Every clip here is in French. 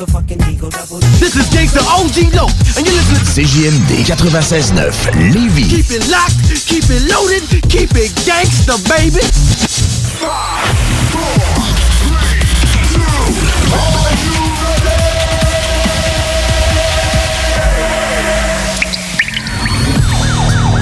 This is Gangsta OG Low, and you're listening to CJMD 96.9 Lévis. Keep it locked, keep it loaded, keep it gangsta, baby.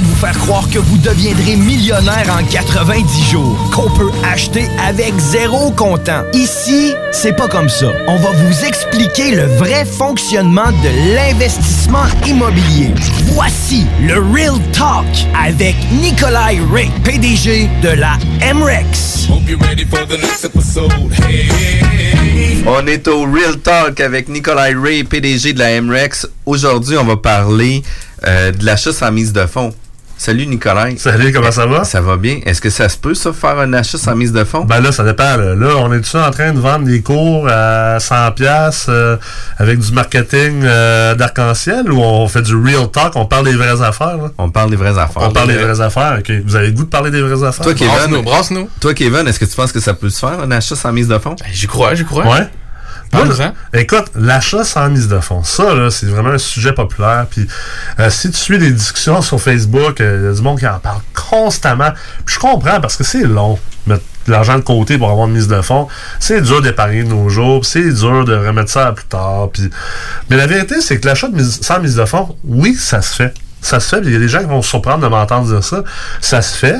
De vous faire croire que vous deviendrez millionnaire en 90 jours, qu'on peut acheter avec zéro comptant. Ici, c'est pas comme ça. On va vous expliquer le vrai fonctionnement de l'investissement immobilier. Voici le Real Talk avec Nikolai Ray, PDG de la MREX. On est au Real Talk avec Nicolas Ray, PDG de la MREX. Aujourd'hui, on va parler euh, de l'achat sans mise de fonds. Salut Nicolas. Salut, comment ça va? Ça va bien. Est-ce que ça se peut, ça, faire un achat sans mise de fonds? Ben là, ça dépend. Là, Là, on est-tu en train de vendre des cours à 100$ piastres, euh, avec du marketing euh, d'arc-en-ciel ou on fait du real talk, on parle des vraies affaires? là? On parle des vraies affaires. On parle des vraies affaires, ok. Vous avez le goût de parler des vraies affaires? Toi, Kevin, Toi, Kevin, est-ce que tu penses que ça peut se faire, un achat sans mise de fonds? J'y crois, j'y crois. Ouais. Moi, écoute, l'achat sans mise de fonds, ça, là, c'est vraiment un sujet populaire. Puis, euh, si tu suis des discussions sur Facebook, euh, il y a du monde qui en parle constamment. Puis je comprends parce que c'est long, mettre de l'argent de côté pour avoir une mise de fonds. C'est dur d'épargner de nos jours. C'est dur de remettre ça à plus tard. Puis... Mais la vérité, c'est que l'achat sans mise de fonds, oui, ça se fait. Ça se fait. Il y a des gens qui vont se surprendre de m'entendre dire ça. Ça se fait,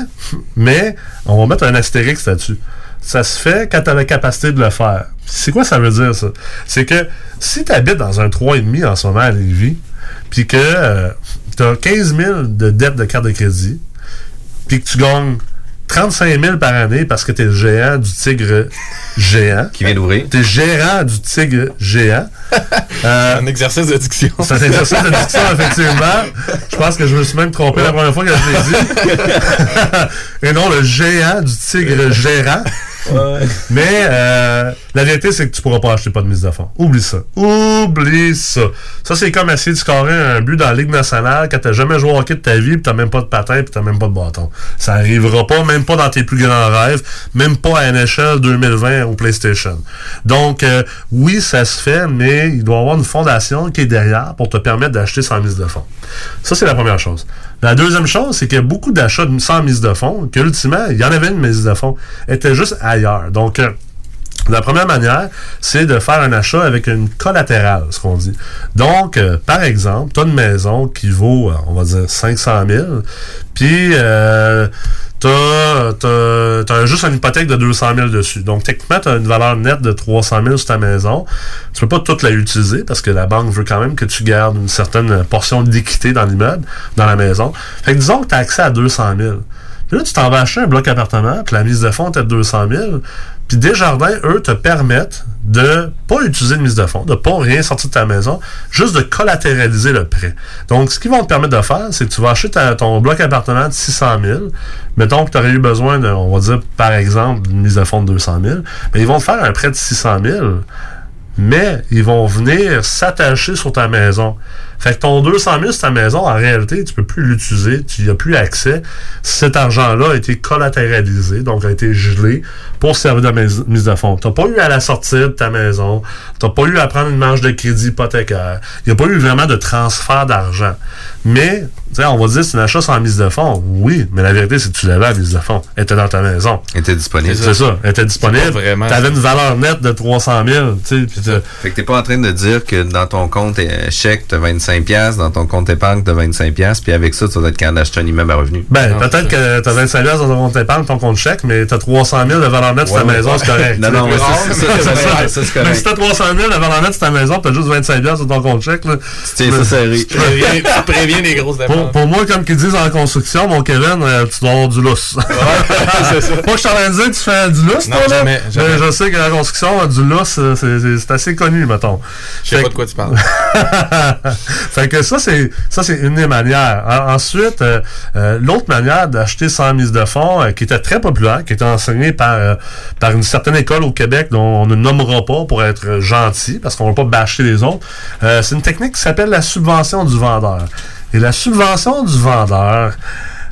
mais on va mettre un astérix là-dessus. Ça se fait quand tu as la capacité de le faire. C'est quoi ça veut dire, ça? C'est que si tu habites dans un 3,5 en ce moment à Lévis, puis que tu as 15 000 de dette de carte de crédit, puis que tu gagnes 35 000 par année parce que tu es le géant du tigre géant. Qui vient d'ouvrir. Tu es gérant du tigre géant. un exercice de diction. C'est un exercice de diction, effectivement. Je pense que je me suis même trompé la première fois que je l'ai dit. Et non, le géant du tigre gérant. Mais euh, la vérité, c'est que tu pourras pas acheter pas de mise de fonds. Oublie ça. Oublie ça. Ça, c'est comme essayer de scorer un but dans la Ligue nationale quand t'as jamais joué au hockey de ta vie, puis t'as même pas de patin, puis t'as même pas de bâton. Ça arrivera pas, même pas dans tes plus grands rêves, même pas à NHL 2020 au PlayStation. Donc, euh, oui, ça se fait, mais il doit y avoir une fondation qui est derrière pour te permettre d'acheter sans mise de fonds. Ça, c'est la première chose. La deuxième chose, c'est qu'il y a beaucoup d'achats sans mise de fonds, qu'ultimement, il y en avait une mise de fonds, était juste ailleurs. Donc, euh, la première manière, c'est de faire un achat avec une collatérale, ce qu'on dit. Donc, euh, par exemple, tu as une maison qui vaut, euh, on va dire, 500 000, puis euh, tu as, juste une hypothèque de 200 000 dessus. Donc, techniquement, tu as une valeur nette de 300 000 sur ta maison. Tu peux pas toute la utiliser parce que la banque veut quand même que tu gardes une certaine portion d'équité dans l'immeuble, dans la maison. Fait que disons que tu as accès à 200 000. Puis là, tu t'en vas acheter un bloc appartement, puis la mise de fonds est de 200 000. Puis Desjardins, eux, te permettent de pas utiliser de mise de fonds, de pas rien sortir de ta maison, juste de collatéraliser le prêt. Donc, ce qu'ils vont te permettre de faire, c'est que tu vas acheter ton bloc appartement de 600 000. Mettons que tu aurais eu besoin, de, on va dire, par exemple, d'une mise de fonds de 200 000. Mais ils vont te faire un prêt de 600 000 mais ils vont venir s'attacher sur ta maison. Fait que ton 200 000 sur ta maison, en réalité, tu peux plus l'utiliser, tu n'y as plus accès. Cet argent-là a été collatéralisé, donc a été gelé pour servir de mise de fonds. Tu n'as pas eu à la sortir de ta maison, tu n'as pas eu à prendre une marge de crédit hypothécaire, il n'y a pas eu vraiment de transfert d'argent. Mais, tu sais, on va dire c'est un achat sans mise de fonds. Oui, mais la vérité, c'est que tu l'avais à mise de fonds. Elle était dans ta maison. Elle était disponible. C'est ça. Elle était disponible. Tu avais une valeur nette de 300 000. Tu sais, puis t'as- Fait que t'es pas en train de dire que dans ton compte chèque, t'as 25$, piastres, dans ton compte épargne, t'as 25$, piastres, puis avec ça, tu vas être capable d'acheter un immeuble à revenu. Ben, peut-être que t'as 25 000 dans ton compte épargne, ton compte chèque, mais t'as 300 000 de valeur nette sur ta Ouais, maison, ouais. c'est correct. Non, non, Tu sais, c'est- ça. Mais si t'as 300 000 de valeur nette sur ta maison, t'as juste 25 000 sur ton compte chèque, là. Tiens, ça, c'est Tu préviens, tu préviens des grosses dépenses. Pour moi, comme qu'ils disent en construction, mon Kevin, euh, tu dois avoir du lousse. c'est ça. Pas que je suis en train de dire que tu fais du lousse, Non, toi, là? jamais, jamais. Mais je sais que la construction, du lousse, euh, c'est- assez connu, mettons. Je sais pas que- de quoi tu parles. fait que ça, c'est ça c'est une des manières. En- ensuite, euh, euh, l'autre manière d'acheter sans mise de fonds, euh, qui était très populaire, qui était enseignée par, euh, par une certaine école au Québec dont on ne nommera pas pour être gentil, parce qu'on ne va pas bâcher les autres, euh, c'est une technique qui s'appelle la subvention du vendeur. Et la subvention du vendeur,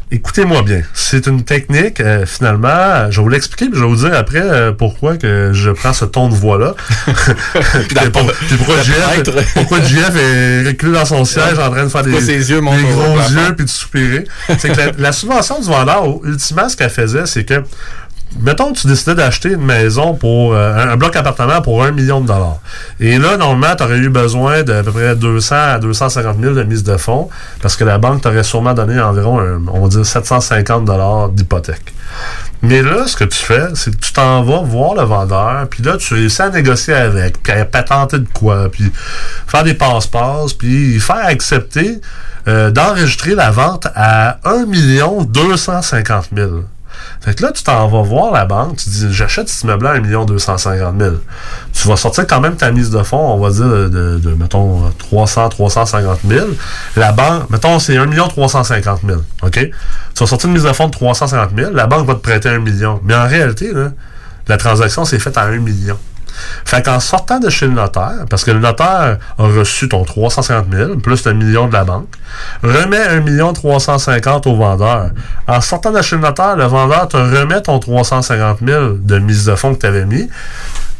Écoutez-moi bien, c'est une technique, euh, finalement, je vais vous l'expliquer, puis je vais vous dire après euh, pourquoi que je prends ce ton de voix-là. puis, pour- puis pourquoi, JF, être. pourquoi est reculé dans son siège en train de faire des, ses yeux gros yeux puis de soupirer. C'est que la, la subvention du vendeur, ultimement, ce qu'elle faisait, c'est que Mettons que tu décidais d'acheter une maison pour euh, un, bloc appartement pour un million de dollars. Et là, normalement, tu aurais eu besoin d'à peu près 200 à 250 000 de mise de fonds parce que la banque t'aurait sûrement donné environ, on va dire, 750 dollars d'hypothèque. Mais là, ce que tu fais, c'est que tu t'en vas voir le vendeur, puis là, tu essaies à négocier avec, puis à patenter de quoi, puis faire des passe-passe, puis faire accepter euh, d'enregistrer la vente à 1 250 000 fait que là, tu t'en vas voir la banque, tu dis j'achète cet immeuble-là à 1 250 000. Tu vas sortir quand même ta mise de fonds, on va dire, de, mettons, 300, 350 000. La banque, mettons, c'est 1 350 000. OK? Tu vas sortir une mise de fonds de 350 000, la banque va te prêter 1 million. Mais en réalité, la transaction s'est faite à 1 million. Fait qu'en sortant de chez le notaire, parce que le notaire a reçu ton 350 000, plus le million de la banque, remet 1 million 350 au vendeur. En sortant de chez le notaire, le vendeur te remet ton 350 000 de mise de fonds que tu avais mis.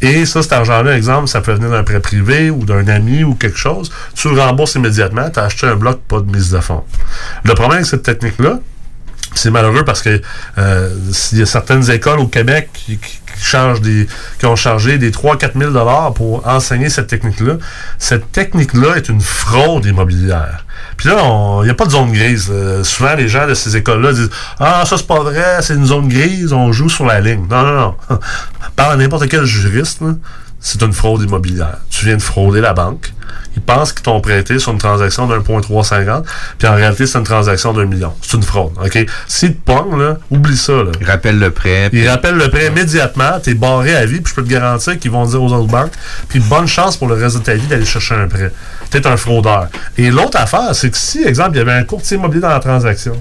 Et ça, cet argent-là, exemple, ça peut venir d'un prêt privé ou d'un ami ou quelque chose. Tu le rembourses immédiatement, tu as acheté un bloc, pas de mise de fonds. Le problème avec cette technique-là, c'est malheureux parce que euh, il y a certaines écoles au Québec qui, qui- des, qui ont chargé des 3-4 000 dollars pour enseigner cette technique-là. Cette technique-là est une fraude immobilière. Puis là, il n'y a pas de zone grise. Souvent, les gens de ces écoles-là disent Ah, ça, c'est pas vrai, c'est une zone grise, on joue sur la ligne. Non, non, non. Parle à n'importe quel juriste, là, c'est une fraude immobilière. Tu viens de frauder la banque. Ils pensent qu'ils t'ont prêté sur une transaction d'un point 350, puis en réalité, c'est une transaction d'un million. C'est une fraude, OK? S'ils te pognent, là, oublie ça, là. Il rappelle le prêt. Ils rappellent le prêt immédiatement, t'es barré à vie, puis je peux te garantir qu'ils vont dire aux autres banques, puis bonne chance pour le reste de ta vie d'aller chercher un prêt. T'es un fraudeur. Et l'autre affaire, c'est que si, exemple, il y avait un courtier immobilier dans la transaction,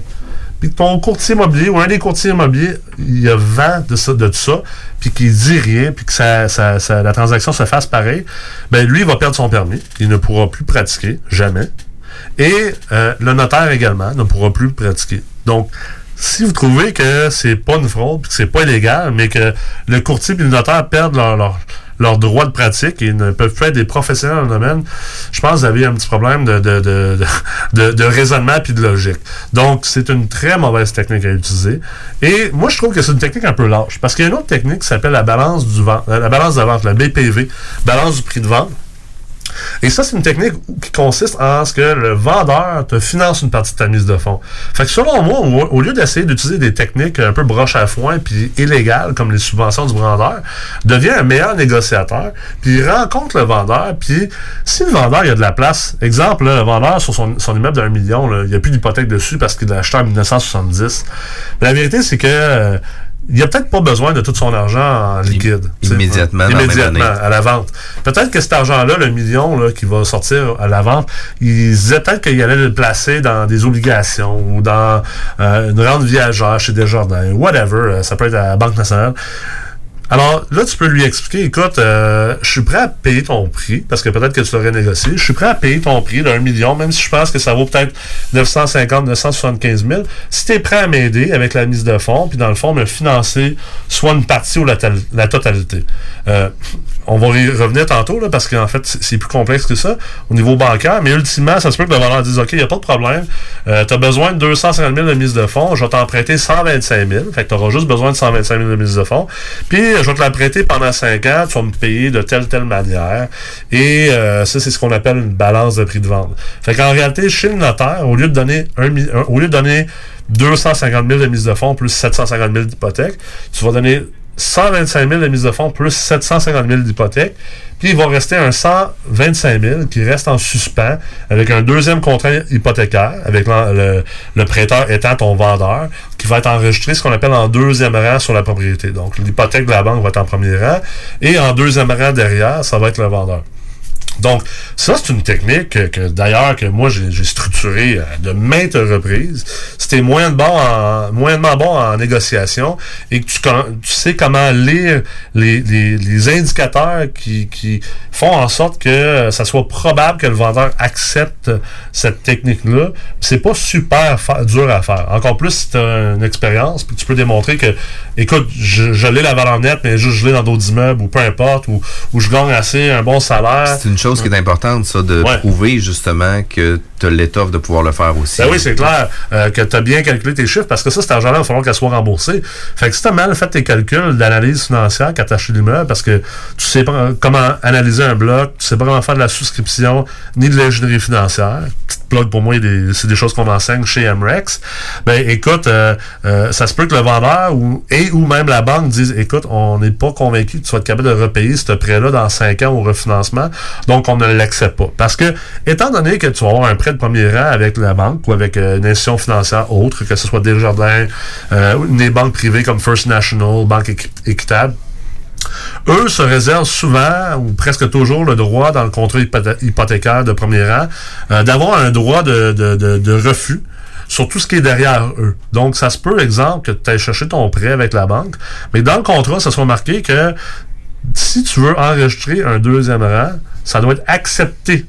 puis ton courtier immobilier ou un des courtiers immobiliers, il y a vent de ça, de tout ça, puis qu'il dit rien, puis que ça, ça- ça- la transaction se fasse pareil, ben lui, il va perdre son permis. Il ne pourra plus pratiquer, jamais. Et euh, le notaire également ne pourra plus pratiquer. Donc, si vous trouvez que c'est pas une fraude, puis que c'est pas illégal, mais que le courtier et le notaire perdent leur, leur, leur droit de pratique et ne peuvent plus être des professionnels dans le domaine, je pense que vous un petit problème de, de, de, de, de- raisonnement puis de logique. Donc, c'est une très mauvaise technique à utiliser. Et moi, je trouve que c'est une technique un peu lâche. Parce qu'il y a une autre technique qui s'appelle la balance du vent, la balance de vente, la BPV, balance du prix de vente. Et ça, c'est une technique qui consiste en ce que le vendeur te finance une partie de ta mise de fonds. Fait que selon moi, au, lieu d'essayer d'utiliser des techniques un peu broche à foin puis illégales comme les subventions du vendeur, devient un meilleur négociateur, puis rencontre le vendeur, puis si le vendeur il a de la place, exemple, là, le vendeur sur son, son immeuble d'un million, là, il n'y a plus d'hypothèque dessus parce qu'il l'a acheté en 1970. Mais la vérité, c'est que euh, il a peut-être pas besoin de tout son argent en liquide. immédiatement, Immédiatement, à la vente. Peut-être que cet argent-là, le million là, qui va sortir à la vente, il disait peut-être qu'il allait le placer dans des obligations ou dans euh, une rente viagère chez Desjardins, whatever. euh, Ça peut être à la Banque nationale. Alors là, tu peux lui expliquer, écoute, euh, je suis prêt à payer ton prix, parce que peut-être que tu l'aurais négocié, je suis prêt à payer ton prix d'un million, même si je pense que ça vaut peut-être 950, 975 000. Si tu es prêt à m'aider avec la mise de fonds, puis dans le fond, me financer soit une partie ou la, tal- la totalité. Euh, on va y revenir tantôt, là, parce qu'en fait, c'est plus complexe que ça au niveau bancaire, mais ultimement, ça se peut que le vendeur dise, OK, il n'y a pas de problème, euh, tu as besoin de 250 000 de mise de fonds, je vais t'emprunter 125 000, fait que tu auras juste besoin de 125 000 de mise de fonds, puis je vais te la pendant 5 ans, tu vas me payer de telle telle manière, et euh, ça, c'est ce qu'on appelle une balance de prix de vente. Fait qu'en réalité, chez le notaire, au lieu de donner un, un- au lieu de donner 250 000 de mise de fonds plus 750 000 d'hypothèque, tu vas donner 125 000 de mise de fonds plus 750 000 d'hypothèque. Puis il va rester un 125 000 qui reste en suspens avec un deuxième contrat hypothécaire, avec le prêteur étant ton vendeur, qui va être enregistré ce qu'on appelle en deuxième rang sur la propriété. Donc l'hypothèque de la banque va être en premier rang et en deuxième rang derrière, ça va être le vendeur. Donc, ça, c'est une technique que, que, d'ailleurs, que moi, j'ai structurée euh, de maintes reprises. C'était moyen bon en, moyennement bon en négociation et que tu, sais comment lire les, les, les indicateurs qui, qui font en sorte que euh, ça soit probable que le vendeur accepte cette technique-là. C'est pas super dur à faire. Encore plus si tu as une expérience puis tu peux démontrer que, écoute, je, je l'ai la valeur nette, mais juste je l'ai dans d'autres immeubles ou peu importe, ou, ou je gagne assez un bon salaire. Qui est importante, ça, de Ouais. prouver justement que tu as l'étoffe de pouvoir le faire aussi. Ben oui, c'est clair euh, que tu as bien calculé tes chiffres parce que ça, cet argent-là, il va falloir qu'elle soit remboursée. Fait que si tu as mal fait tes calculs d'analyse financière quand tu acheté l'immeuble parce que tu sais pas comment analyser un bloc, tu sais pas comment faire de la souscription ni de l'ingénierie financière. Petite plug pour moi, c'est des choses qu'on enseigne chez MREX. Ben écoute, euh, euh, ça se peut que le vendeur ou, et ou même la banque disent écoute, on n'est pas convaincu que tu vas être capable de repayer ce prêt-là dans 5 ans au refinancement, donc on ne l'accepte pas. Parce que, étant donné que tu vas avoir un prêt de premier rang avec la banque ou avec euh, une institution financière autre, que ce soit Desjardins, euh, des banques privées comme First National, Banque Équi- Équitable, eux se réservent souvent ou presque toujours le droit dans le contrat hypothé- hypothécaire de premier rang euh, d'avoir un droit de, de, de, de refus sur tout ce qui est derrière eux. Donc, ça se peut, exemple, que tu ailles chercher ton prêt avec la banque, mais dans le contrat, ça soit marqué que si tu veux enregistrer un deuxième rang, ça doit être accepté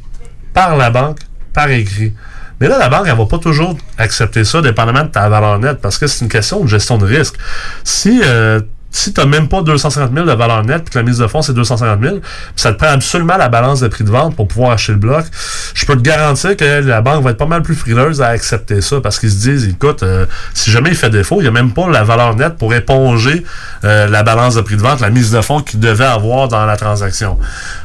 par la banque, par écrit. Mais là, la banque, elle va pas toujours accepter ça, dépendamment de ta valeur nette, parce que c'est une question de gestion de risque. Si euh, si tu n'as même pas 250 000 de valeur nette, puis que la mise de fonds, c'est 250 000, puis ça te prend absolument la balance de prix de vente pour pouvoir acheter le bloc, je peux te garantir que la banque va être pas mal plus frileuse à accepter ça, parce qu'ils se disent, écoute, euh, si jamais il fait défaut, il n'y a même pas la valeur nette pour éponger euh, la balance de prix de vente, la mise de fonds qu'il devait avoir dans la transaction.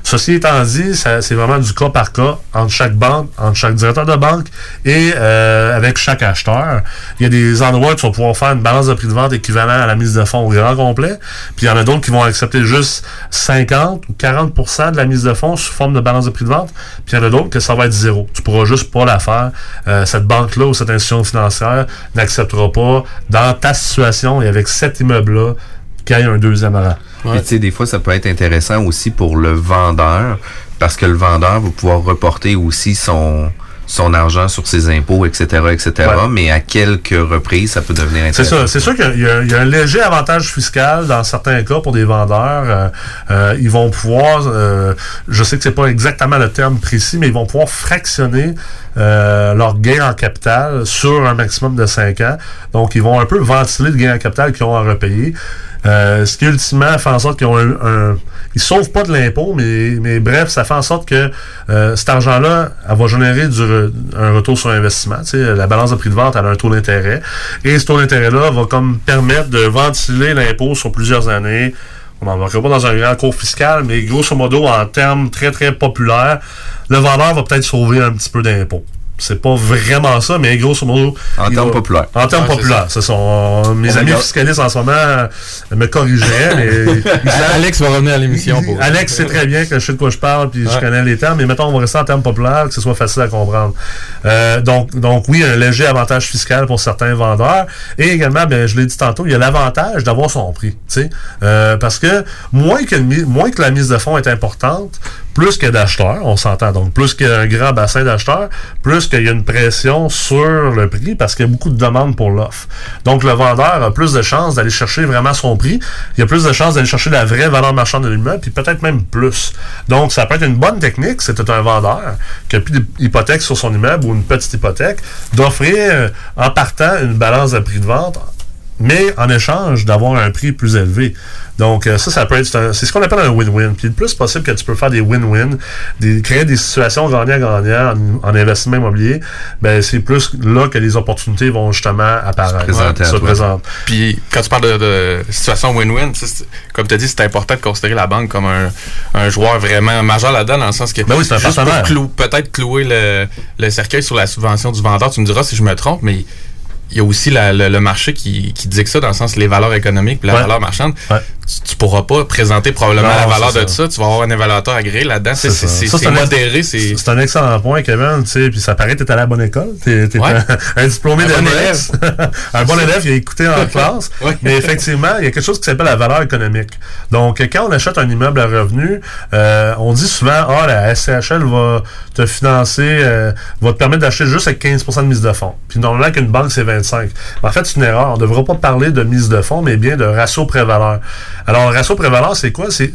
Ceci étant dit, c'est vraiment du cas par cas entre chaque banque, entre chaque directeur de banque et euh, avec chaque acheteur. Il y a des endroits où tu vas pouvoir faire une balance de prix de vente équivalent à la mise de fonds au grand complet. Puis il y en a d'autres qui vont accepter juste 50 ou 40% de la mise de fonds sous forme de balance de prix de vente. Puis il y en a d'autres que ça va être zéro. Tu pourras juste pas la faire. Euh, cette banque-là ou cette institution financière n'acceptera pas dans ta situation et avec cet immeuble-là qu'il y ait un deuxième rang. Puis, tu sais, des fois, ça peut être intéressant aussi pour le vendeur, parce que le vendeur va pouvoir reporter aussi son, son argent sur ses impôts, etc., etc., Ouais. mais à quelques reprises, ça peut devenir C'est intéressant. ça. C'est sûr qu'il y, a- il y a un léger avantage fiscal dans certains cas pour des vendeurs. Euh, euh, ils vont pouvoir, euh, je sais que c'est pas exactement le terme précis, mais ils vont pouvoir fractionner euh, leur gain en capital sur un maximum de 5 ans. Donc, ils vont un peu ventiler le gain en capital qu'ils ont à repayer. Euh, ce qui ultimement fait en sorte qu'ils ont un, un- ils sauvent pas de l'impôt, mais, mais bref, ça fait en sorte que euh, cet argent-là, elle va générer un retour sur investissement. La balance de prix de vente, elle a un taux d'intérêt. Et ce taux d'intérêt-là va comme permettre de ventiler l'impôt sur plusieurs années. On n'embarquera pas dans un grand cours fiscal, mais grosso modo, en termes très, très populaires, le vendeur va peut-être sauver un petit peu d'impôt. C'est pas vraiment ça, mais grosso modo. En termes populaires. En termes c'est populaires. Ce sont mes Oh my amis fiscalistes en ce moment euh, me corrigeraient, mais Alex va revenir à l'émission pour. Alex sait très bien que je sais de quoi je parle, puis je connais les termes, mais mettons, on va rester en termes populaires, que ce soit facile à comprendre. Euh, donc, donc, oui, un léger avantage fiscal pour certains vendeurs. Et également, ben, je l'ai dit tantôt, il y a l'avantage d'avoir son prix. tu sais. Euh, parce que moins que, moins que la mise de fonds est importante, plus a d'acheteurs, on s'entend. Donc, plus qu'il y a un grand bassin d'acheteurs, plus qu'il y a une pression sur le prix parce qu'il y a beaucoup de demandes pour l'offre. Donc, le vendeur a plus de chances d'aller chercher vraiment son prix. Il y a plus de chances d'aller chercher la vraie valeur marchande de l'immeuble, puis peut-être même plus. Donc, ça peut être une bonne technique, c'était un vendeur qui a plus d'hypothèque sur son immeuble ou une petite hypothèque, d'offrir euh, en partant une balance de prix de vente mais en échange d'avoir un prix plus élevé. Donc, euh, ça, ça peut être, c'est un- c'est ce qu'on appelle un win-win. Puis le plus possible que tu peux faire des win-win, des, créer des situations gagnant-gagnant en, en investissement immobilier, ben, c'est plus là que les opportunités vont justement apparaître. présenter se toi. présentent. Puis quand tu parles de, de situation win-win, comme tu as dit, c'est important de considérer la banque comme un, un joueur vraiment majeur là-dedans, dans le sens que Ben oui, c'est un juste pour clou- peut-être clouer le, le cercueil sur la subvention du vendeur, tu me diras si je me trompe, mais y a aussi la- le, le marché qui, qui dit que ça, dans le sens les valeurs économiques puis la Ouais. valeur marchande. Ouais. Tu, tu pourras pas présenter probablement Non, la valeur de ça. Tu vas avoir un évaluateur agréé là-dedans. C'est modéré, c'est. C'est un excellent point, Kevin. Tu sais, puis ça paraît que tu à la bonne école. Tu es, Ouais. un, un diplômé Un de bon MRS. un bon élève, il a écouté en classe. Mais effectivement, il y a quelque chose qui s'appelle la valeur économique. Donc, quand on achète un immeuble à revenu, euh, on dit souvent, ah, la SCHL va te financer, euh, va te permettre d'acheter juste avec 15% de mise de fonds. Puis normalement, qu'une banque, c'est 25. En fait, c'est une erreur. On ne devrait pas parler de mise de fonds, mais bien de ratio pré-valeur. Alors, ratio pré-valeur, c'est quoi? C'est-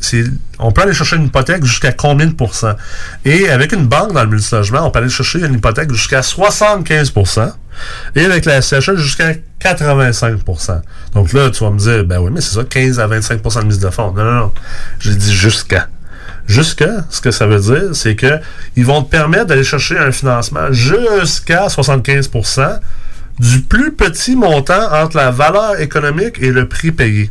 on peut aller chercher une hypothèque jusqu'à combien de pourcents? Et avec une banque dans le multilogement, on peut aller chercher une hypothèque jusqu'à 75% et avec la SCHL jusqu'à 85% Donc là, tu vas me dire, ben oui, mais c'est ça, 15 à 25% de mise de fonds. Non, non, non. J'ai dit jusqu'à. Jusqu'à, ce que ça veut dire, c'est que ils vont te permettre d'aller chercher un financement jusqu'à 75 du plus petit montant entre la valeur économique et le prix payé.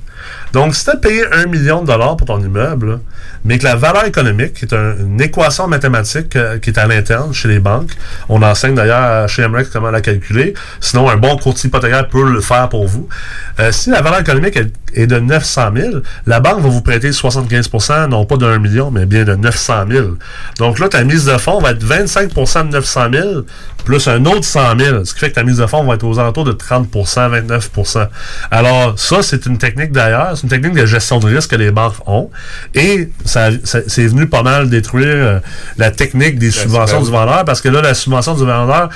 Donc, si tu as payé 1 million de dollars pour ton immeuble, mais que la valeur économique, qui est un- une équation mathématique euh, qui est à l'interne chez les banques, on enseigne d'ailleurs chez MREX comment la calculer, sinon un bon courtier hypothécaire peut le faire pour vous. Euh, si la valeur économique est, est de 900 000, la banque va vous prêter 75% non pas de 1 million, mais bien de 900 000. Donc là, ta mise de fonds va être 25% de 900 000 plus un autre 100 000, ce qui fait que ta mise de fonds va être aux alentours de 30% 29% Alors, ça, c'est une technique d'ailleurs, c'est une technique de gestion de risque que les banques ont. Et ça, ça- c'est venu pas mal détruire euh, la technique des subventions du vendeur, parce que là, la subvention du vendeur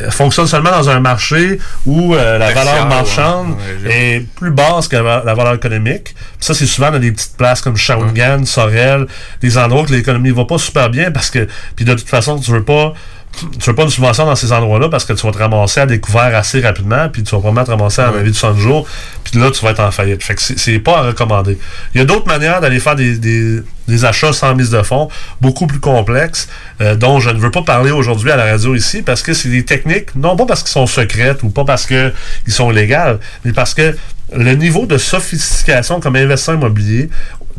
euh, fonctionne seulement dans un marché où euh, la valeur marchande est plus basse que la la valeur économique. Puis ça, c'est souvent dans des petites places comme Shawinigan, Sorel, des endroits où l'économie va pas super bien parce que, puis de toute façon, tu veux pas tu veux pas une subvention dans ces endroits-là parce que tu vas te ramasser à découvert assez rapidement, puis tu vas probablement te ramasser à un avis de 60 jours, puis là, tu vas être en faillite. Fait que c'est- c'est pas à recommander. Il y a d'autres manières d'aller faire des, des- des achats sans mise de fonds, beaucoup plus complexes, euh, dont je ne veux pas parler aujourd'hui à la radio ici, parce que c'est des techniques, non pas parce qu'ils sont secrètes ou pas parce qu'ils sont légales, mais parce que le niveau de sophistication comme investisseur immobilier,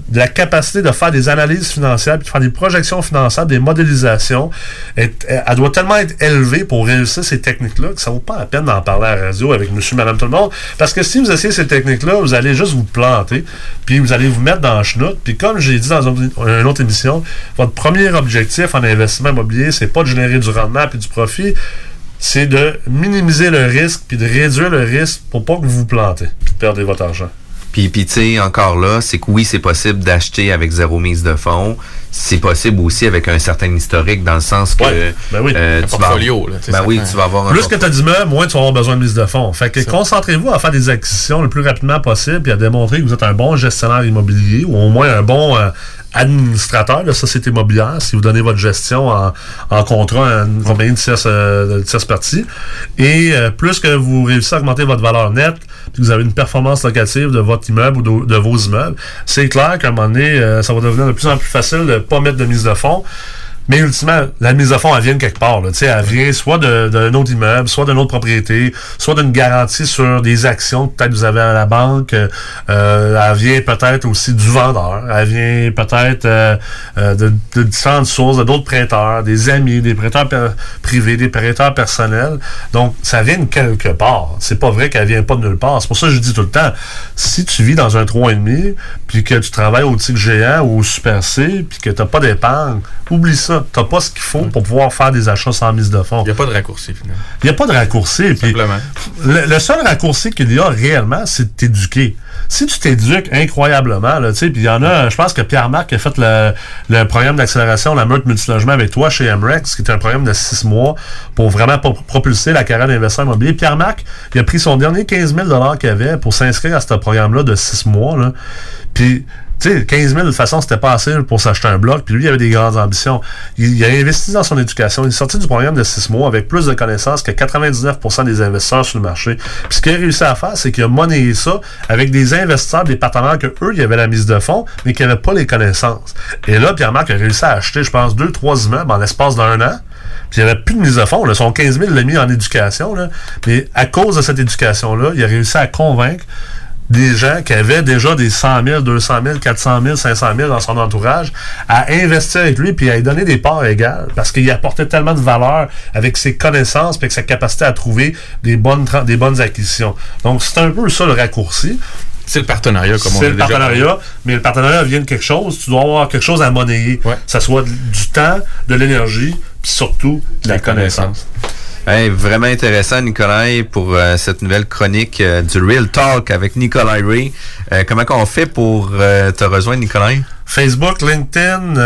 de la capacité de faire des analyses financières, puis de faire des projections financières, des modélisations, est- elle doit tellement être élevée pour réussir ces techniques-là que ça vaut pas la peine d'en parler à la radio avec monsieur, madame, tout le monde. Parce que si vous essayez ces techniques-là, vous allez juste vous planter, puis vous allez vous mettre dans le chenoute. Puis comme j'ai dit dans une, autre émission, votre premier objectif en investissement immobilier, c'est pas de générer du rendement puis du profit, c'est de minimiser le risque puis de réduire le risque pour pas que vous vous plantez puis de perdre votre argent. Puis, puis tu sais, encore là, c'est que oui, c'est possible d'acheter avec zéro mise de fonds. C'est possible aussi avec un certain historique, dans le sens que Ouais, ben oui. euh, Un tu vas, portfolio, là, tu sais, ben oui, tu vas avoir un Plus que tu as d'immeubles, moins tu vas avoir besoin de mise de fonds. Fait que concentrez-vous à faire des acquisitions le plus rapidement possible et à démontrer que vous êtes un bon gestionnaire immobilier ou au moins un bon euh, administrateur de société immobilière si vous donnez votre gestion en, en contrat à une compagnie de tierce, euh, partie. Et euh, plus que vous réussissez à augmenter votre valeur nette, puis que vous avez une performance locative de votre immeuble ou de, de vos immeubles, c'est clair qu'à un moment donné, euh, ça va devenir de plus en plus facile de ne pas mettre de mise de fonds. Mais ultimement, la mise à fond, elle vient de quelque part. Là. Elle vient soit d'un autre immeuble, soit d'une autre propriété, soit d'une garantie sur des actions que peut-être vous avez à la banque. Euh, elle vient peut-être aussi du vendeur. Elle vient peut-être euh, euh, de, de différentes sources, d'autres prêteurs, des amis, des prêteurs privés, des prêteurs personnels. Donc, ça vient de quelque part. C'est pas vrai qu'elle vient pas de nulle part. C'est pour ça que je dis tout le temps, si tu vis dans un 3,5, puis que tu travailles au Tigre géant ou au Super C, puis que tu n'as pas d'épargne, oublie ça. Tu n'as pas ce qu'il faut pour pouvoir faire des achats sans mise de fonds. Il n'y a pas de raccourci, finalement. Il n'y a pas de raccourci. Simplement. le, le seul raccourci qu'il y a réellement, c'est de t'éduquer. Si tu t'éduques incroyablement, là, tu sais, puis il y en a, je pense que Pierre-Marc a fait le, le programme d'accélération, la meute multilogement avec toi chez MREX, qui est un programme de six mois pour vraiment pro- propulser la carrière d'investisseur immobilier. Pierre-Marc, il a pris son dernier 15 000 qu'il avait pour s'inscrire à ce programme-là de six mois, là. Puis, tu sais, 15 000, de toute façon, c'était pas assez pour s'acheter un bloc. Puis lui, il avait des grandes ambitions. Il, a investi dans son éducation. Il est sorti du programme de 6 mois avec plus de connaissances que 99% des investisseurs sur le marché. Puis ce qu'il a réussi à faire, c'est qu'il a monnayé ça avec des investisseurs, des partenaires que eux, il y avait la mise de fonds, mais qui n'avaient pas les connaissances. Et là, Pierre-Marc a réussi à acheter, je pense, deux, trois immeubles en l'espace d'un an. Puis il n'y avait plus de mise de fonds. Là. Son 15 000 l'a mis en éducation. Là. Mais à cause de cette éducation-là, il a réussi à convaincre des gens qui avaient déjà des 100 000, 200 000, 400 000, 500 000 dans son entourage, à investir avec lui puis à lui donner des parts égales parce qu'il apportait tellement de valeur avec ses connaissances puis avec sa capacité à trouver des bonnes, des bonnes acquisitions. Donc, c'est un peu ça le raccourci. C'est le partenariat, comme on C'est a le déjà partenariat, mais le partenariat vient de quelque chose. Tu dois avoir quelque chose à monnayer. Que ça soit du temps, de l'énergie, puis surtout de la connaissance. Hey, vraiment intéressant, Nicolas, pour euh, cette nouvelle chronique euh, du Real Talk avec Nicolas Ray. Euh, comment qu'on fait pour te rejoindre, Nicolas? Facebook, LinkedIn,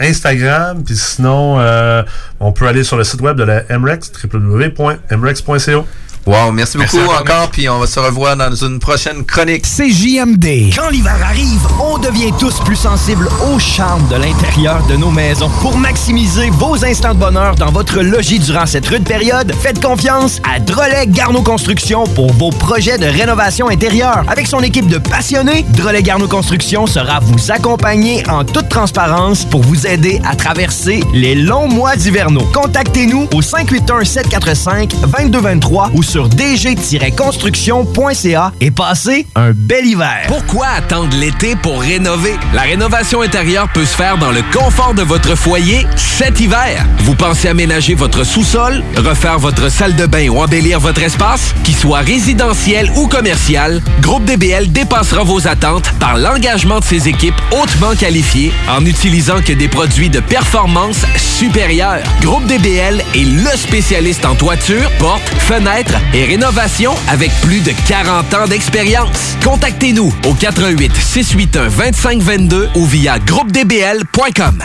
Instagram, puis sinon, on peut aller sur le site web de la MREX, www.mrex.co. Wow, merci beaucoup encore, puis on va se revoir dans une prochaine chronique. C'est JMD. Quand l'hiver arrive, on devient tous plus sensibles au charme de l'intérieur de nos maisons. Pour maximiser vos instants de bonheur dans votre logis durant cette rude période, faites confiance à Drolet Garneau Construction pour vos projets de rénovation intérieure. Avec son équipe de passionnés, Drolet Garneau Construction sera vous accompagner en toute transparence pour vous aider à traverser les longs mois d'hivernaux. Contactez-nous au 581-745-2223 ou sur dg-construction.ca et passez un bel hiver. Pourquoi attendre l'été pour rénover? La rénovation intérieure peut se faire dans le confort de votre foyer cet hiver. Vous pensez aménager votre sous-sol, refaire votre salle de bain ou embellir votre espace? Qu'il soit résidentiel ou commercial, Groupe DBL dépassera vos attentes par l'engagement de ses équipes hautement qualifiées en n'utilisant que des produits de performance supérieure. Groupe DBL est le spécialiste en toiture, portes, fenêtres et rénovation avec plus de 40 ans d'expérience. Contactez-nous au 88 681 2522 ou via groupedbl.com.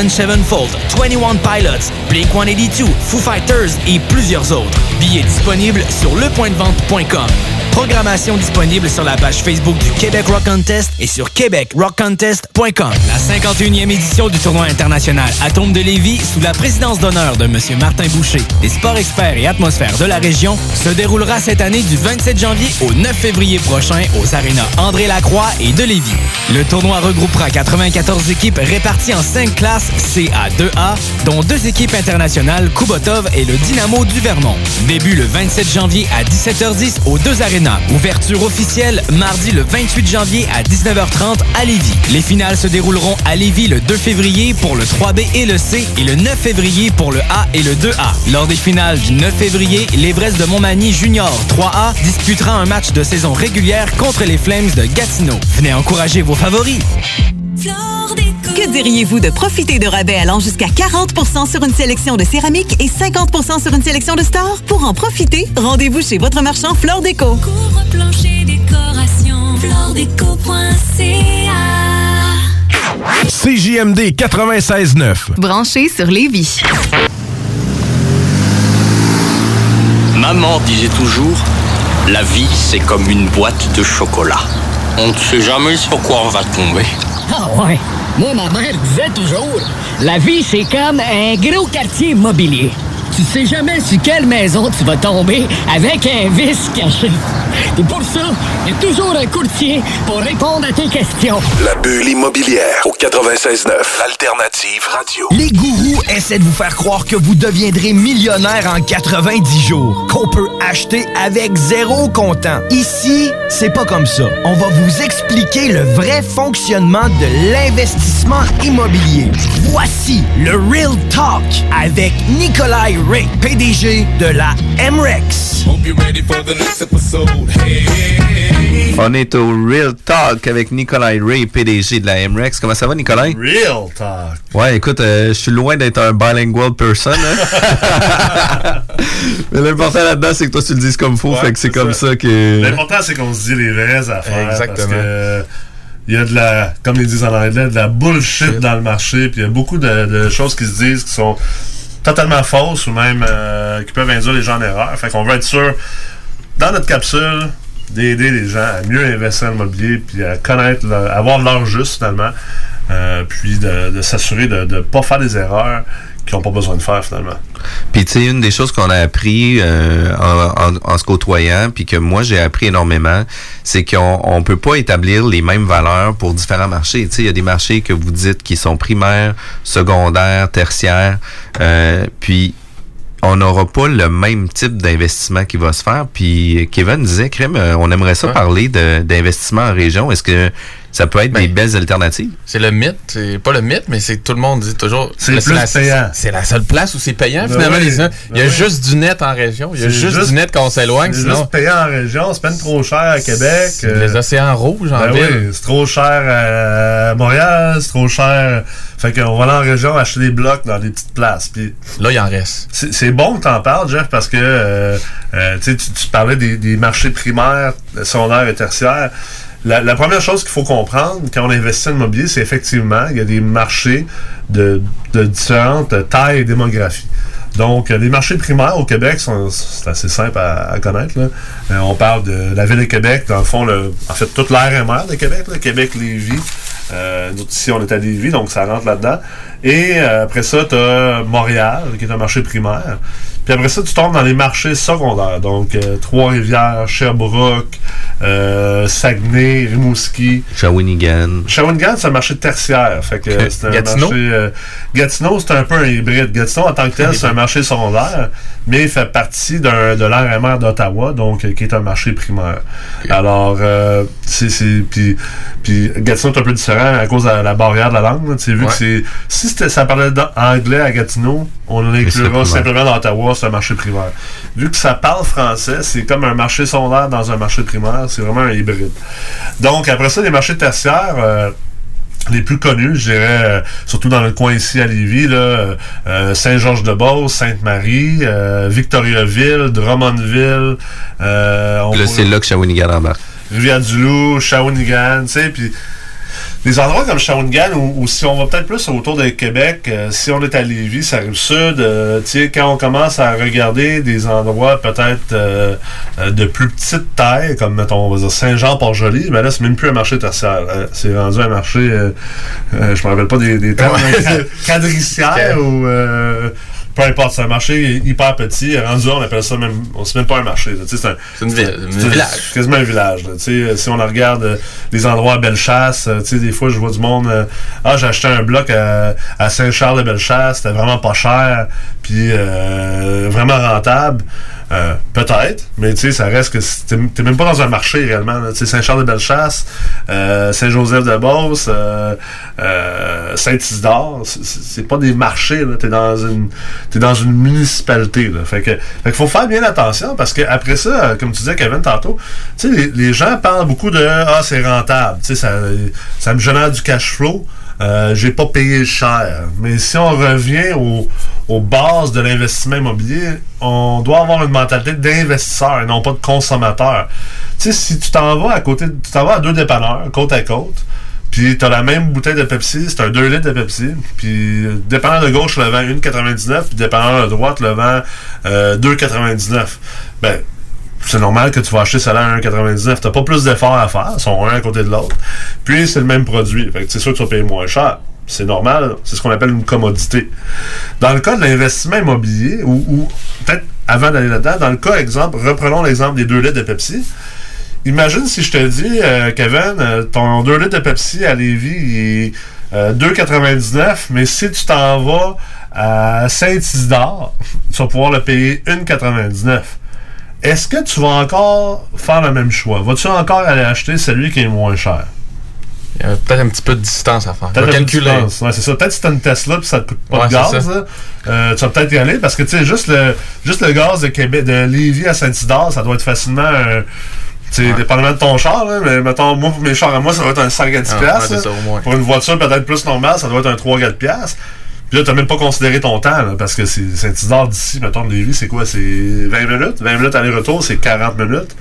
Sevenfold, 21 Pilots, Blink-182, Foo Fighters et plusieurs autres. Billets disponibles sur lepointdevente.com. Programmation disponible sur la page Facebook du Québec Rock Contest et sur québecrockcontest.com. La 51e édition du tournoi international Atome de Lévis, sous la présidence d'honneur de M. Martin Boucher, des sports experts et atmosphères de la région, se déroulera cette année du 27 janvier au 9 février prochain aux arénas André Lacroix et de Lévis. Le tournoi regroupera 94 équipes réparties en 5 classes CA2A, dont deux équipes internationales, Kubotov et le Dynamo du Vermont. Début le 27 janvier à 17h10 aux deux arénas Ouverture officielle mardi le 28 janvier à 19h30 à Lévis. Les finales se dérouleront à Lévis le 2 février pour le 3B et le C et le 9 février pour le A et le 2A. Lors des finales du 9 février, l'Everest de Montmagny Junior 3A disputera un match de saison régulière contre les Flames de Gatineau. Venez encourager vos favoris. Que diriez-vous de profiter de rabais allant jusqu'à 40% sur une sélection de céramique et 50% sur une sélection de stores? Pour en profiter, rendez-vous chez votre marchand Flore Déco. Couvre-plancher décoration, floredeco.ca CJMD 96.9. Branché sur Lévis. Maman disait toujours, la vie c'est comme une boîte de chocolat. On ne sait jamais sur quoi on va tomber. Ah ouais. Moi, ma mère disait toujours, la vie, c'est comme un gros quartier immobilier. Tu sais jamais sur quelle maison tu vas tomber avec un vice caché. Et pour ça, il y a toujours un courtier pour répondre à tes questions. La bulle immobilière au 96.9. Alternative Radio. Les gourous essaient de vous faire croire que vous deviendrez millionnaire en 90 jours, qu'on peut acheter avec zéro comptant. Ici, c'est pas comme ça. On va vous expliquer le vrai fonctionnement de l'investissement immobilier. Voici le Real Talk avec Nikolai Ray, PDG de la MREX. On est au Real Talk avec Nikolai Ray, PDG de la MREX. Comment ça va, Nikolai? Real Talk. Ouais, écoute, euh, je suis loin d'être un bilingual person. hein. Mais l'important là-dedans, c'est que toi, tu le dises comme faut. Ouais, fait que c'est comme ça. ça que. L'important, c'est qu'on se dit les vraies affaires. Exactement. Parce que, il y a de la, comme ils disent en anglais, de la bullshit dans le marché. Puis il y a beaucoup de, de choses qui se disent qui sont totalement fausses ou même euh, qui peuvent induire les gens en erreur. Fait qu'on veut être sûr, dans notre capsule, d'aider les gens à mieux investir en immobilier puis à connaître, leur- avoir l'heure juste finalement. Euh, puis de, de s'assurer de ne pas faire des erreurs qu'ils n'ont pas besoin de faire finalement. Puis tu sais, une des choses qu'on a appris euh, en, en- en se côtoyant, puis que moi j'ai appris énormément, c'est qu'on on peut pas établir les mêmes valeurs pour différents marchés. Tu sais, il y a des marchés que vous dites qui sont primaires, secondaires, tertiaires, euh, puis on n'aura pas le même type d'investissement qui va se faire. Puis Kevin disait, Crème, euh, on aimerait ça Ouais. parler d'investissement en région. Est-ce que ça peut être des belles alternatives? C'est le mythe, c'est pas le mythe, mais c'est tout le monde dit toujours. C'est la, payant. C'est la seule place où c'est payant. Ben finalement, oui, les gens- il y a ben oui. juste du net en région. Il y a C'est juste, juste- du net quand on s'éloigne. C'est Sinon, juste payant en région, c'est peine trop cher à Québec. Les océans rouges en ben ville. oui, c'est trop cher à Montréal, c'est trop cher. Fait qu'on va aller en région acheter des blocs dans des petites places. Puis là, il en reste. C'est bon que t'en parles, Jeff, parce que euh, euh, tu parlais des, des marchés primaires, secondaires et tertiaires. La, la première chose qu'il faut comprendre quand on investit en immobilier, c'est effectivement il y a des marchés de, de différentes tailles et démographies. Donc, les marchés primaires au Québec, sont- c'est assez simple à, à connaître. là. Euh, on parle de la ville de Québec, dans le fond, le, en fait, toute l'ARMR de Québec, là, Québec-Lévis. Euh, nous, ici, on est à Lévis, donc ça rentre là-dedans. Et euh, après ça, tu as Montréal, qui est un marché primaire. Puis après ça, tu tombes dans les marchés secondaires. Donc, euh, Trois-Rivières, Sherbrooke, euh, Saguenay, Rimouski. Shawinigan. Shawinigan, c'est un marché tertiaire. Fait que c'est un Gatineau? marché. euh, Gatineau, c'est un peu un hybride. Gatineau, en tant que tel, c'est un marché secondaire, mais il fait partie d'un- de l'RMR d'Ottawa, donc qui est un marché primaire. Alors, c'est. c'est- Puis, puis Gatineau est un peu différent à cause de la, la barrière de la langue. Tu sais, vu Ouais. que c'est. Si c'était- ça parlait anglais à Gatineau, on l'inclura simplement dans Ottawa, c'est un marché primaire. Vu que ça parle français, c'est comme un marché secondaire dans un marché primaire, c'est vraiment un hybride. Donc, après ça, les marchés tertiaires. euh, les plus connus, je dirais, euh, surtout dans le coin ici à Lévis, là, euh, Saint-Georges-de-Beauce, Sainte-Marie, euh, Victoriaville, Drummondville. on Là, c'est là que Shawinigan embarque. Rivière-du-Loup, Shawinigan, tu sais, puis des endroits comme Shawinigan ou, ou si on va peut-être plus autour de Québec, euh, si on est à Lévis, ça arrive sud, euh, tu sais, quand on commence à regarder des endroits peut-être euh, euh, de plus petite taille, comme mettons, on va dire Saint-Jean-Port-Joli, mais là, c'est même plus un marché tertiaire. C'est rendu un marché, je me rappelle pas des, des termes, quadriciaire ou... peu importe, c'est un marché hyper petit. Rendu là, on appelle ça même. On sait même pas un marché. là. Tu sais, C'est un- C'est une ville, un village. c'est quasiment un village. là. Tu sais, euh, si on regarde euh, les endroits à Bellechasse, euh, tu sais, des fois, je vois du monde. euh, ah, j'ai acheté un bloc à, à Saint-Charles de Bellechasse, c'était vraiment pas cher, puis euh, vraiment rentable. Euh, Peut-être, mais tu sais, ça reste que t'es même pas dans un marché réellement. Tu sais, Saint-Charles-de-Bellechasse, euh, Saint-Joseph-de-Beauce, euh, euh, Saint-Isidore, c'est- pas des marchés. T'es dans une t'es dans une municipalité. Là. Fait que fait faut faire bien attention parce que après ça, euh, comme tu disais Kevin tantôt, tu sais, les, les gens parlent beaucoup de ah c'est rentable, tu sais, ça, ça me génère du cash flow. Euh, j'ai pas payé cher. Mais si on revient au- aux bases de l'investissement immobilier, on doit avoir une mentalité d'investisseur et non pas de consommateur. Tu sais, si tu t'en vas à côté, tu t'en vas à deux dépanneurs, côte à côte, puis t'as la même bouteille de Pepsi, c'est un 2 litres de Pepsi, puis dépanneur de gauche le vend 1,99, puis dépanneur de droite le vend euh, 2,99. Ben, c'est normal que tu vas acheter cela à 1,99. T'as pas plus d'efforts à faire. Ils sont un à côté de l'autre. Puis, c'est le même produit. Fait que c'est sûr que tu vas payer moins cher. C'est normal. C'est ce qu'on appelle une commodité. Dans le cas de l'investissement immobilier, ou, ou peut-être avant d'aller là-dedans, dans le cas, exemple, reprenons l'exemple des 2 litres de Pepsi. Imagine si je te dis, euh, Kevin, euh, ton 2 litres de Pepsi à Lévis, est euh, 2,99, mais si tu t'en vas à Saint-Isidore, tu vas pouvoir le payer 1,99. Est-ce que tu vas encore faire le même choix? Vas-tu encore aller acheter celui qui est moins cher? Il y a peut-être un petit peu de distance à faire. Peut-être calculer. Ouais, c'est ça. Peut-être si t'as une Tesla puis ça te coûte pas Ouais, de gaz, là, euh, tu vas peut-être y aller parce que tu sais, juste le, juste le gaz de Québec, de Lévis à Saint-Isidore, ça doit être facilement. euh, tu sais, dépendamment de ton char, là, mais mettons, moi, pour mes chars à moi, ça va être un 5 à 10 Ah, piastres, ouais, ça. Pour une voiture peut-être plus normale, ça doit être un 3 4 piastres. Puis là, t'as même pas considéré ton temps, parce que c'est Saint-Isidore d'ici, mettons, de Lévis, c'est quoi? C'est 20 minutes? 20 minutes aller-retour, c'est 40 minutes.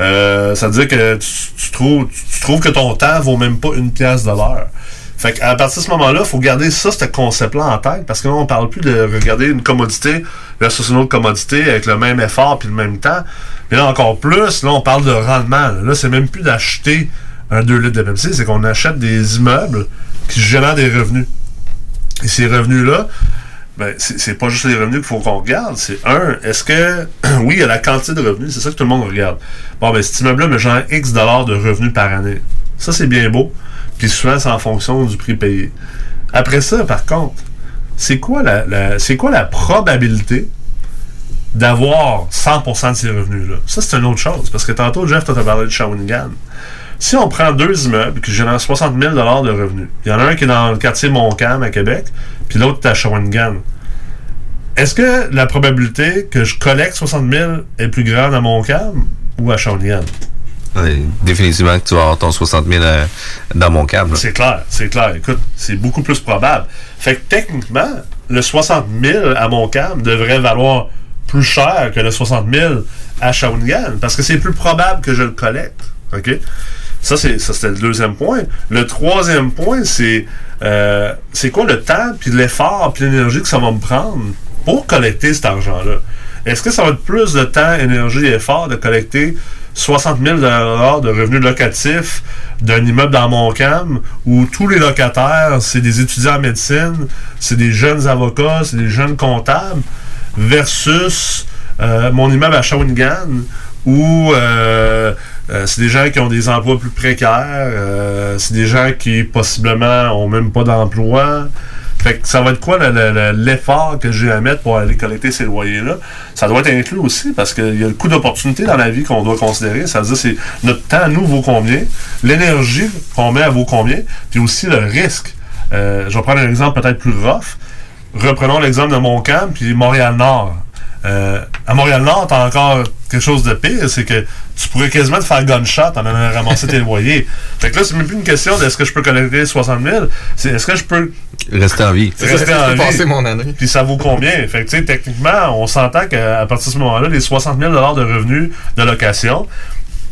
Euh, ça veut dire que tu trouves que ton temps vaut même pas une pièce de l'heure. Fait qu'à partir de ce moment-là, il faut garder ça, ce concept-là en tête, parce que là, on parle plus de regarder une commodité versus une autre commodité avec le même effort puis le même temps. Mais là, encore plus, là, on parle de rendement. Là, Là, c'est même plus d'acheter un 2 litres de Pepsi, c'est qu'on achète des immeubles qui génèrent des revenus. Et ces revenus-là, ben, c'est pas juste les revenus qu'il faut qu'on regarde. C'est un, est-ce que, oui, il y a la quantité de revenus, c'est ça que tout le monde regarde. Bon, ben, cet immeuble-là me génère X dollars de revenus par année. Ça, c'est bien beau. Puis souvent, c'est en fonction du prix payé. Après ça, par contre, c'est quoi la, c'est quoi la probabilité d'avoir 100% de ces revenus-là? Ça, c'est une autre chose. Parce que tantôt, Jeff, toi, t'as parlé de Shawinigan. Si on prend deux immeubles qui génèrent 60 000 de revenus, il y en a un qui est dans le quartier Montcalm à Québec, puis l'autre est à Shawinigan. Est-ce que la probabilité que je collecte 60 000 est plus grande à Montcalm ou à Shawinigan? Définitivement que tu vas avoir ton 60 000 euh, dans mon câble. C'est clair, c'est clair. Écoute, c'est beaucoup plus probable. Fait que techniquement, le 60 000 à Montcalm devrait valoir plus cher que le 60 000 à Shawinigan parce que c'est plus probable que je le collecte. OK? Ça, c'est, c'était le deuxième point. Le troisième point, c'est euh, c'est quoi le temps, puis l'effort, puis l'énergie que ça va me prendre pour collecter cet argent-là? Est-ce que ça va être plus de temps, énergie et effort de collecter 60 000 de revenus locatifs d'un immeuble dans Montcalm où tous les locataires, c'est des étudiants en médecine, c'est des jeunes avocats, c'est des jeunes comptables, versus euh, mon immeuble à Shawinigan où euh, euh, c'est des gens qui ont des emplois plus précaires, euh, c'est des gens qui possiblement ont même pas d'emploi. Fait que ça va être quoi le- le- le- l'effort que j'ai à mettre pour aller collecter ces loyers-là? Ça doit être inclus aussi parce qu'il y a le coût d'opportunité dans la vie qu'on doit considérer. Ça veut dire c'est notre temps nous vaut combien, l'énergie qu'on met à vaut combien, puis aussi le risque. Euh, je vais prendre un exemple peut-être plus rough. Reprenons l'exemple de Montcalm puis Montréal-Nord. À Montréal-Nord, t'as encore quelque chose de pire, c'est que tu pourrais quasiment te faire gunshot en allant ramasser tes loyers. Fait que là, c'est même plus une question d'est-ce que je peux collecter 60 000, c'est est-ce que je peux Rester en vie. rester en vie. passer mon année. Puis ça vaut combien? Fait que, tu sais, techniquement, on s'entend qu'à partir de ce moment-là, les 60 000 de revenus de location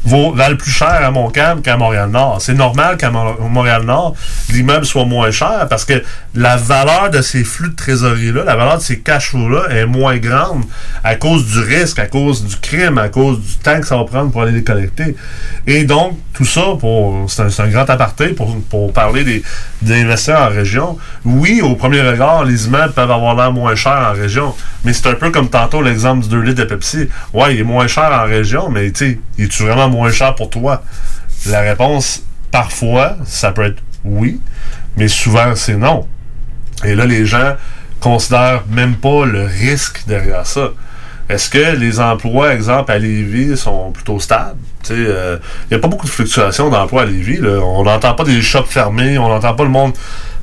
vaut, valent plus cher à Montcalm qu'à Montréal-Nord. C'est normal qu'à Mo- Montréal-Nord, l'immeuble soit moins cher parce que la valeur de ces flux de trésorerie-là, la valeur de ces cash flows-là est moins grande à cause du risque, à cause du crime, à cause du temps que ça va prendre pour aller les collecter. Et donc, tout ça, pour c'est un, grand aparté pour, pour parler des, des investisseurs en région. Oui, au premier regard, les immeubles peuvent avoir l'air moins chers en région, mais c'est un peu comme tantôt l'exemple du 2 litres de Pepsi. Ouais, il est moins cher en région, mais tu sais, est-tu vraiment moins cher pour toi? La réponse, parfois, ça peut être oui, mais souvent, c'est non. Et là, les gens considèrent même pas le risque derrière ça. est-ce que les emplois, exemple, à Lévis, sont plutôt stables? Il n'y a pas beaucoup de fluctuations d'emplois à Lévis. On n'entend pas des shops fermés, on n'entend pas le monde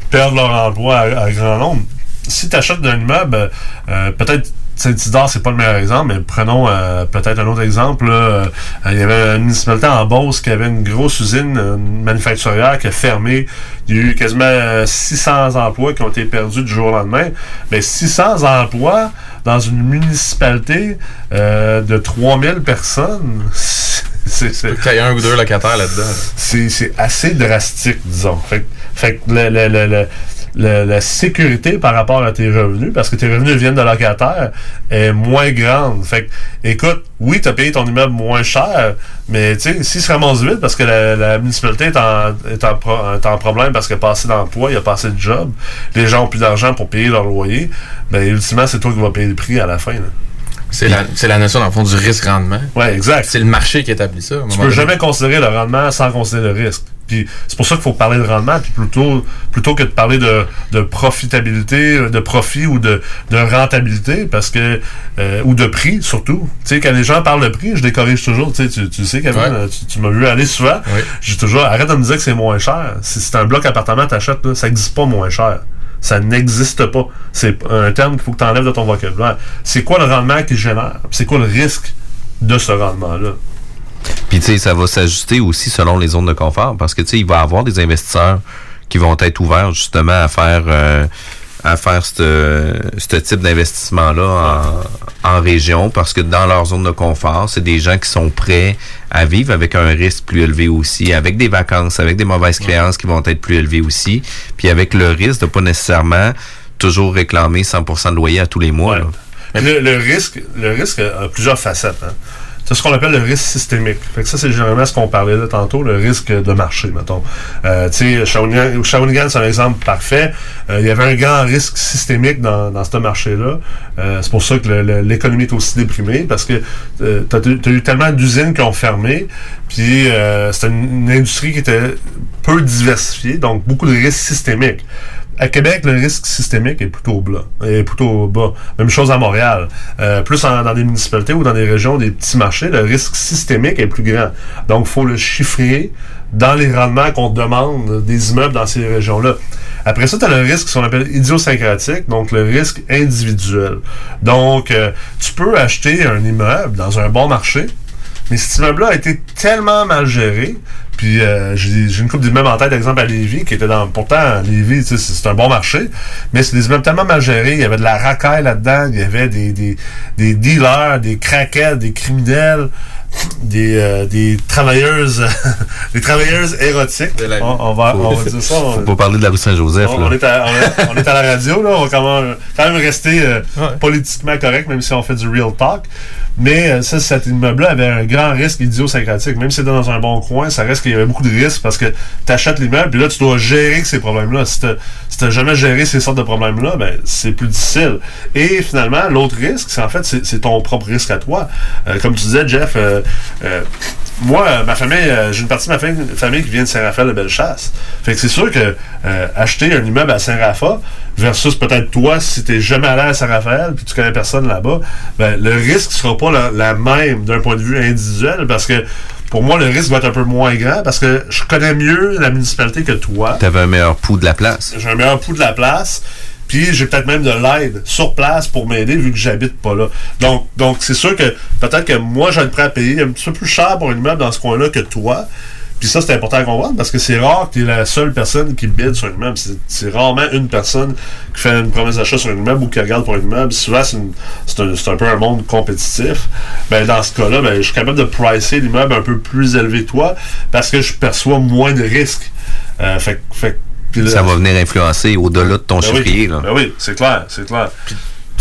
perdre leur emploi à, grand nombre. Si tu achètes un immeuble, euh, peut-être Saint-Isidore, c'est pas le meilleur exemple, mais prenons euh, peut-être un autre exemple. Euh, il y avait une municipalité en Beauce qui avait une grosse usine manufacturière qui a fermé. Il y a eu quasiment euh, 600 emplois qui ont été perdus du jour au lendemain. Mais 600 emplois dans une municipalité euh, de 3000 personnes, c'est... y a un ou deux locataires là-dedans. c'est c'est assez drastique, disons. Fait, que- fait que le- le- le- le- le- la sécurité par rapport à tes revenus, parce que tes revenus viennent de locataires, est moins grande. Fait que, écoute, oui, tu as payé ton immeuble moins cher, mais tu sais, s'il se ramasse vite parce que la, la municipalité est en, est, en pro- est en problème parce qu'il y a pas assez d'emplois, il y a pas assez de jobs, les gens ont plus d'argent pour payer leur loyer, ben ultimement, c'est toi qui vas payer le prix à la fin. là. C'est la, c'est la notion, dans le fond, du risque-rendement. Ouais, exact. C'est le marché qui établit ça. Tu peux jamais considérer le rendement sans considérer le risque. Puis c'est pour ça qu'il faut parler de rendement, puis plutôt plutôt que de parler de, de profitabilité, de profit ou de, de rentabilité, parce que euh, ou de prix surtout. Tu sais, quand les gens parlent de prix, je les corrige toujours. Tu sais, tu, tu sais, Kevin, Ouais. tu, tu m'as vu aller souvent. J'ai toujours arrête de me dire que c'est moins cher. Si c'est un bloc appartement, t'achètes, ça n'existe pas moins cher. Ça n'existe pas. C'est un terme qu'il faut que tu enlèves de ton vocabulaire. C'est quoi le rendement qu'il génère? C'est quoi le risque de ce rendement-là? Puis tu sais, ça va s'ajuster aussi selon les zones de confort parce que tu sais, il va y avoir des investisseurs qui vont être ouverts justement à faire euh, à faire ce ce type d'investissement-là en, en région parce que dans leur zone de confort, c'est des gens qui sont prêts à vivre avec un risque plus élevé aussi, avec des vacances, avec des mauvaises créances qui vont être plus élevées aussi, puis avec le risque de pas nécessairement toujours réclamer 100% de loyer à tous les mois. là. Le, le risque, le risque a plusieurs facettes. hein. C'est ce qu'on appelle le risque systémique. Fait que ça, c'est généralement ce qu'on parlait là tantôt, le risque de marché, mettons. Euh, tu sais, Shawinigan, c'est un exemple parfait. Euh, il y avait un grand risque systémique dans, dans ce marché-là. Euh, c'est pour ça que l'économie est aussi déprimée, parce que euh, t'as as eu tellement d'usines qui ont fermé, puis euh, c'était une industrie qui était peu diversifiée, donc beaucoup de risques systémiques. À Québec, le risque systémique est plutôt bas. Même chose à Montréal. Euh, plus dans des municipalités ou dans des régions, des petits marchés, le risque systémique est plus grand. Donc, il faut le chiffrer dans les rendements qu'on demande des immeubles dans ces régions-là. Après ça, tu as le risque qu'on appelle idiosyncratique, donc le risque individuel. Donc, euh, tu peux acheter un immeuble dans un bon marché, mais cet immeuble-là a été tellement mal géré. Puis euh, j'ai une coupe d'immeubles en tête, exemple à Lévis, qui était dans. Pourtant, Lévis, c'est un bon marché, mais c'est des immeubles tellement mal gérés. Il y avait de la racaille là-dedans, il y avait des dealers, des craquettes, des criminels, des, euh, des travailleuses des travailleuses érotiques. On, on va, on va dire ça. on- Faut pas parler de la rue Saint-Joseph. on, est à, on, est, on est à la radio, là. On va quand même, quand même rester euh, politiquement correct, même si on fait du real talk. Mais euh, ça, cet immeuble-là avait un grand risque idiosyncratique. Même si c'était dans un bon coin, ça reste qu'il y avait beaucoup de risques parce que tu achètes l'immeuble, puis là, tu dois gérer ces problèmes-là. Si tu n'as jamais géré ces sortes de problèmes-là, ben, c'est plus difficile. Et finalement, l'autre risque, c'est en fait, c'est ton propre risque à toi. Euh, comme tu disais, Jeff, moi, euh, ma famille, euh, j'ai une partie de ma famille, famille qui vient de Saint-Raphaël de Bellechasse. Fait que c'est sûr que euh, acheter un immeuble à Saint-Raphaël versus peut-être toi, si t'es jamais allé à Saint-Raphaël puis tu connais personne là-bas, ben, le risque sera pas la, la même d'un point de vue individuel parce que pour moi, le risque va être un peu moins grand parce que je connais mieux la municipalité que toi. T'avais un meilleur pouls de la place. J'ai un meilleur pouls de la place. Puis j'ai peut-être même de l'aide sur place pour m'aider vu que j'habite pas là. Donc, donc c'est sûr que peut-être que moi, je être prêt à payer un petit peu plus cher pour un immeuble dans ce coin-là que toi. Puis ça, c'est important à comprendre parce que c'est rare que tu es la seule personne qui bide sur un immeuble. C'est- rarement une personne qui fait une promesse d'achat sur un immeuble ou qui regarde pour un immeuble. Souvent, c'est un, un peu un monde compétitif. Ben, dans ce cas-là, ben, je suis capable de pricer l'immeuble un peu plus élevé que toi parce que je perçois moins de risques. Euh, fait, fait, puis là- Ça va venir influencer au-delà de ton Ben oui. chiffrier. Là. Ben oui, c'est clair, c'est clair.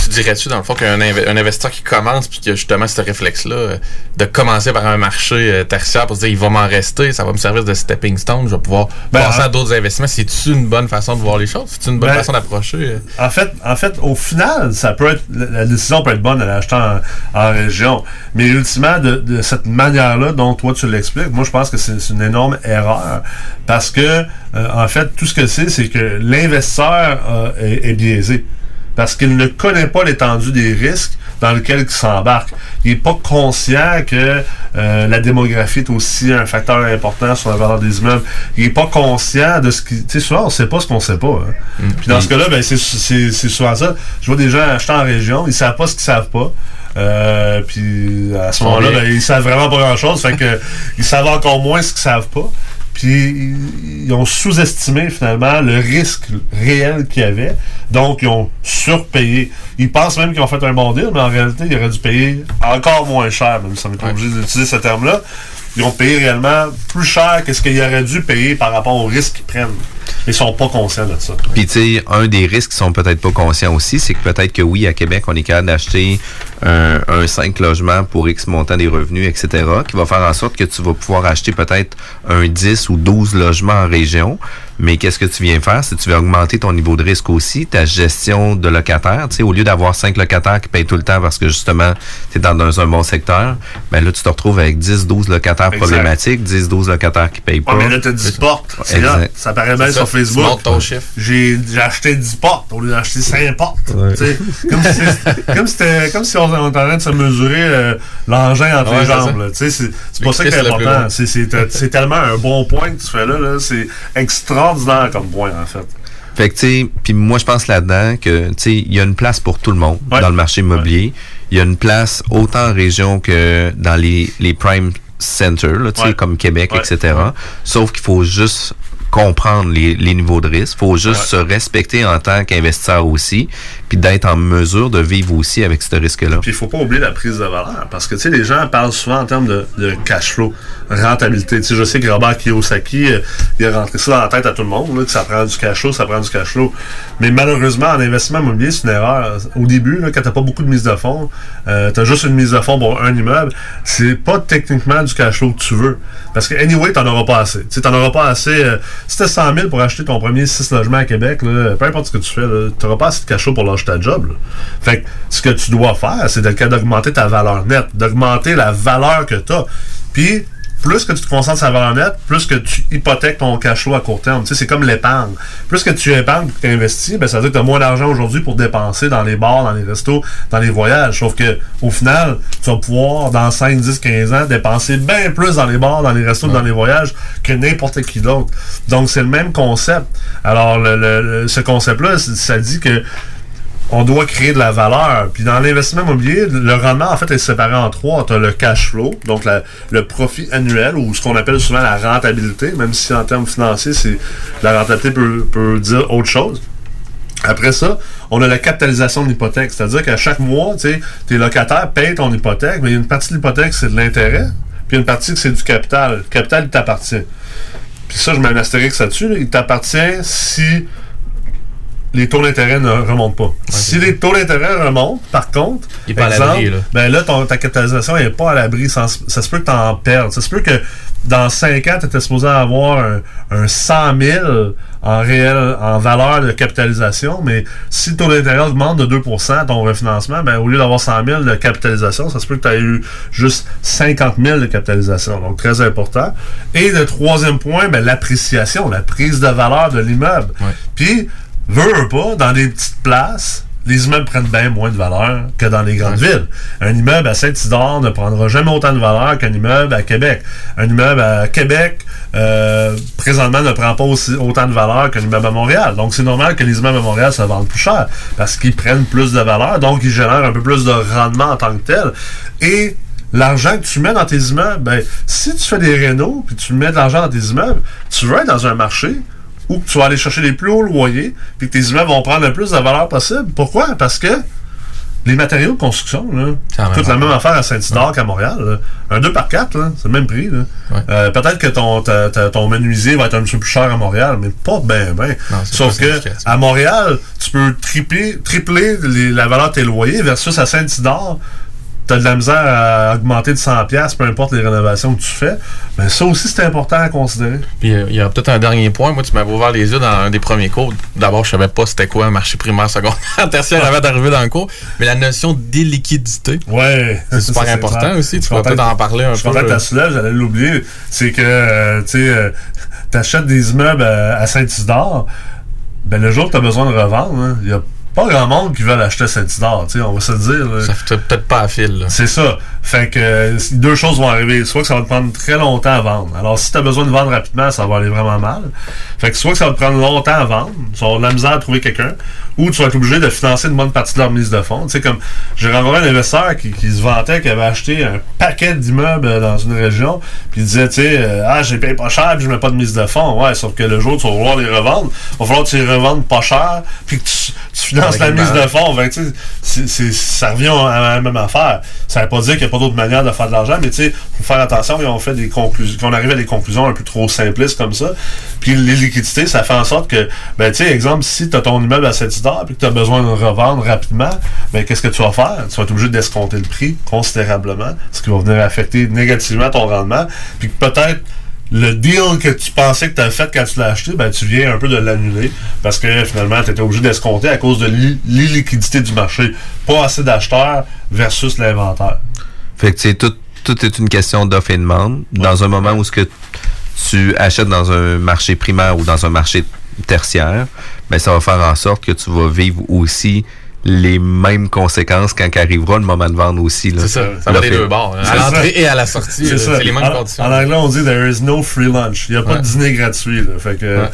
Tu dirais-tu, dans le fond, qu'un inve- un investisseur qui commence puis qui a justement ce réflexe-là euh, de commencer par un marché euh, tertiaire pour se dire il va m'en rester, ça va me servir de stepping stone, je vais pouvoir Ben, passer à d'autres investissements. C'est-tu une bonne façon de voir les choses? C'est une bonne Ben, façon d'approcher? euh? En fait, en fait, au final, ça peut être la, décision peut être bonne en l'achetant en, en région, mais ultimement de, de cette manière-là dont toi tu l'expliques, moi je pense que c'est c'est une énorme erreur parce que euh, en fait tout ce que c'est, c'est que l'investisseur euh, est, est biaisé. Parce qu'il ne connaît pas l'étendue des risques dans lesquels il s'embarque. Il n'est pas conscient que euh, la démographie est aussi un facteur important sur la valeur des immeubles. Il n'est pas conscient de ce qui... Tu sais, souvent, on ne sait pas ce qu'on ne sait pas. hein. Mm. Puis dans ce cas-là, ben, c'est- c'est c'est souvent ça. Je vois des gens acheter en région, ils savent pas ce qu'ils savent pas. Euh, puis à ce moment-là, ben, ils savent vraiment pas grand-chose. fait que ils savent encore moins ce qu'ils savent pas. Puis ils, ont sous-estimé finalement le risque réel qu'il y avait. Donc ils ont surpayé. Ils pensent même qu'ils ont fait un bon deal, mais en réalité, ils auraient dû payer encore moins cher, même si on est obligé d'utiliser ce terme-là. Ils ont payé réellement plus cher que ce qu'ils auraient dû payer par rapport au risque qu'ils prennent. Ils sont pas conscients de ça. Puis, tu sais, un des risques qu'ils sont peut-être pas conscients aussi, c'est que peut-être que oui, à Québec, on est capable d'acheter un, un 5 logements pour X montant des revenus, etc., qui va faire en sorte que tu vas pouvoir acheter peut-être un 10 ou 12 logements en région. Mais qu'est-ce que tu viens faire? C'est que tu vas augmenter ton niveau de risque aussi, ta gestion de locataires. Tu sais, au lieu d'avoir 5 locataires qui payent tout le temps parce que justement, tu es dans, un bon secteur, ben là, tu te retrouves avec 10, 12 locataires Exact. problématiques, 10, 12 locataires qui payent pas. Ouais, mais là, t'as 10 portes. C'est Exact. là. Ça paraît bien. Sur Facebook. J'ai j'ai acheté 10 portes au lieu d'acheter 5 portes. Tu sais, Comme si c'est- comme si c'était- comme si on, était en train de se mesurer euh, l'engin entre Ouais, les c'est jambes. C'est c'est pas ça qui est Christ le plus important. C'est- C'est c'est tellement un bon point que tu fais là. là. C'est extraordinaire comme point, en fait. Fait que, tu sais, puis moi, je pense là-dedans que, tu sais, il y a une place pour tout le monde dans le marché immobilier. Il y a une place autant en région que dans les, les prime centers, là, tu sais, Ouais. comme Québec, Ouais. etc. Sauf qu'il faut juste comprendre les, les niveaux de risque. faut juste se respecter en tant qu'investisseur aussi, puis d'être en mesure de vivre aussi avec ce risque-là. Puis il faut pas oublier la prise de valeur parce que tu sais les gens parlent souvent en termes de, cash flow, rentabilité. Tu sais je sais que Robert Kiyosaki euh, il a rentré ça dans la tête à tout le monde que ça prend du cash flow, ça prend du cash flow. Mais malheureusement en investissement immobilier c'est une erreur. Au début là, quand t'as pas beaucoup de mise de fonds, euh, t'as juste une mise de fonds pour un immeuble, c'est pas techniquement du cash flow que tu veux parce que anyway t'en auras pas assez. Tu t'en auras pas assez. euh, si t'as 100 000 pour acheter ton premier 6 logements à Québec, peu importe ce que tu fais, t'auras pas assez de cash flow pour ta job. là. Fait que ce que tu dois faire, c'est d'augmenter ta valeur nette, d'augmenter la valeur que tu as. Puis, plus que tu te concentres sur la valeur nette, plus que tu hypothèques ton cash flow à court terme. Tu sais, c'est comme l'épargne. Plus que tu épargnes et que tu investis, ben, ça veut dire que tu as moins d'argent aujourd'hui pour dépenser dans les bars, dans les restos, dans les voyages. Sauf que au final, tu vas pouvoir, dans 5, 10, 15 ans, dépenser bien plus dans les bars, dans les restos, dans les voyages que n'importe qui d'autre. Donc, c'est le même concept. Alors, le- le- le- ce concept-là, ça dit que on doit créer de la valeur. Puis dans l'investissement immobilier, le rendement, en fait, est séparé en trois. Tu as le cash flow, donc le profit annuel, ou ce qu'on appelle souvent la rentabilité, même si en termes financiers, c'est la rentabilité peut, peut dire autre chose. Après ça, on a la capitalisation de l'hypothèque. C'est-à-dire qu'à chaque mois, tes locataires payent ton hypothèque, mais il y a une partie de l'hypothèque, c'est de l'intérêt, puis une partie que c'est du capital. Le capital, il t'appartient. Puis ça, je mets un astérix là-dessus. là. Il t'appartient si les taux d'intérêt ne remontent pas. si les taux d'intérêt remontent, par contre, Il à exemple, là. ben là, ton- ta capitalisation n'est pas à l'abri. Ça, ça se peut que tu en perdes. Ça se peut que dans 5 ans, tu étais supposé avoir un, un 100 000 en réel, en valeur de capitalisation, mais si le taux d'intérêt augmente de 2% ton refinancement, ben, au lieu d'avoir 100 000 de capitalisation, ça se peut que tu aies eu juste 50 000 de capitalisation. Donc, très important. Et le troisième point, ben, l'appréciation, la prise de valeur de l'immeuble. Puis, veut, veut pas, dans des petites places, les immeubles prennent bien moins de valeur que dans les grandes villes. Un immeuble à Saint-Isidore ne prendra jamais autant de valeur qu'un immeuble à Québec. Un immeuble à Québec, euh, présentement, ne prend pas aussi, autant de valeur qu'un immeuble à Montréal. Donc, c'est normal que les immeubles à Montréal se vendent plus cher parce qu'ils prennent plus de valeur, donc ils génèrent un peu plus de rendement en tant que tel. Et l'argent que tu mets dans tes immeubles, ben, si tu fais des rénaux puis tu mets de l'argent dans tes immeubles, tu veux être dans un marché où tu vas aller chercher les plus hauts loyers puis que tes immeubles vont prendre le plus de valeur possible. Pourquoi? Parce que les matériaux de construction, là, la même toute la affaire. même affaire à Saint-Isidore qu'à Montréal. là. Un 2 par 4, là, c'est le même prix. Euh, Peut-être que ton, ta- ta- ton menuisier va être un petit peu plus cher à Montréal, mais pas bien, bien. Sauf que à Montréal, tu peux tripler, tripler les- la valeur de tes loyers versus à Saint-Isidore, tu as de la misère à augmenter de 100$, peu importe les rénovations que tu fais. Mais ça aussi, c'est important à considérer. Puis euh, il y a peut-être un dernier point. Moi, tu m'avais ouvert les yeux dans un des premiers cours. D'abord, je savais pas c'était quoi un marché primaire, secondaire, tertiaire avant d'arriver dans le cours. Mais la notion d'illiquidité. Ouais. C'est super important clair. aussi. Je Tu vas peut-être en parler un Je peu. content que tu j'allais l'oublier. C'est que, euh, tu euh, t'achètes des immeubles à, à Saint-Isidore, ben le jour que tu as besoin de revendre, hein, il y a pas grand monde qui veut acheter Saint-Isidore, tu sais, on va se dire. Ça fait peut-être pas à fil. là. C'est ça. Fait que deux choses vont arriver. Soit que ça va te prendre très longtemps à vendre. Alors, si tu as besoin de vendre rapidement, ça va aller vraiment mal. Fait que soit que ça va te prendre longtemps à vendre, tu vas avoir de la misère à trouver quelqu'un, ou tu vas être obligé de financer une bonne partie de leur mise de fonds. Tu sais, comme j'ai rencontré un investisseur qui, qui se vantait qu'il avait acheté un paquet d'immeubles dans une région, puis il disait, tu sais, euh, ah, j'ai payé pas cher, puis je mets pas de mise de fonds. Ouais, sauf que le jour où tu vas vouloir les revendre, il va falloir que tu les revendes pas cher, puis que tu, tu finances la mise de fonds. Fait tu sais, ça revient à la même affaire. Ça veut pas dire qu'il n'y a pas d'autre manière de faire de l'argent, mais tu sais, faut faire attention et on fait des conclusions, qu'on arrive à des conclusions un peu trop simplistes comme ça. Puis les liquidités, ça fait en sorte que, ben tu sais, exemple, si tu as ton immeuble à 7 heures puis que tu as besoin de revendre rapidement, ben qu'est-ce que tu vas faire? Tu vas être obligé d'escompter le prix considérablement, ce qui va venir affecter négativement ton rendement. Puis peut-être le deal que tu pensais que tu as fait quand tu l'as acheté, ben, tu viens un peu de l'annuler parce que finalement, tu étais obligé d'escompter à cause de l'i- l'illiquidité du marché. Pas assez d'acheteurs versus l'inventaire. Fait que tout, tout est une question d'offre et demande. Dans un moment où ce que tu achètes dans un marché primaire ou dans un marché tertiaire, ben ça va faire en sorte que tu vas vivre aussi les mêmes conséquences quand arrivera le moment de vendre aussi. là. C'est ça, ça va des deux et- bords. hein. À l'entrée et à la sortie, C'est ça. c'est les mêmes En- conditions. En anglais, on dit there is no free lunch. Il n'y a pas Ouais. de dîner gratuit. Là. Fait que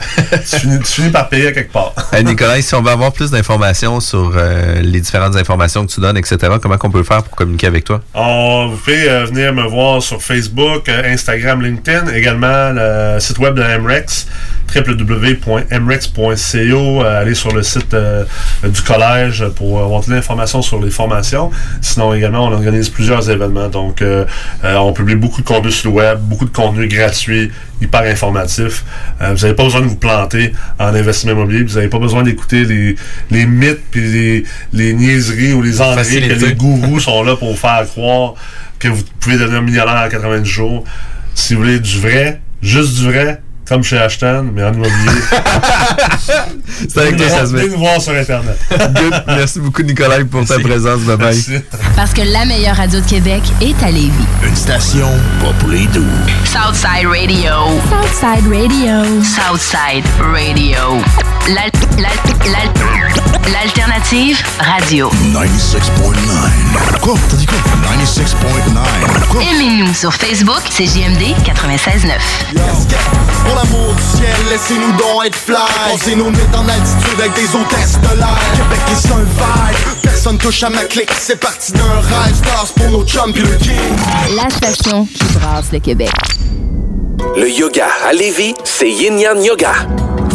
tu, finis, tu finis par payer à quelque part. Hey, Nicolas, si on veut avoir plus d'informations sur euh, les différentes informations que tu donnes, etc., comment on peut faire pour communiquer avec toi? On, vous pouvez euh, venir me voir sur Facebook, euh, Instagram, LinkedIn, également le site web de MREX, www.mrex.co. Euh, allez sur le site euh, du collège pour avoir toute l'information sur les formations. Sinon, également, on organise plusieurs événements. Donc, euh, euh, on publie beaucoup de contenu sur le web, beaucoup de contenu gratuit, hyper informatif. Euh, vous n'avez pas besoin de vous planter en investissement immobilier. Vous n'avez pas besoin d'écouter les, les mythes puis les, les niaiseries ou les enneries que les gourous sont là pour vous faire croire que vous pouvez devenir millionnaire en 90 jours. Si vous voulez du vrai, juste du vrai, comme chez Ashton, mais en immobilier. C'est avec toi, ça se Venez nous voir sur Internet. Good. Merci beaucoup, Nicolas, pour ta présence. Bye bye. Parce que la meilleure radio de Québec est à Lévis. Une station pas pour les doux. Southside Radio. Southside Radio. Southside Radio. L'al- l'al- l'al- L'alternative radio. 96.9. Quoi? T'as dit quoi? 96.9. Quoi? Aimez-nous sur Facebook, c'est JMD 96.9. Pour l'amour du ciel, laissez-nous donc être fly. Pensez nos nuits en altitude avec des hôtesses de l'air. Québec est un vibe. Personne touche à ma clique. C'est parti d'un rêve. Stars pour nos chums pis le king. La station qui brasse le Québec. Le yoga à Lévis, c'est Yin Yang Yoga.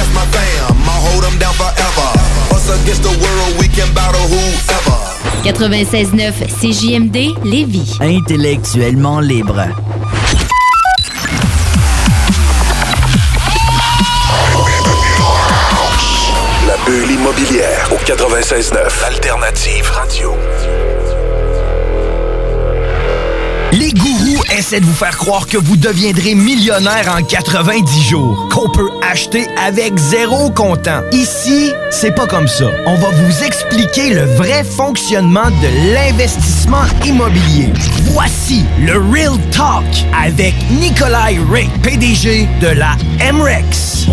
That's my fam. I'll hold them down forever. Us against the world, we can battle whoever. 96.9 CJMD Lévis. Intellectuellement libre. La bulle immobilière au 96.9. Alternative Radio. Les gourous essaient de vous faire croire que vous deviendrez millionnaire en 90 jours, qu'on peut acheter avec zéro comptant. Ici, c'est pas comme ça. On va vous expliquer le vrai fonctionnement de l'investissement immobilier. Voici le Real Talk avec Nikolai Ray, PDG de la MREX.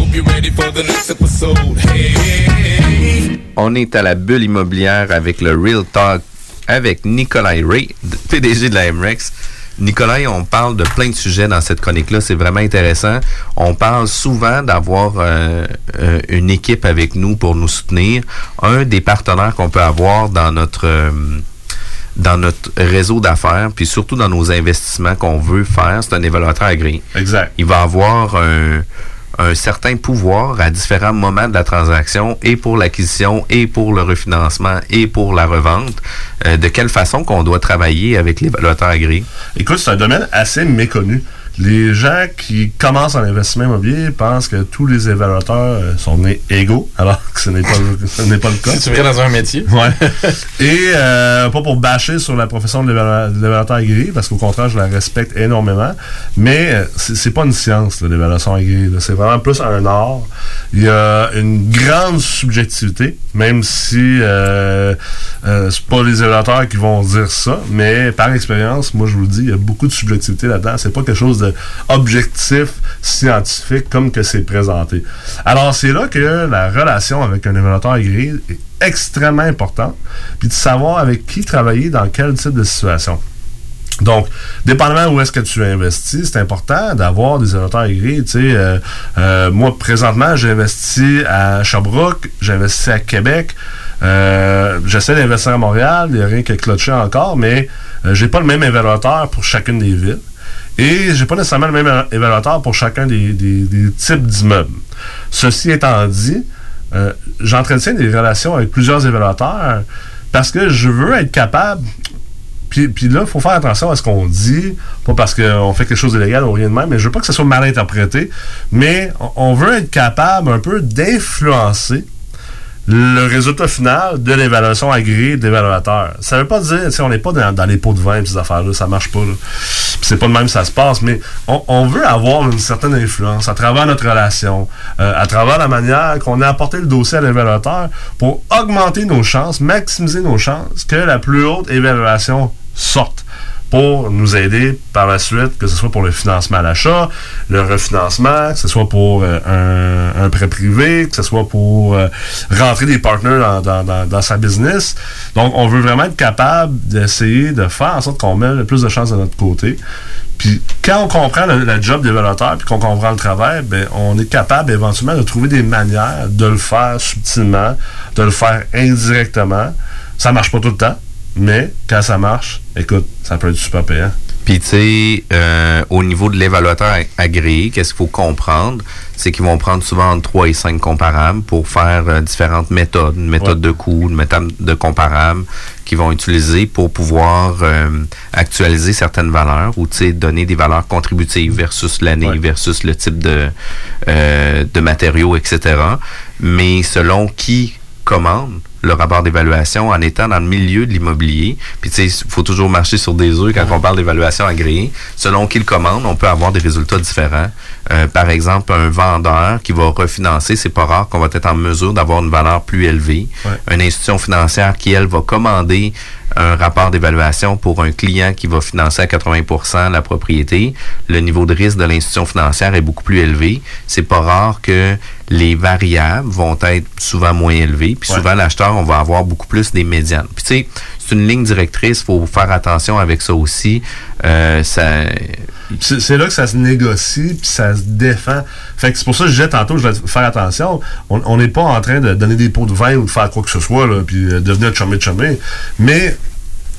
On est à la bulle immobilière avec le Real Talk avec Nikolai Ray, PDG de la MREX. Nicolas, on parle de plein de sujets dans cette chronique-là. C'est vraiment intéressant. On parle souvent d'avoir euh, euh, une équipe avec nous pour nous soutenir. Un des partenaires qu'on peut avoir dans notre euh, dans notre réseau d'affaires, puis surtout dans nos investissements qu'on veut faire, c'est un évaluateur agréé. Exact. Il va avoir un, un certain pouvoir à différents moments de la transaction et pour l'acquisition et pour le refinancement et pour la revente. Euh, de quelle façon qu'on doit travailler avec l'évaluateur agréé? Écoute, c'est un domaine assez méconnu. Les gens qui commencent en investissement immobilier pensent que tous les évaluateurs euh, sont nés égaux, alors que ce n'est pas, le- ce n'est pas le cas. Si tu viens dans un métier. Ouais. Et euh, pas pour bâcher sur la profession de l'évalu- de l'évaluateur agréé, parce qu'au contraire, je la respecte énormément. Mais euh, c'est c'est pas une science, l'évaluation agréée. C'est vraiment plus un art. Il y a une grande subjectivité, même si euh, euh, c'est pas les évaluateurs qui vont dire ça, mais par expérience, moi je vous le dis, il y a beaucoup de subjectivité là-dedans. C'est pas quelque chose de objectif, scientifique, comme que c'est présenté. Alors c'est là que la relation avec un évaluateur agréé est extrêmement importante, puis de savoir avec qui travailler dans quel type de situation. Donc, dépendamment où est-ce que tu investis, c'est important d'avoir des évaluateurs agréés. Tu sais, euh, euh, moi, présentement, j'ai investi à Sherbrooke, j'ai investi à Québec. Euh, J'essaie d'investir à Montréal, il n'y a rien qui est cloché encore, mais j'ai pas le même évaluateur pour chacune des villes. Et j'ai pas nécessairement le même évaluateur pour chacun des, types d'immeubles. Ceci étant dit, euh, j'entretiens des relations avec plusieurs évaluateurs parce que je veux être capable puis, là, il faut faire attention à ce qu'on dit, pas parce qu'on fait quelque chose d'illégal ou rien de même, mais je veux pas que ça soit mal interprété, mais on veut être capable un peu d'influencer le résultat final de l'évaluation agréée d'évaluateur. Ça veut pas dire, sais, on n'est pas dans, les pots de vin ces affaires-là, ça marche pas. c'est pas de même ça se passe, mais on, on veut avoir une certaine influence à travers notre relation, euh, à travers la manière qu'on a apporté le dossier à l'évaluateur pour augmenter nos chances, maximiser nos chances que la plus haute évaluation sorte pour nous aider par la suite, que ce soit pour le financement à l'achat, le refinancement, que ce soit pour euh, un, prêt privé, que ce soit pour euh, rentrer des partenaires dans, sa business. Donc, on veut vraiment être capable d'essayer de faire en sorte qu'on met le plus de chances de notre côté. Puis, quand on comprend le, le job développeur puis qu'on comprend le travail, ben, on est capable éventuellement de trouver des manières de le faire subtilement, de le faire indirectement. Ça marche pas tout le temps, mais quand ça marche, écoute, ça peut être super payant. Puis, tu sais, euh, au niveau de l'évaluateur ag- agréé, qu'est-ce qu'il faut comprendre? C'est qu'ils vont prendre souvent entre 3 et 5 comparables pour faire euh, différentes méthodes. Une méthode de coût, une méthode de comparable qu'ils vont utiliser pour pouvoir euh, actualiser certaines valeurs ou, tu sais, donner des valeurs contributives versus l'année, versus le type de, de matériaux, etc. Mais selon qui commande le rapport d'évaluation en étant dans le milieu de l'immobilier. Puis tu sais, il faut toujours marcher sur des œufs quand on parle d'évaluation agréée. Selon qui le commande, on peut avoir des résultats différents. Euh, par exemple, un vendeur qui va refinancer, c'est pas rare qu'on va être en mesure d'avoir une valeur plus élevée. Une institution financière qui, elle, va commander un rapport d'évaluation pour un client qui va financer à 80% la propriété, le niveau de risque de l'institution financière est beaucoup plus élevé. C'est pas rare que les variables vont être souvent moins élevées. Puis souvent, l'acheteur, on va avoir beaucoup plus des médianes. Puis tu sais, c'est une ligne directrice, faut faire attention avec ça aussi. Euh, ça, C'est là que ça se négocie, puis ça se défend. Fait que c'est pour ça que je disais tantôt, je vais faire attention. On on n'est pas en train de donner des pots de vin ou de faire quoi que ce soit, là, puis euh, devenir chumé chumé. Mais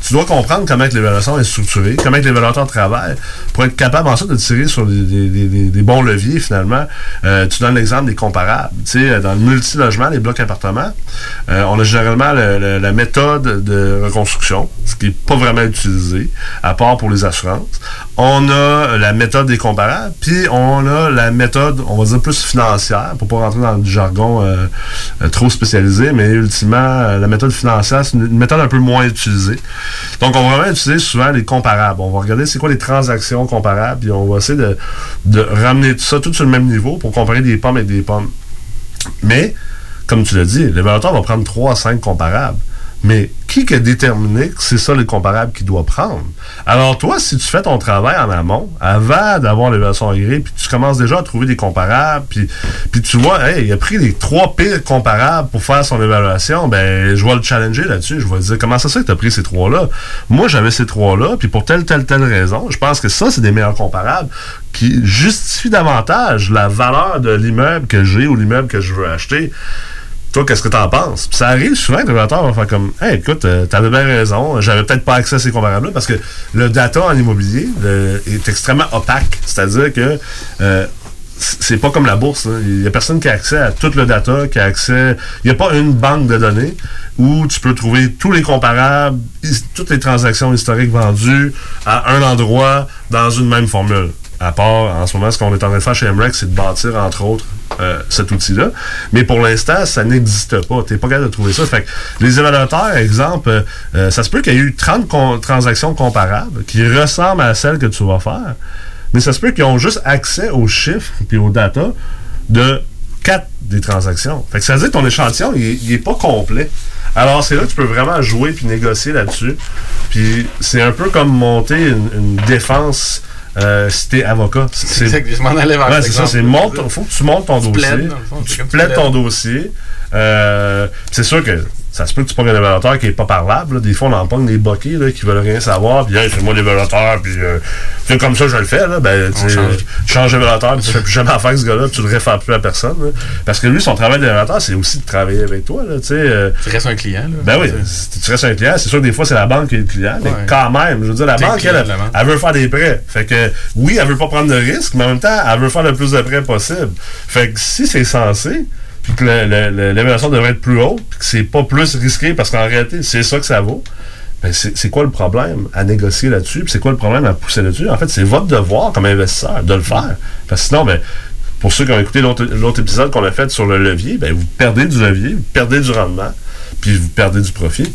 tu dois comprendre comment l'évaluation est structurée, comment l'évaluateur travaille, pour être capable ensuite de tirer sur des, bons leviers, finalement. Euh, tu donnes l'exemple des comparables. Tu sais, dans le multilogement, les blocs appartements, euh, on a généralement le- le- la méthode de reconstruction, ce qui n'est pas vraiment utilisé, à part pour les assurances. On a la méthode des comparables, puis on a la méthode, on va dire plus financière, pour pas rentrer dans du jargon euh, euh, trop spécialisé, mais ultimement, euh, la méthode financière, c'est une, méthode un peu moins utilisée. Donc, on va vraiment utiliser souvent les comparables. On va regarder c'est quoi les transactions comparables, puis on va essayer de, de ramener tout ça tout sur le même niveau pour comparer des pommes avec des pommes. Mais, comme tu l'as dit, l'évaluateur va prendre 3 à 5 comparables. Mais qui a déterminé que c'est ça les comparables qu'il doit prendre? Alors toi, si tu fais ton travail en amont, avant d'avoir l'évaluation agréée, puis tu commences déjà à trouver des comparables, puis, puis tu vois, hey, il a pris les trois pires comparables pour faire son évaluation, ben je vais le challenger là-dessus. Je vais dire, comment ça se fait que tu as pris ces trois-là? Moi, j'avais ces trois-là, puis pour telle, telle, telle raison, je pense que ça, c'est des meilleurs comparables qui justifient davantage la valeur de l'immeuble que j'ai ou l'immeuble que je veux acheter. Toi, qu'est-ce que t'en penses? Puis ça arrive souvent que le révélateur va faire comme Hey, écoute, euh, t'avais bien raison, j'avais peut-être pas accès à ces comparables-là parce que le data en immobilier est extrêmement opaque. C'est-à-dire que euh, c'est pas comme la bourse. là. Il y a personne qui a accès à tout le data, qui a accès. Il n'y a pas une banque de données où tu peux trouver tous les comparables, toutes les transactions historiques vendues à un endroit dans une même formule. À part, en ce moment, ce qu'on est en train de faire chez MREX, c'est de bâtir, entre autres, euh, cet outil-là. Mais pour l'instant, ça n'existe pas. Tu n'es pas capable de trouver ça. Fait que les évaluateurs, exemple, euh, euh, ça se peut qu'il y ait eu 30 con- transactions comparables qui ressemblent à celles que tu vas faire. Mais ça se peut qu'ils ont juste accès aux chiffres et aux data de 4 des transactions. Fait que ça veut dire que ton échantillon, il, est pas complet. Alors, c'est là que tu peux vraiment jouer puis négocier là-dessus. Puis, c'est un peu comme monter une, une défense euh, si t'es avocat. C'est je m'en allais vers Ouais, c'est ça. C'est monte, faut que tu montes ton Tu dossier. plaides, fond, tu plaides ton dossier. Euh, c'est sûr que ça se peut que tu pognes un évaluateur qui est pas parlable. là. Des fois, on en pogne des boquets là, qui veulent rien savoir. Puis, hey, fais-moi l'évaluateur. Puis, euh, comme ça, je le fais. Là, ben, tu changes d'évaluateur. puis Tu fais plus jamais affaire avec ce gars-là. Tu le réfères plus à personne. là. Parce que lui, son travail d'évaluateur, c'est aussi de travailler avec toi. Là, euh, Tu restes un client. Là. ben oui, tu restes un client, c'est sûr que des fois c'est la banque qui est le client, mais quand même, je veux dire, la T'es banque, client elle, de la banque. elle veut faire des prêts. Fait que oui, elle veut pas prendre de risques, mais en même temps, elle veut faire le plus de prêts possible. Fait que si c'est censé, puis que l'évaluation devrait être plus haute, puis que c'est pas plus risqué parce qu'en réalité, c'est ça que ça vaut. Ben c'est quoi le problème à négocier là-dessus? C'est quoi le problème à pousser là-dessus? En fait, c'est votre devoir comme investisseur de le faire. Parce que sinon, ben, pour ceux qui ont écouté l'autre l'autre épisode qu'on a fait sur le levier, ben, vous perdez du levier, vous perdez du rendement, puis vous perdez du profit.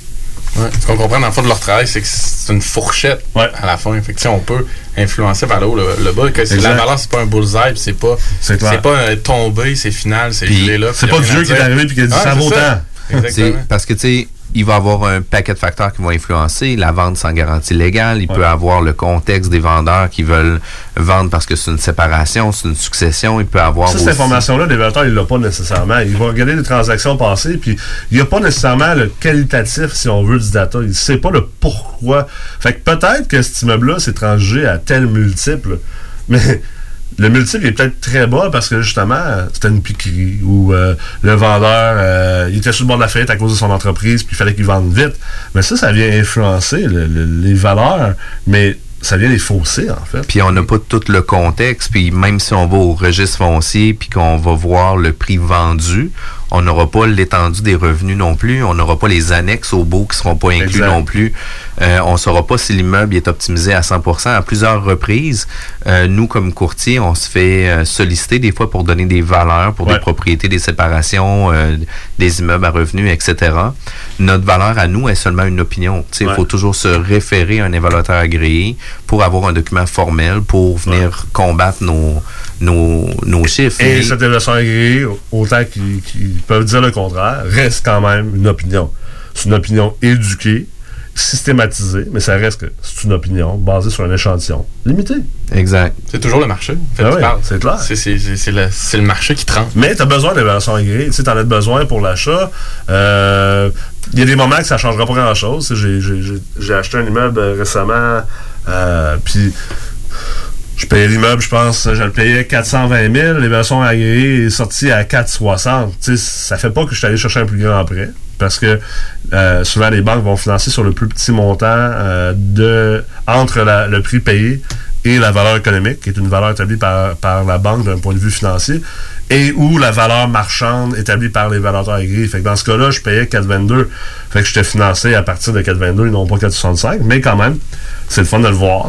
Ouais. Ce qu'on comprend dans le fond de leur travail, c'est que c'est une fourchette à la fin. Fait que, tu sais, on peut influencer vers le haut, le, le bas. Que la valeur, c'est pas un bullseye, puis c'est pas, C'est pas euh, tombé, c'est final, c'est gelé là. c'est pas Dieu qui est arrivé puis qui a dit, Ouais, ça c'est vaut tant. Parce que, tu sais, il va avoir un paquet de facteurs qui vont influencer. La vente sans garantie légale, il peut avoir le contexte des vendeurs qui veulent vendre parce que c'est une séparation, c'est une succession. Il peut avoir Ça, cette information-là, l'évaluateur, il l'a pas nécessairement. Il va regarder les transactions passées, puis il n'y a pas nécessairement le qualitatif, si on veut, du data. Il sait pas le pourquoi. Fait que peut-être que cet immeuble-là s'est transgé à tel multiple, mais le multiple est peut-être très bas parce que justement, c'était une piquerie ou euh, le vendeur, euh, il était sur le bord de la faillite à cause de son entreprise, puis il fallait qu'il vende vite. Mais ça, ça vient influencer le- le- les valeurs, mais ça vient les fausser, en fait. Puis on n'a pas tout le contexte. Puis même si on va au registre foncier puis qu'on va voir le prix vendu, on n'aura pas l'étendue des revenus non plus. On n'aura pas les annexes au beau qui seront pas inclus Exact. non plus. Euh, on ne saura pas si l'immeuble est optimisé à 100% À plusieurs reprises, euh, nous, comme courtier, on se fait euh, solliciter des fois pour donner des valeurs pour Ouais. des propriétés, des séparations, des immeubles à revenus, etc. Notre valeur à nous est seulement une opinion. Il Ouais. faut toujours se référer à un évaluateur agréé pour avoir un document formel pour venir combattre nos, nos, nos chiffres. Et Mais- cette évaluation agréée, autant qu'ils qu'ils peuvent dire le contraire, reste quand même une opinion. C'est une opinion éduquée, systématisée, mais ça reste que c'est une opinion basée sur un échantillon limité. Exact. C'est toujours le marché. En fait, Ah oui, c'est clair. C'est- C'est c'est- c'est le, c'est le marché qui trempe. Mais tu as besoin d'évaluation agréée. Tu sais, en as besoin pour l'achat. Euh, Il y a des moments que ça ne changera pas grand-chose. Tu sais, J'ai j'ai- j'ai- j'ai acheté un immeuble euh, récemment, euh, puis je payais l'immeuble, je pense, je le payais 420 000. L'évaluation agréée est sortie à 460. Tu sais, ça fait pas que je suis allé chercher un plus grand prêt. Parce que euh, souvent les banques vont financer sur le plus petit montant euh, de entre le prix payé et la valeur économique, qui est une valeur établie par, par la banque d'un point de vue financier, et ou la valeur marchande établie par les valateurs agréés. Fait que dans ce cas-là, je payais 4,22. Fait que j'étais financé à partir de 4,22 et non pas 4,65. Mais quand même, c'est le fun de le voir.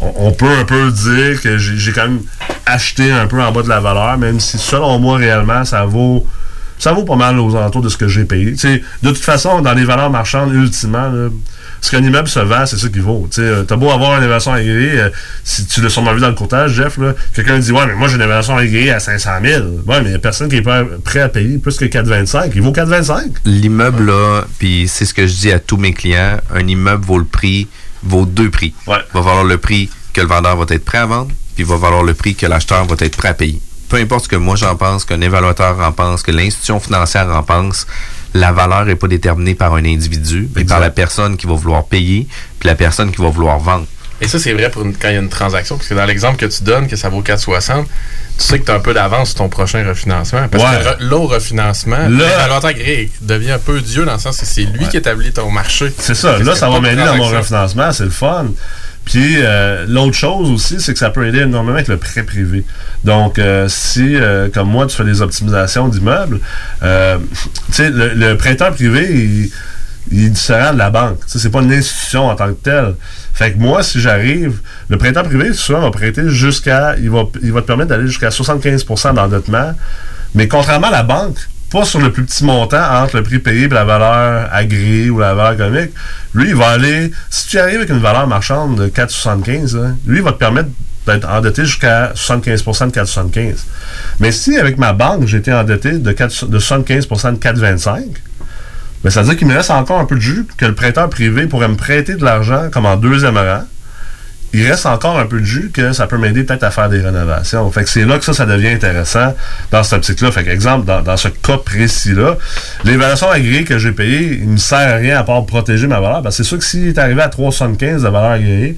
On, peut un peu dire que j'ai quand même acheté un peu en bas de la valeur, même si selon moi, réellement, ça vaut ça vaut pas mal aux alentours de ce que j'ai payé. De toute façon, dans les valeurs marchandes, ultimement, là, ce qu'un immeuble se vend, c'est ça qu'il vaut. Euh, t'as beau avoir une évaluation agréée, euh, si tu l'as sûrement vu dans le courtage, Jeff, quelqu'un dit Ouais, mais moi j'ai une évaluation agréée à 500 000. Ouais, mais il y a personne qui est pas prêt à payer plus que 4,25. Il vaut 4,25. L'immeuble, là, puis c'est ce que je dis à tous mes clients, un immeuble vaut le prix, vaut deux prix. Va valoir le prix que le vendeur va être prêt à vendre, puis va valoir le prix que l'acheteur va être prêt à payer. Peu importe ce que moi j'en pense, qu'un évaluateur en pense, que l'institution financière en pense, la valeur n'est pas déterminée par un individu, mais par la personne qui va vouloir payer, puis la personne qui va vouloir vendre. Et ça, c'est vrai pour une- quand il y a une transaction, parce que dans l'exemple que tu donnes, que ça vaut 4,60, tu sais que tu as un peu d'avance sur ton prochain refinancement. Parce Ouais. que re- là, au refinancement, l'évaluateur agréé devient un peu Dieu dans le sens que c'est lui qui établit ton marché. C'est ça. Là, ça va m'aider dans mon refinancement. C'est le fun. Puis euh, l'autre chose aussi, c'est que ça peut aider énormément avec le prêt privé. Donc, euh, si, euh, comme moi, tu fais des optimisations d'immeubles, euh, tu sais, le, le prêteur privé, il, il est différent de la banque. C'est pas une institution en tant que telle. Fait que moi, si j'arrive, le prêteur privé, souvent, va prêter jusqu'à, il va, il va te permettre d'aller jusqu'à 75% d'endettement. Mais contrairement à la banque, pas sur le plus petit montant entre le prix payé et la valeur agréée ou la valeur économique. Lui, il va aller. Si tu arrives avec une valeur marchande de 4,75, hein, lui, il va te permettre d'être endetté jusqu'à 75 de 4,75. Mais si avec ma banque, j'étais endetté de, 4 de 75 de 4,25, ben, ça veut dire qu'il me reste encore un peu de jus que le prêteur privé pourrait me prêter de l'argent comme en deuxième rang. Il reste encore un peu de jus que ça peut m'aider peut-être à faire des rénovations. Fait que c'est là que ça, ça devient intéressant dans cette optique-là. Fait exemple, dans, ce cas précis-là, l'évaluation agréée que j'ai payée, il ne me sert à rien à part protéger ma valeur. Que c'est sûr que s'il est arrivé à 3,75 de valeur agréée,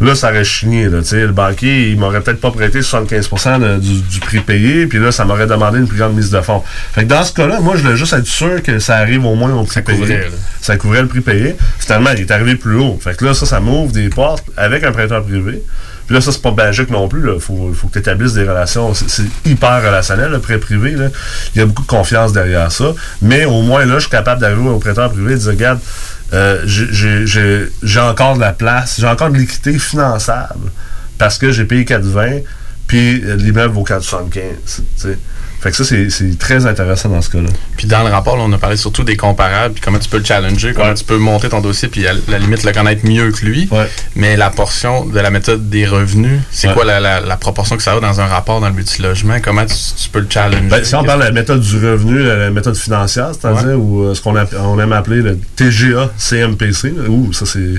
Là, ça aurait chigné. Là, tu sais. le banquier, il m'aurait peut-être pas prêté 75 de- du, du prix payé, puis là, ça m'aurait demandé une plus grande mise de fonds. Fait que dans ce cas-là, moi, je voulais juste être sûr que ça arrive au moins au prix payé. couvrait. Ça couvrait le prix payé. Finalement, il est arrivé plus haut. Fait que là, ça, ça m'ouvre des portes avec un prêteur privé. Puis là, ça, c'est pas magique non plus. Il faut, faut que tu établisses des relations. C'est c'est hyper relationnel, le prêt privé. Là. Il y a beaucoup de confiance derrière ça. Mais au moins, là, je suis capable d'arriver au prêteur privé et de dire, regarde, euh, j'ai- encore de la place, j'ai encore de l'équité finançable parce que j'ai payé 4,20 puis euh, l'immeuble vaut 4,75. Fait que ça, c'est très intéressant dans ce cas-là. Puis dans le rapport, là, on a parlé surtout des comparables, puis comment tu peux le challenger, comment tu peux monter ton dossier, puis à la limite le connaître mieux que lui. Mais la portion de la méthode des revenus, c'est Ouais. quoi la, la- la proportion que ça a dans un rapport dans le multilogement? Comment tu, tu peux le challenger? Ben, si on parle de la méthode du revenu, la, la méthode financière, c'est-à-dire, ou euh, ce qu'on on aime appeler le TGA CMPC, ouh, ça c'est.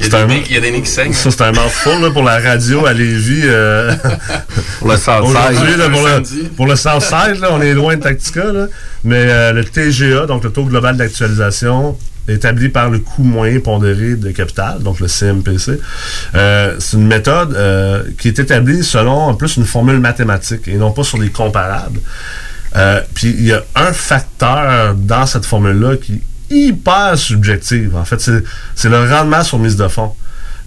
Il y un- nez- il y a des nez qui saignent. Ça, c'est un mouthful là, pour la radio à Lévis. euh, Pour le Southside. Là, pour, le, pour le Southside, là, on est loin de Tactica. Là, mais euh, le TGA, donc le taux global d'actualisation, établi par le coût moyen pondéré de capital, donc le CMPC, euh, c'est une méthode euh, qui est établie selon en plus une formule mathématique et non pas sur des comparables. Euh, Puis il y a un facteur dans cette formule-là qui hyper subjectif. En fait, c'est le rendement sur mise de fonds.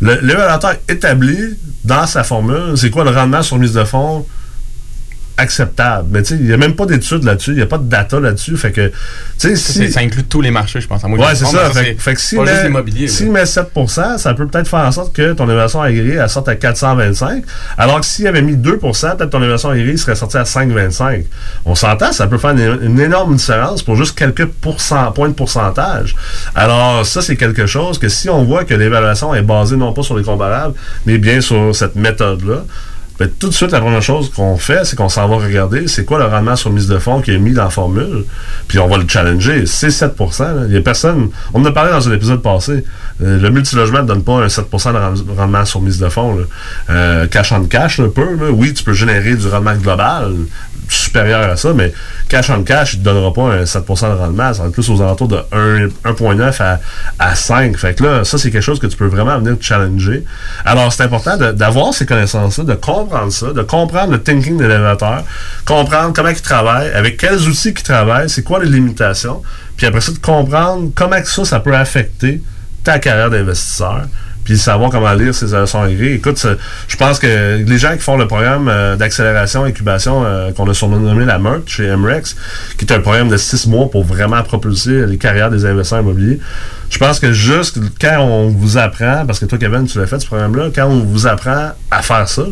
Le- L'évaluateur établit dans sa formule, c'est quoi le rendement sur mise de fonds acceptable. Mais tu sais, il n'y a même pas d'études là-dessus, il n'y a pas de data là-dessus. Fait que, tu sais, Ça, si. ça inclut tous les marchés, je pense. me c'est ça. Fait, que juste met, s'il met 7 ça peut peut-être faire en sorte que ton évaluation agréée elle sorte à 425. Alors que s'il avait mis 2% peut-être ton évaluation agréée serait sortie à 5,25. On s'entend, ça peut faire une, une énorme différence pour juste quelques pourcent- points de pourcentage. Alors, ça, c'est quelque chose que si on voit que l'évaluation est basée non pas sur les comparables, mais bien sur cette méthode-là, ben, tout de suite, la première chose qu'on fait, c'est qu'on s'en va regarder c'est quoi le rendement sur mise de fonds qui est mis dans la formule, puis on va le challenger. C'est 7 là. Il y a personne. On en a parlé dans un épisode passé. Euh, le multilogement ne donne pas un 7% de rend- rendement sur mise de fonds. Euh, cash on cash, un peu. Oui, tu peux générer du rendement global supérieur à ça, mais cash on cash, il ne te donnera pas un 7% de rendement. Ça va être plus aux alentours de 1 1,9 à, à 5. Fait que là, ça, c'est quelque chose que tu peux vraiment venir challenger. Alors, c'est important d'avoir ces connaissances-là, de comprendre ça, de comprendre le thinking de l'élévateur, comprendre comment il travaille, avec quels outils il travaille, c'est quoi les limitations, puis après ça, de comprendre comment que ça, ça peut affecter ta carrière d'investisseur. Savoir comment lire ses leçons écrites. Écoute, je pense que les gens qui font le programme euh, d'accélération, incubation, euh, qu'on a surnommé la MERT chez MREX, qui est un programme de six mois pour vraiment propulser les carrières des investisseurs immobiliers, je pense que juste quand on vous apprend, parce que toi, Kevin, tu l'as fait ce programme-là, quand on vous apprend à faire ça,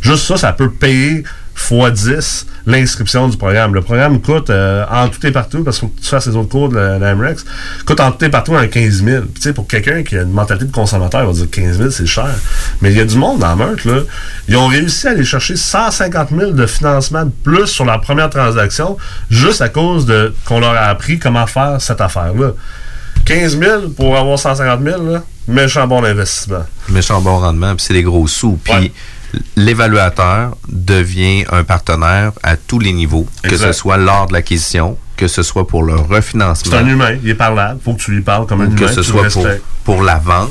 juste ça, ça peut payer x 10 l'inscription du programme. Le programme coûte euh, en tout et partout, parce qu'il faut que tu fasses les autres cours de la, la MREX, coûte en tout et partout un 15 000. Puis, tu sais, pour quelqu'un qui a une mentalité de consommateur, il va dire 15 000, c'est cher. Mais il y a du monde dans Meurthe, là. Ils ont réussi à aller chercher 150 000 de financement de plus sur la première transaction, juste à cause de qu'on leur a appris comment faire cette affaire-là. 15 000 pour avoir 150 000, là, méchant bon investissement. méchant bon rendement, puis c'est des gros sous. Puis l'évaluateur devient un partenaire à tous les niveaux, que ce soit lors de l'acquisition, que ce soit pour le refinancement. C'est un humain, il est parlable, faut que tu lui parles comme un humain. que ce soit pour, pour la vente,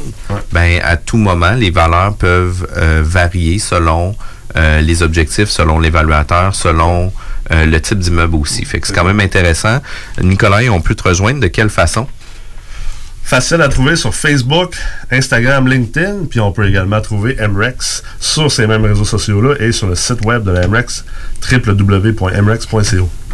ben, à tout moment, les valeurs peuvent euh, varier selon euh, les objectifs, selon l'évaluateur, selon euh, le type d'immeuble aussi. Fait que c'est quand même intéressant. Nicolas, on peut te rejoindre de quelle façon? Facile à trouver sur Facebook, Instagram, LinkedIn, puis on peut également trouver MREX sur ces mêmes réseaux sociaux-là et sur le site web de la MREX, www.mrex.co.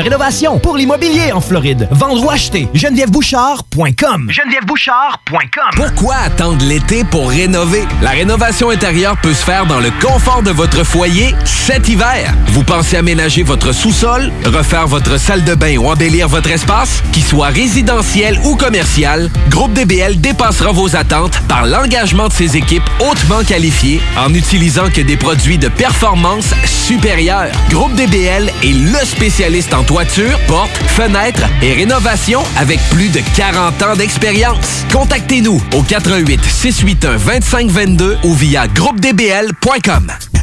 rénovation pour l'immobilier en Floride. Vendre ou acheter, genevièvebouchard.com. GenevièveBouchard.com. Pourquoi attendre l'été pour rénover? La rénovation intérieure peut se faire dans le confort de votre foyer cet hiver. Vous pensez aménager votre sous-sol, refaire votre salle de bain ou embellir votre espace? Qu'il soit résidentiel ou commercial, Groupe DBL dépassera vos attentes par l'engagement de ses équipes hautement qualifiées en n'utilisant que des produits de performance supérieure. Groupe DBL est le spécialiste en toiture, portes, fenêtres et rénovation avec plus de 40 ans d'expérience. Contactez-nous au 88 681 2522 ou via groupedbl.com.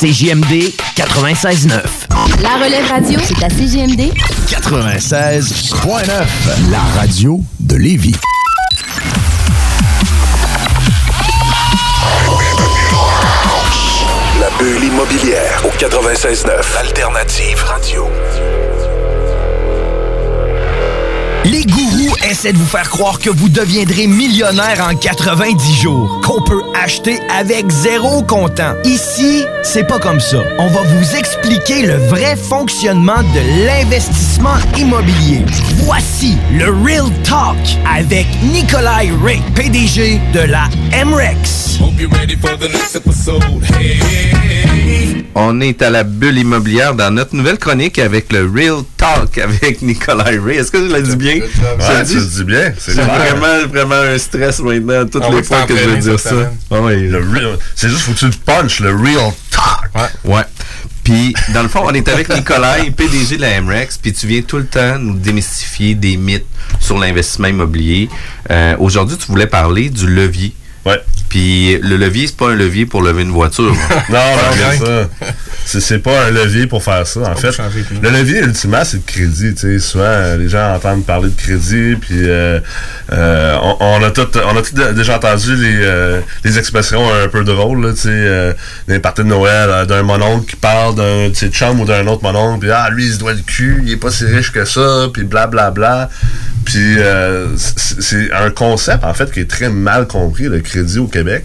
CJMD 96.9. La relève radio, c'est à CJMD 96.9. La radio de Lévis. La bulle immobilière au 96.9. Alternative Radio. Les gourous essaient de vous faire croire que vous deviendrez millionnaire en 90 jours, qu'on peut acheter avec zéro comptant. Ici, c'est pas comme ça. On va vous expliquer le vrai fonctionnement de l'investissement immobilier. Voici le Real Talk avec Nikolai Ray, PDG de la MREX. On est à la bulle immobilière dans notre nouvelle chronique avec le Real Talk avec Nicolas Ray. Est-ce que je l'ai dit bien? Ouais, tu le dis bien. C'est vraiment, vraiment un stress maintenant, toutes On les fois que je veux dire ça. Ah. Le C'est juste faut que tu le punches, le real talk. Ouais. Puis, dans le fond, on est avec Nicolas, PDG de la MREX, puis tu viens tout le temps nous démystifier des mythes sur l'investissement immobilier. Euh, Aujourd'hui, tu voulais parler du levier. Ouais. Puis, le levier, c'est pas un levier pour lever une voiture. Non, non, c'est ça. C'est c'est pas un levier pour faire ça. En fait, le levier ultimement, c'est le crédit. Tu sais, souvent, euh, les gens entendent parler de crédit, puis euh, euh, on, on a tout, on a tout déjà entendu les, euh, les expressions un peu drôles, là, tu sais, euh, les parties de Noël, euh, d'un mononcle qui parle d'un de chums ou d'un autre mononcle, puis ah, lui, il se doit le cul, il est pas si riche que ça, puis blablabla. Puis euh, c'est c'est un concept, en fait, qui est très mal compris, le crédit au Québec.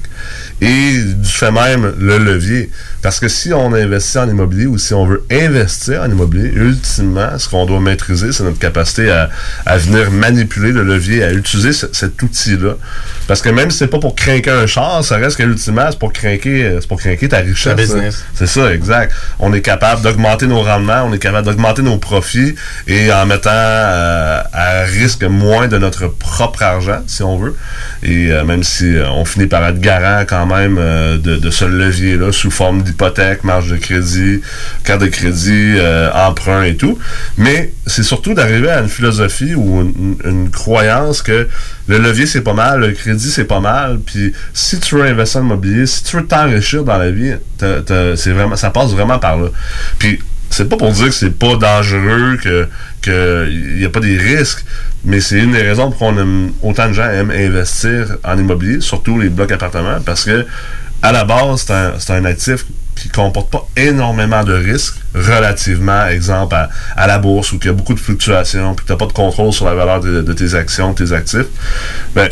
Et du fait même, le levier. Parce que si on investit en immobilier ou si on veut investir en immobilier, ultimement, ce qu'on doit maîtriser, c'est notre capacité à, à venir manipuler le levier, à utiliser ce- cet outil-là. Parce que même si c'est pas pour craquer un char, ça reste que ultimement, c'est pour craquer, c'est pour craquer ta richesse. Ta business. C'est ça, exact. On est capable d'augmenter nos rendements, on est capable d'augmenter nos profits et en mettant euh, à risque moins de notre propre argent, si on veut. Et euh, même si euh, on finit par être garant quand même euh, de, de ce levier-là sous forme d'hypothèque, marge de crédit, carte de crédit, euh, emprunt et tout. Mais c'est surtout d'arriver à une philosophie ou une, croyance que le levier c'est pas mal, le crédit c'est pas mal. Puis si tu veux investir en immobilier, si tu veux t'enrichir dans la vie, vraiment, ça passe vraiment par là. Puis c'est pas pour dire que c'est pas dangereux, que qu'il n'y a pas des risques, mais c'est une des raisons pour qu'on aime, autant de gens aiment investir en immobilier, surtout les blocs appartements, parce que à la base, c'est un, c'est un actif qui comporte pas énormément de risques relativement, exemple, à, la bourse où il y a beaucoup de fluctuations, puis tu n'as pas de contrôle sur la valeur de, tes actions, de tes actifs. Ben,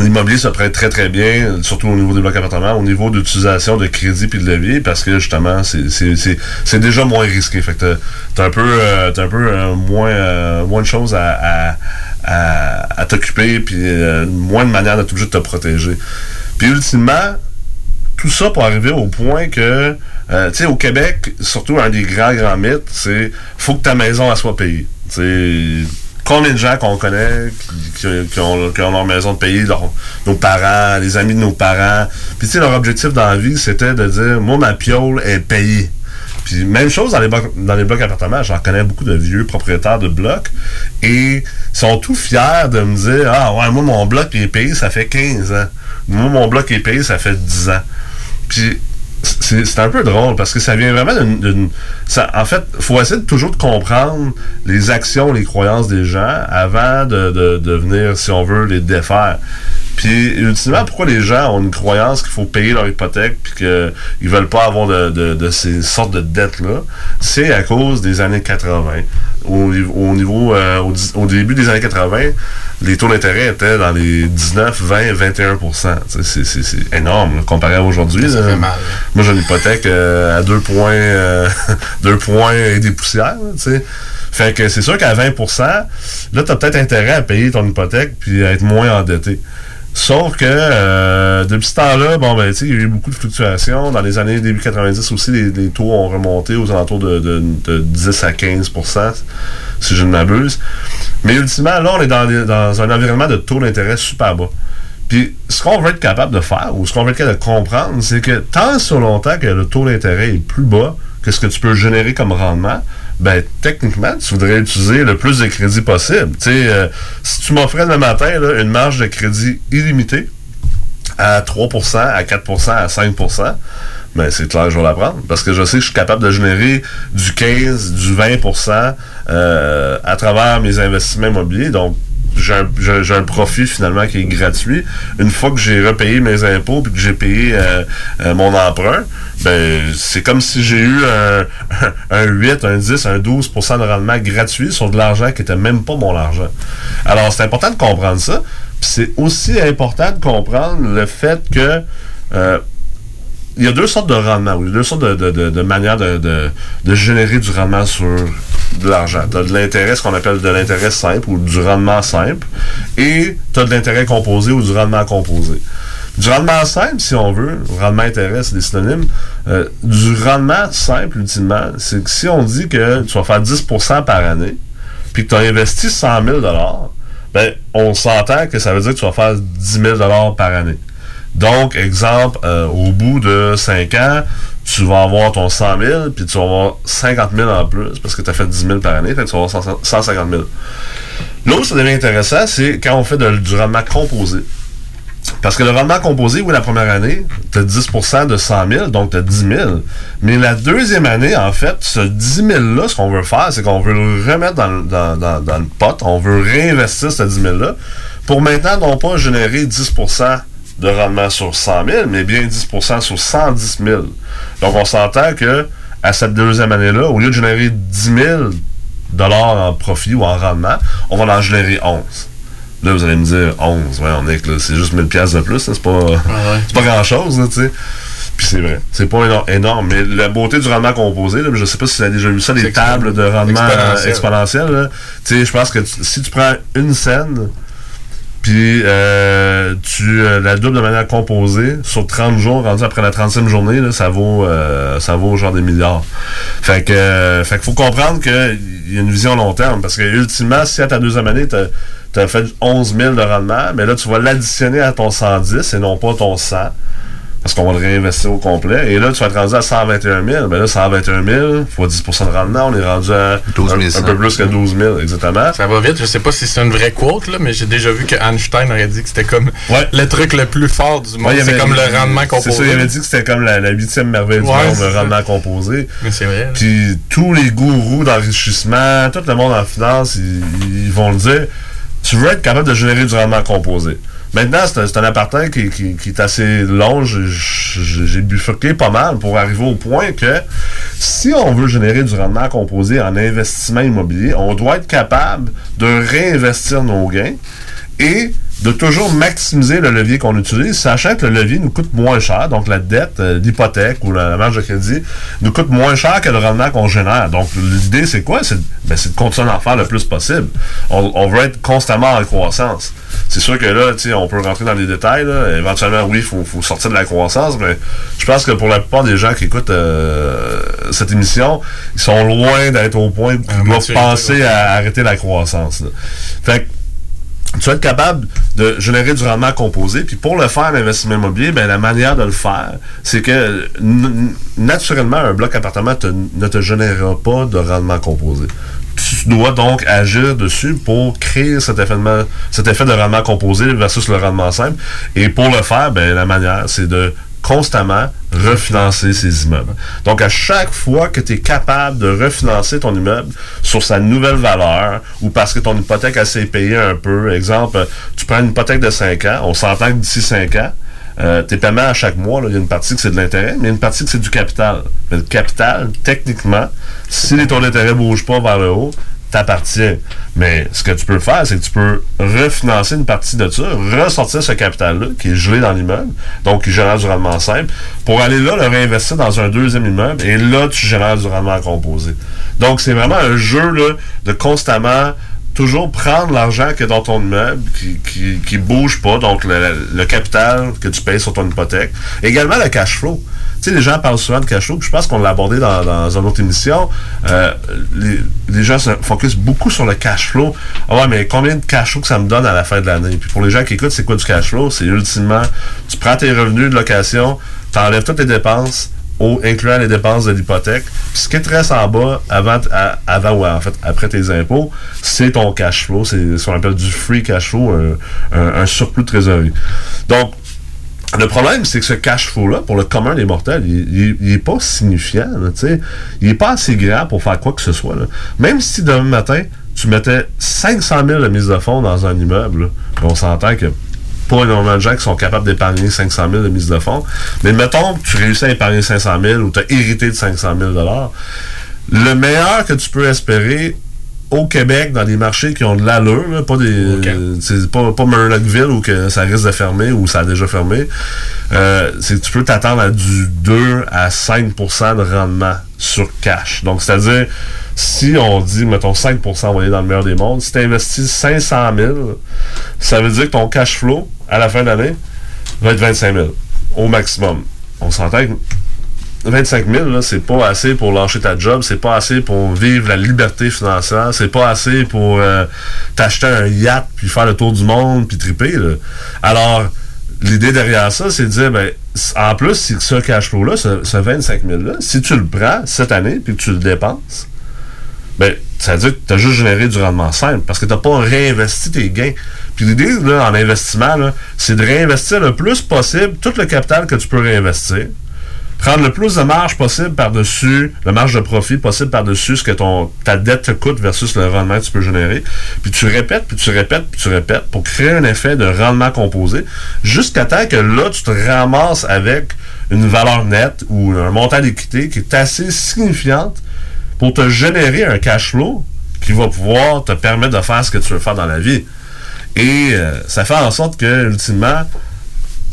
L'immobilier se prête très très bien, surtout au niveau des blocs appartements, au niveau d'utilisation de crédit puis de levier, parce que justement, c'est- déjà moins risqué. Fait t'as- un peu, euh, t'as un peu euh, moins, euh, moins de choses à, t'occuper, puis moins de manière d'être obligé de te protéger. Puis ultimement, tout ça pour arriver au point que, euh, tu sais, au Québec, surtout un des grands, grands mythes, c'est faut que ta maison elle soit payée. Sais, combien de gens qu'on connaît qui, ont, qui ont leur maison de payer, nos parents, les amis de nos parents. Puis tu sais, leur objectif dans la vie, c'était de dire, moi, ma piole est payée. Puis même chose dans les blocs, dans les blocs appartements, j'en connais beaucoup de vieux propriétaires de blocs et sont tout fiers de me dire Ah ouais, moi mon bloc est payé, ça fait 15 ans. Moi mon bloc est payé, ça fait 10 ans. Puis c'est un peu drôle parce que ça vient vraiment d'une. En fait, il faut essayer de toujours de comprendre les actions, les croyances des gens avant de, de, venir, si on veut, les défaire. Puis, ultimement, pourquoi les gens ont une croyance qu'il faut payer leur hypothèque puis qu'ils veulent pas avoir de, de ces sortes de dettes-là, c'est à cause des années 80. Au, niveau- au niveau, euh, au, début des années 80, les taux d'intérêt étaient dans les 19, 20, 21 Tu sais, C'est c'est- c'est énorme comparé à aujourd'hui. Ça fait mal. Moi, j'ai une hypothèque euh, à 2 points, euh, points et des poussières. sais. Fait que c'est sûr qu'à 20 là, tu as peut-être intérêt à payer ton hypothèque puis à être moins endetté. Sauf que euh, depuis ce temps-là, bon ben tu sais, il y a eu beaucoup de fluctuations. Dans les années début 90 aussi, les, taux ont remonté aux alentours de, de- de 10 à 15% si je ne m'abuse. Mais ultimement, là, on est dans, dans un environnement de taux d'intérêt super bas. Puis ce qu'on veut être capable de faire, ou ce qu'on veut être capable de comprendre, c'est que tant sur longtemps que le taux d'intérêt est plus bas que ce que tu peux générer comme rendement, ben techniquement, tu voudrais utiliser le plus de crédit possible. Tu sais, euh, si tu m'offrais le matin là, une marge de crédit illimitée à 3%, à 4%, à 5%, ben c'est clair, je vais la prendre. Parce que je sais que je suis capable de générer du 15, du 20% euh, à travers mes investissements immobiliers. Donc, j'ai un, j'ai- un profit finalement qui est gratuit. Une fois que j'ai repayé mes impôts puis que j'ai payé euh, euh, mon emprunt, ben c'est comme si j'ai eu un, un 8, un 10, un 12 de rendement gratuit sur de l'argent qui était même pas mon argent. Alors c'est important de comprendre ça. Puis c'est aussi important de comprendre le fait que euh, il y a deux sortes de rendements, oui, deux sortes de, de, de- de manières de générer du rendement sur de l'argent. Tu as de l'intérêt, ce qu'on appelle de l'intérêt simple ou du rendement simple, et tu as de l'intérêt composé ou du rendement composé. Du rendement simple, si on veut, rendement intérêt, c'est des synonymes. euh, du rendement simple, ultimement, c'est que si on dit que tu vas faire 10% par année, puis que tu as investi 100 000 ben, on s'entend que ça veut dire que tu vas faire 10 000 par année. Donc, exemple, euh, au bout de 5 ans, tu vas avoir ton 100 000, puis tu vas avoir 50 000 en plus, parce que tu as fait 10 000 par année, fait que tu vas avoir 100 150 000. Là où ça devient intéressant, c'est quand on fait du rendement composé. Parce que le rendement composé, oui, la première année, tu as 10 de 100 000, donc tu as 10 000. Mais la deuxième année, en fait, ce 10 000-là, ce qu'on veut faire, c'est qu'on veut le remettre dans le pot, on veut réinvestir ce 10 000-là pour maintenant non pas générer 10 de rendement sur 100 000, mais bien 10% sur 110 000. Donc, on s'entend que à cette deuxième année-là, au lieu de générer 10 000 dollars en profit ou en rendement, on va en générer 11. Là, vous allez me dire 11, ouais, on est que là, c'est juste 1000 pièces de plus, c'est pas, c'est pas grand-chose, tu sais. Puis c'est vrai, c'est pas éno- énorme, mais la beauté du rendement composé, là, je sais pas si vous avez déjà vu ça, les tables de rendement Exponentiel. euh, exponentiel, tu sais, je pense que si tu prends une scène, puis euh, tu euh, la double de manière composée sur 30 jours, rendu après la 35e journée, là, ça vaut euh, ça vaut genre des milliards. Fait que euh, fait faut comprendre qu'il y a une vision long terme. Parce que ultimement, si à ta deuxième année, tu as, fait 11 000 de rendement, mais là, tu vas l'additionner à ton 110 et non pas ton 100. Parce qu'on va le réinvestir au complet. Et là, tu vas être rendu à 121 000. Ben là, 121 000, fois 10% de rendement, on est rendu à 12 un, 100. un peu plus que 12 000, exactement. Ça va vite, je sais pas si c'est une vraie quote, là, mais j'ai déjà vu que Einstein aurait dit que c'était comme Ouais. le truc le plus fort du monde. Ouais, c'est comme le rendement composé. C'est ça, il avait dit que c'était comme la huitième merveille du monde, le rendement composé. Mais c'est vrai. Puis tous les gourous d'enrichissement, tout le monde en finance, ils, ils vont le dire. Tu veux être capable de générer du rendement composé. Maintenant, c'est un, un apartheid qui, est assez long. J'ai bifurqué pas mal pour arriver au point que si on veut générer du rendement composé en investissement immobilier, on doit être capable de réinvestir nos gains et de toujours maximiser le levier qu'on utilise, sachant que le levier nous coûte moins cher. Donc, la dette, euh, l'hypothèque ou la, marge de crédit nous coûte moins cher que le rendement qu'on génère. Donc, l'idée, c'est quoi? C'est ben, de continuer à en faire le plus possible. On, on veut être constamment en croissance. C'est sûr que là, on peut rentrer dans les détails. là. Éventuellement, oui, il faut, faut sortir de la croissance, mais je pense que pour la plupart des gens qui écoutent euh, cette émission, ils sont loin d'être au point où ils doivent penser à arrêter la croissance. là. Fait que tu vas être capable de générer du rendement composé. Puis pour le faire, l'investissement immobilier, ben, la manière de le faire, c'est que naturellement, un bloc appartement te- ne te générera pas de rendement composé. Tu dois donc agir dessus pour créer cet effet de, cet effet de rendement composé versus le rendement simple. Et pour le faire, ben, la manière, c'est de constamment refinancer ses immeubles. Donc, à chaque fois que tu es capable de refinancer ton immeuble sur sa nouvelle valeur ou parce que ton hypothèque a s'est payée un peu, exemple, tu prends une hypothèque de 5 ans, on s'entend que d'ici 5 ans, euh, tes paiements à chaque mois, il y a une partie que c'est de l'intérêt, mais une partie que c'est du capital. Mais le capital, techniquement, si les taux d'intérêt ne bougent pas vers le haut, t'appartient. Mais ce que tu peux faire, c'est que tu peux refinancer une partie de ça, ressortir ce capital-là qui est gelé dans l'immeuble, donc qui génère du rendement simple, pour aller là le réinvestir dans un deuxième immeuble, et là, tu génères du rendement composé. Donc, c'est vraiment un jeu de constamment toujours prendre l'argent qui est dans ton immeuble, qui, qui, bouge pas, donc le capital que tu payes sur ton hypothèque. Également le cash flow. Sais, les gens parlent souvent de cash je pense qu'on l'a abordé dans, dans une autre émission. Euh, les, les gens se focusent beaucoup sur le cash flow. Ah ouais, mais combien de cash flow que ça me donne à la fin de l'année? Puis pour les gens qui écoutent, c'est quoi du cash flow? C'est ultimement, tu prends tes revenus de location, tu enlèves toutes tes dépenses, au, incluant les dépenses de l'hypothèque. Puis ce qui te reste en bas, avant, avant ou en fait après tes impôts, c'est ton cash flow. C'est ce qu'on appelle du free cash flow, un, un- un surplus de trésorerie. Donc, le problème, c'est que ce cash flow-là, pour le commun des mortels, il, il- il est pas signifiant. là, il est pas assez grand pour faire quoi que ce soit. là. Même si demain matin, tu mettais 500 000 de mise de fonds dans un immeuble, là, on s'entend que pas énormément de gens qui sont capables d'épargner 500 000 de mise de fonds. Mais mettons que tu réussis à épargner 500 000 ou tu as hérité de 500 000 le meilleur que tu peux espérer au Québec, dans des marchés qui ont de l'allure, là, pas des. C'est pas, pas Murdochville où que ça risque de fermer ou ça a déjà fermé. euh, c'est que tu peux t'attendre à du 2 à 5% de rendement sur cash. Donc, c'est-à-dire, si on dit, mettons, 5 on va aller dans le meilleur des mondes, si tu investis 500 000, ça veut dire que ton cash flow, à la fin de l'année, va être 25 000 au maximum. On s'entend que 25 000, là, c'est pas assez pour lâcher ta job, c'est pas assez pour vivre la liberté financière, c'est pas assez pour euh, t'acheter un yacht, puis faire le tour du monde, puis triper. là. Alors, l'idée derrière ça, c'est de dire, ben, en plus, ce cash flow-là, ce, ce 25 000-là, si tu le prends cette année, puis que tu le dépenses, ben, ça veut dire que tu as juste généré du rendement simple, parce que tu n'as pas réinvesti tes gains. Puis l'idée, en investissement, c'est de réinvestir le plus possible tout le capital que tu peux réinvestir. Prendre le plus de marge possible par-dessus, la marge de profit possible par-dessus ce que ton, ta dette te coûte versus le rendement que tu peux générer. Puis tu répètes, puis tu répètes, puis tu répètes pour créer un effet de rendement composé jusqu'à temps que là, tu te ramasses avec une valeur nette ou un montant d'équité qui est assez signifiante pour te générer un cash flow qui va pouvoir te permettre de faire ce que tu veux faire dans la vie. Et euh, ça fait en sorte que, ultimement,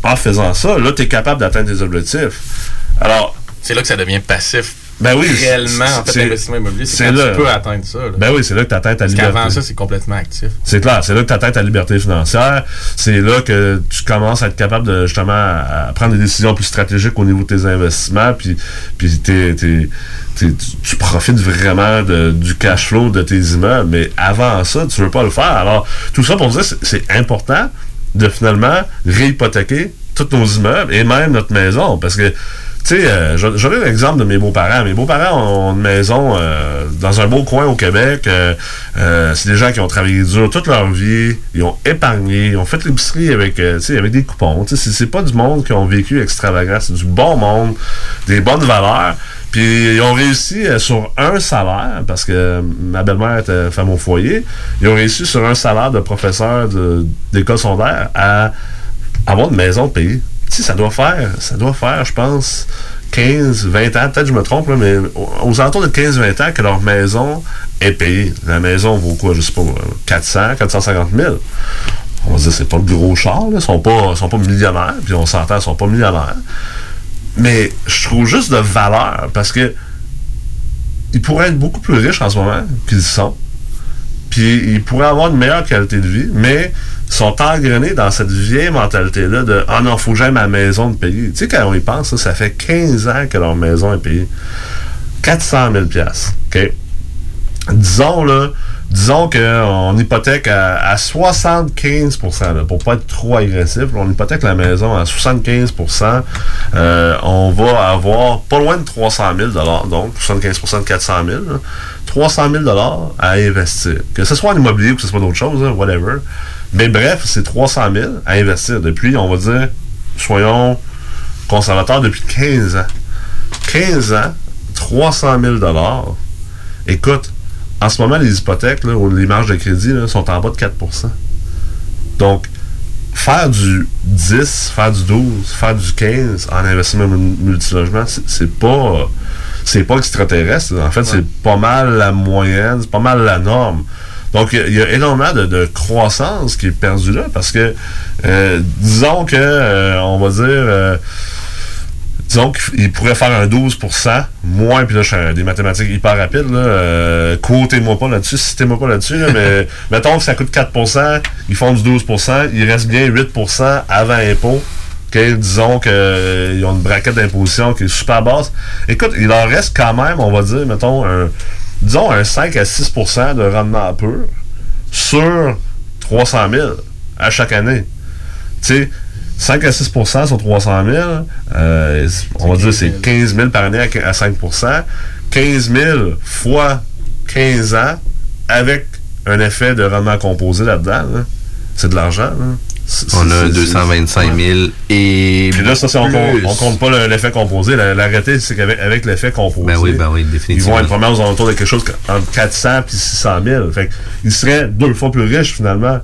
en faisant ça, là, tu es capable d'atteindre tes objectifs. Alors. C'est là que ça devient passif. Ben oui. Réellement, en fait, c'est- l'investissement immobilier, c'est quand là. tu peux atteindre ça. là. Ben oui, c'est là que tu atteins ta Parce liberté. qu'avant ça, c'est complètement actif. C'est clair, c'est là que tu atteins ta liberté financière. C'est là que tu commences à être capable de justement à prendre des décisions plus stratégiques au niveau de tes investissements. Puis, puis t'es- t'es- t'es- tu, tu profites vraiment de- du cash flow de tes immeubles. Mais avant ça, tu veux pas le faire. Alors, tout ça pour dire, c'est- c'est important de finalement réhypothéquer tous nos immeubles et même notre maison. Parce que tu sais, euh, vais donner l'exemple de mes beaux-parents. Mes beaux-parents ont une maison euh, dans un beau coin au Québec. Euh, euh, c'est des gens qui ont travaillé dur toute leur vie. Ils ont épargné. Ils ont fait l'épicerie avec, avec des coupons. C'est- c'est pas du monde qui ont vécu extravagant. C'est du bon monde, des bonnes valeurs. Puis ils ont réussi euh, sur un salaire, parce que ma belle-mère était femme au foyer, ils ont réussi sur un salaire de professeur d'école secondaire à avoir une maison payée. Ça doit faire, ça doit faire, je pense, 15, 20 ans, peut-être je me trompe, là, mais aux, alentours de 15, 20 ans que leur maison est payée. La maison vaut quoi, je sais pas, 400, 450 000. On va se dire, c'est pas le gros char. Ils sont pas, sont pas millionnaires, puis on s'entend, ils sont pas millionnaires. Mais je trouve juste de valeur, parce que ils pourraient être beaucoup plus riches en ce moment qu'ils sont. Puis ils pourraient avoir une meilleure qualité de vie, mais sont engrenés dans cette vieille mentalité-là de Ah non, faut que j'aille ma maison de payer. Tu sais, quand on y pense, ça, ça fait 15 ans que leur maison est payée. 400 000 OK? Disons, là, disons qu'on hypothèque à, à 75 là, pour pas être trop agressif, on hypothèque la maison à 75% euh, on va avoir pas loin de 300 000 donc 75% de 400 000 là, 300 000 à investir. Que ce soit en immobilier ou que ce soit d'autres choses, là, whatever. Mais bref, c'est 300 000 à investir depuis, on va dire, soyons conservateurs, depuis 15 ans. 15 ans, 300 000 Écoute, en ce moment, les hypothèques, là, ou les marges de crédit là, sont en bas de 4% Donc, faire du 10, faire du 12, faire du 15 en investissement mu- multilogement, c'est pas c'est pas extraterrestre. En fait, c'est pas mal la moyenne, c'est pas mal la norme. Donc, il y, a- il y a énormément de, de croissance qui est perdue là parce que, euh, disons que, euh, on va dire, euh, disons qu'il pourrait faire un 12% moins, puis là, je fais des mathématiques hyper rapides, là, euh, quotez-moi pas là-dessus, citez-moi pas là-dessus, là, mais mettons que ça coûte 4%, ils font du 12%, il reste bien 8% avant impôt. Disons qu'ils ont une braquette d'imposition qui est super basse. Écoute, il leur reste quand même, on va dire, mettons, un, disons un 5 à 6% de rendement pur sur 300 000 à chaque année. Tu sais, 5 à 6% sur 300 000, euh, on va dire c'est 15 000 par année à, à 5% 15 000 fois 15 ans avec un effet de rendement composé là-dedans. là. C'est de l'argent. On a c'est- 225 000 et. puis là, ça, c'est on, compte, on compte pas le- l'effet composé. La- L'arrêté, c'est qu'avec avec l'effet composé, Ben oui, ben oui, ils vont être probablement aux alentours de quelque chose entre 400 et 600 000. Fait ils seraient deux fois plus riches, finalement.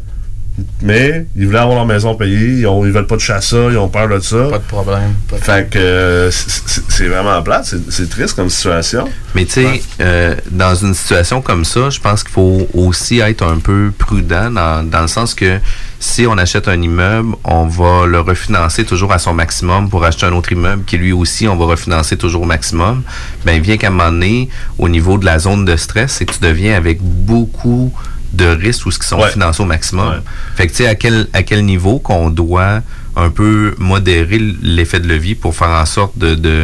Mais ils voulaient avoir leur maison payée, ils, ont, ils veulent pas de chassa, ils ont peur de ça. Pas de problème. fait que euh, c'est- vraiment plate, c'est- c'est triste comme situation. Mais tu sais, euh, dans une situation comme ça, je pense qu'il faut aussi être un peu prudent dans, dans le sens que si on achète un immeuble, on va le refinancer toujours à son maximum pour acheter un autre immeuble qui lui aussi, on va refinancer toujours au maximum. Ben, vient qu'à un moment donné, au niveau de la zone de stress, c'est que tu deviens avec beaucoup de risques ou ce qui sont financés au maximum. Fait que tu sais, à quel, à quel niveau qu'on doit un peu modérer l'effet de levier pour faire en sorte de, de,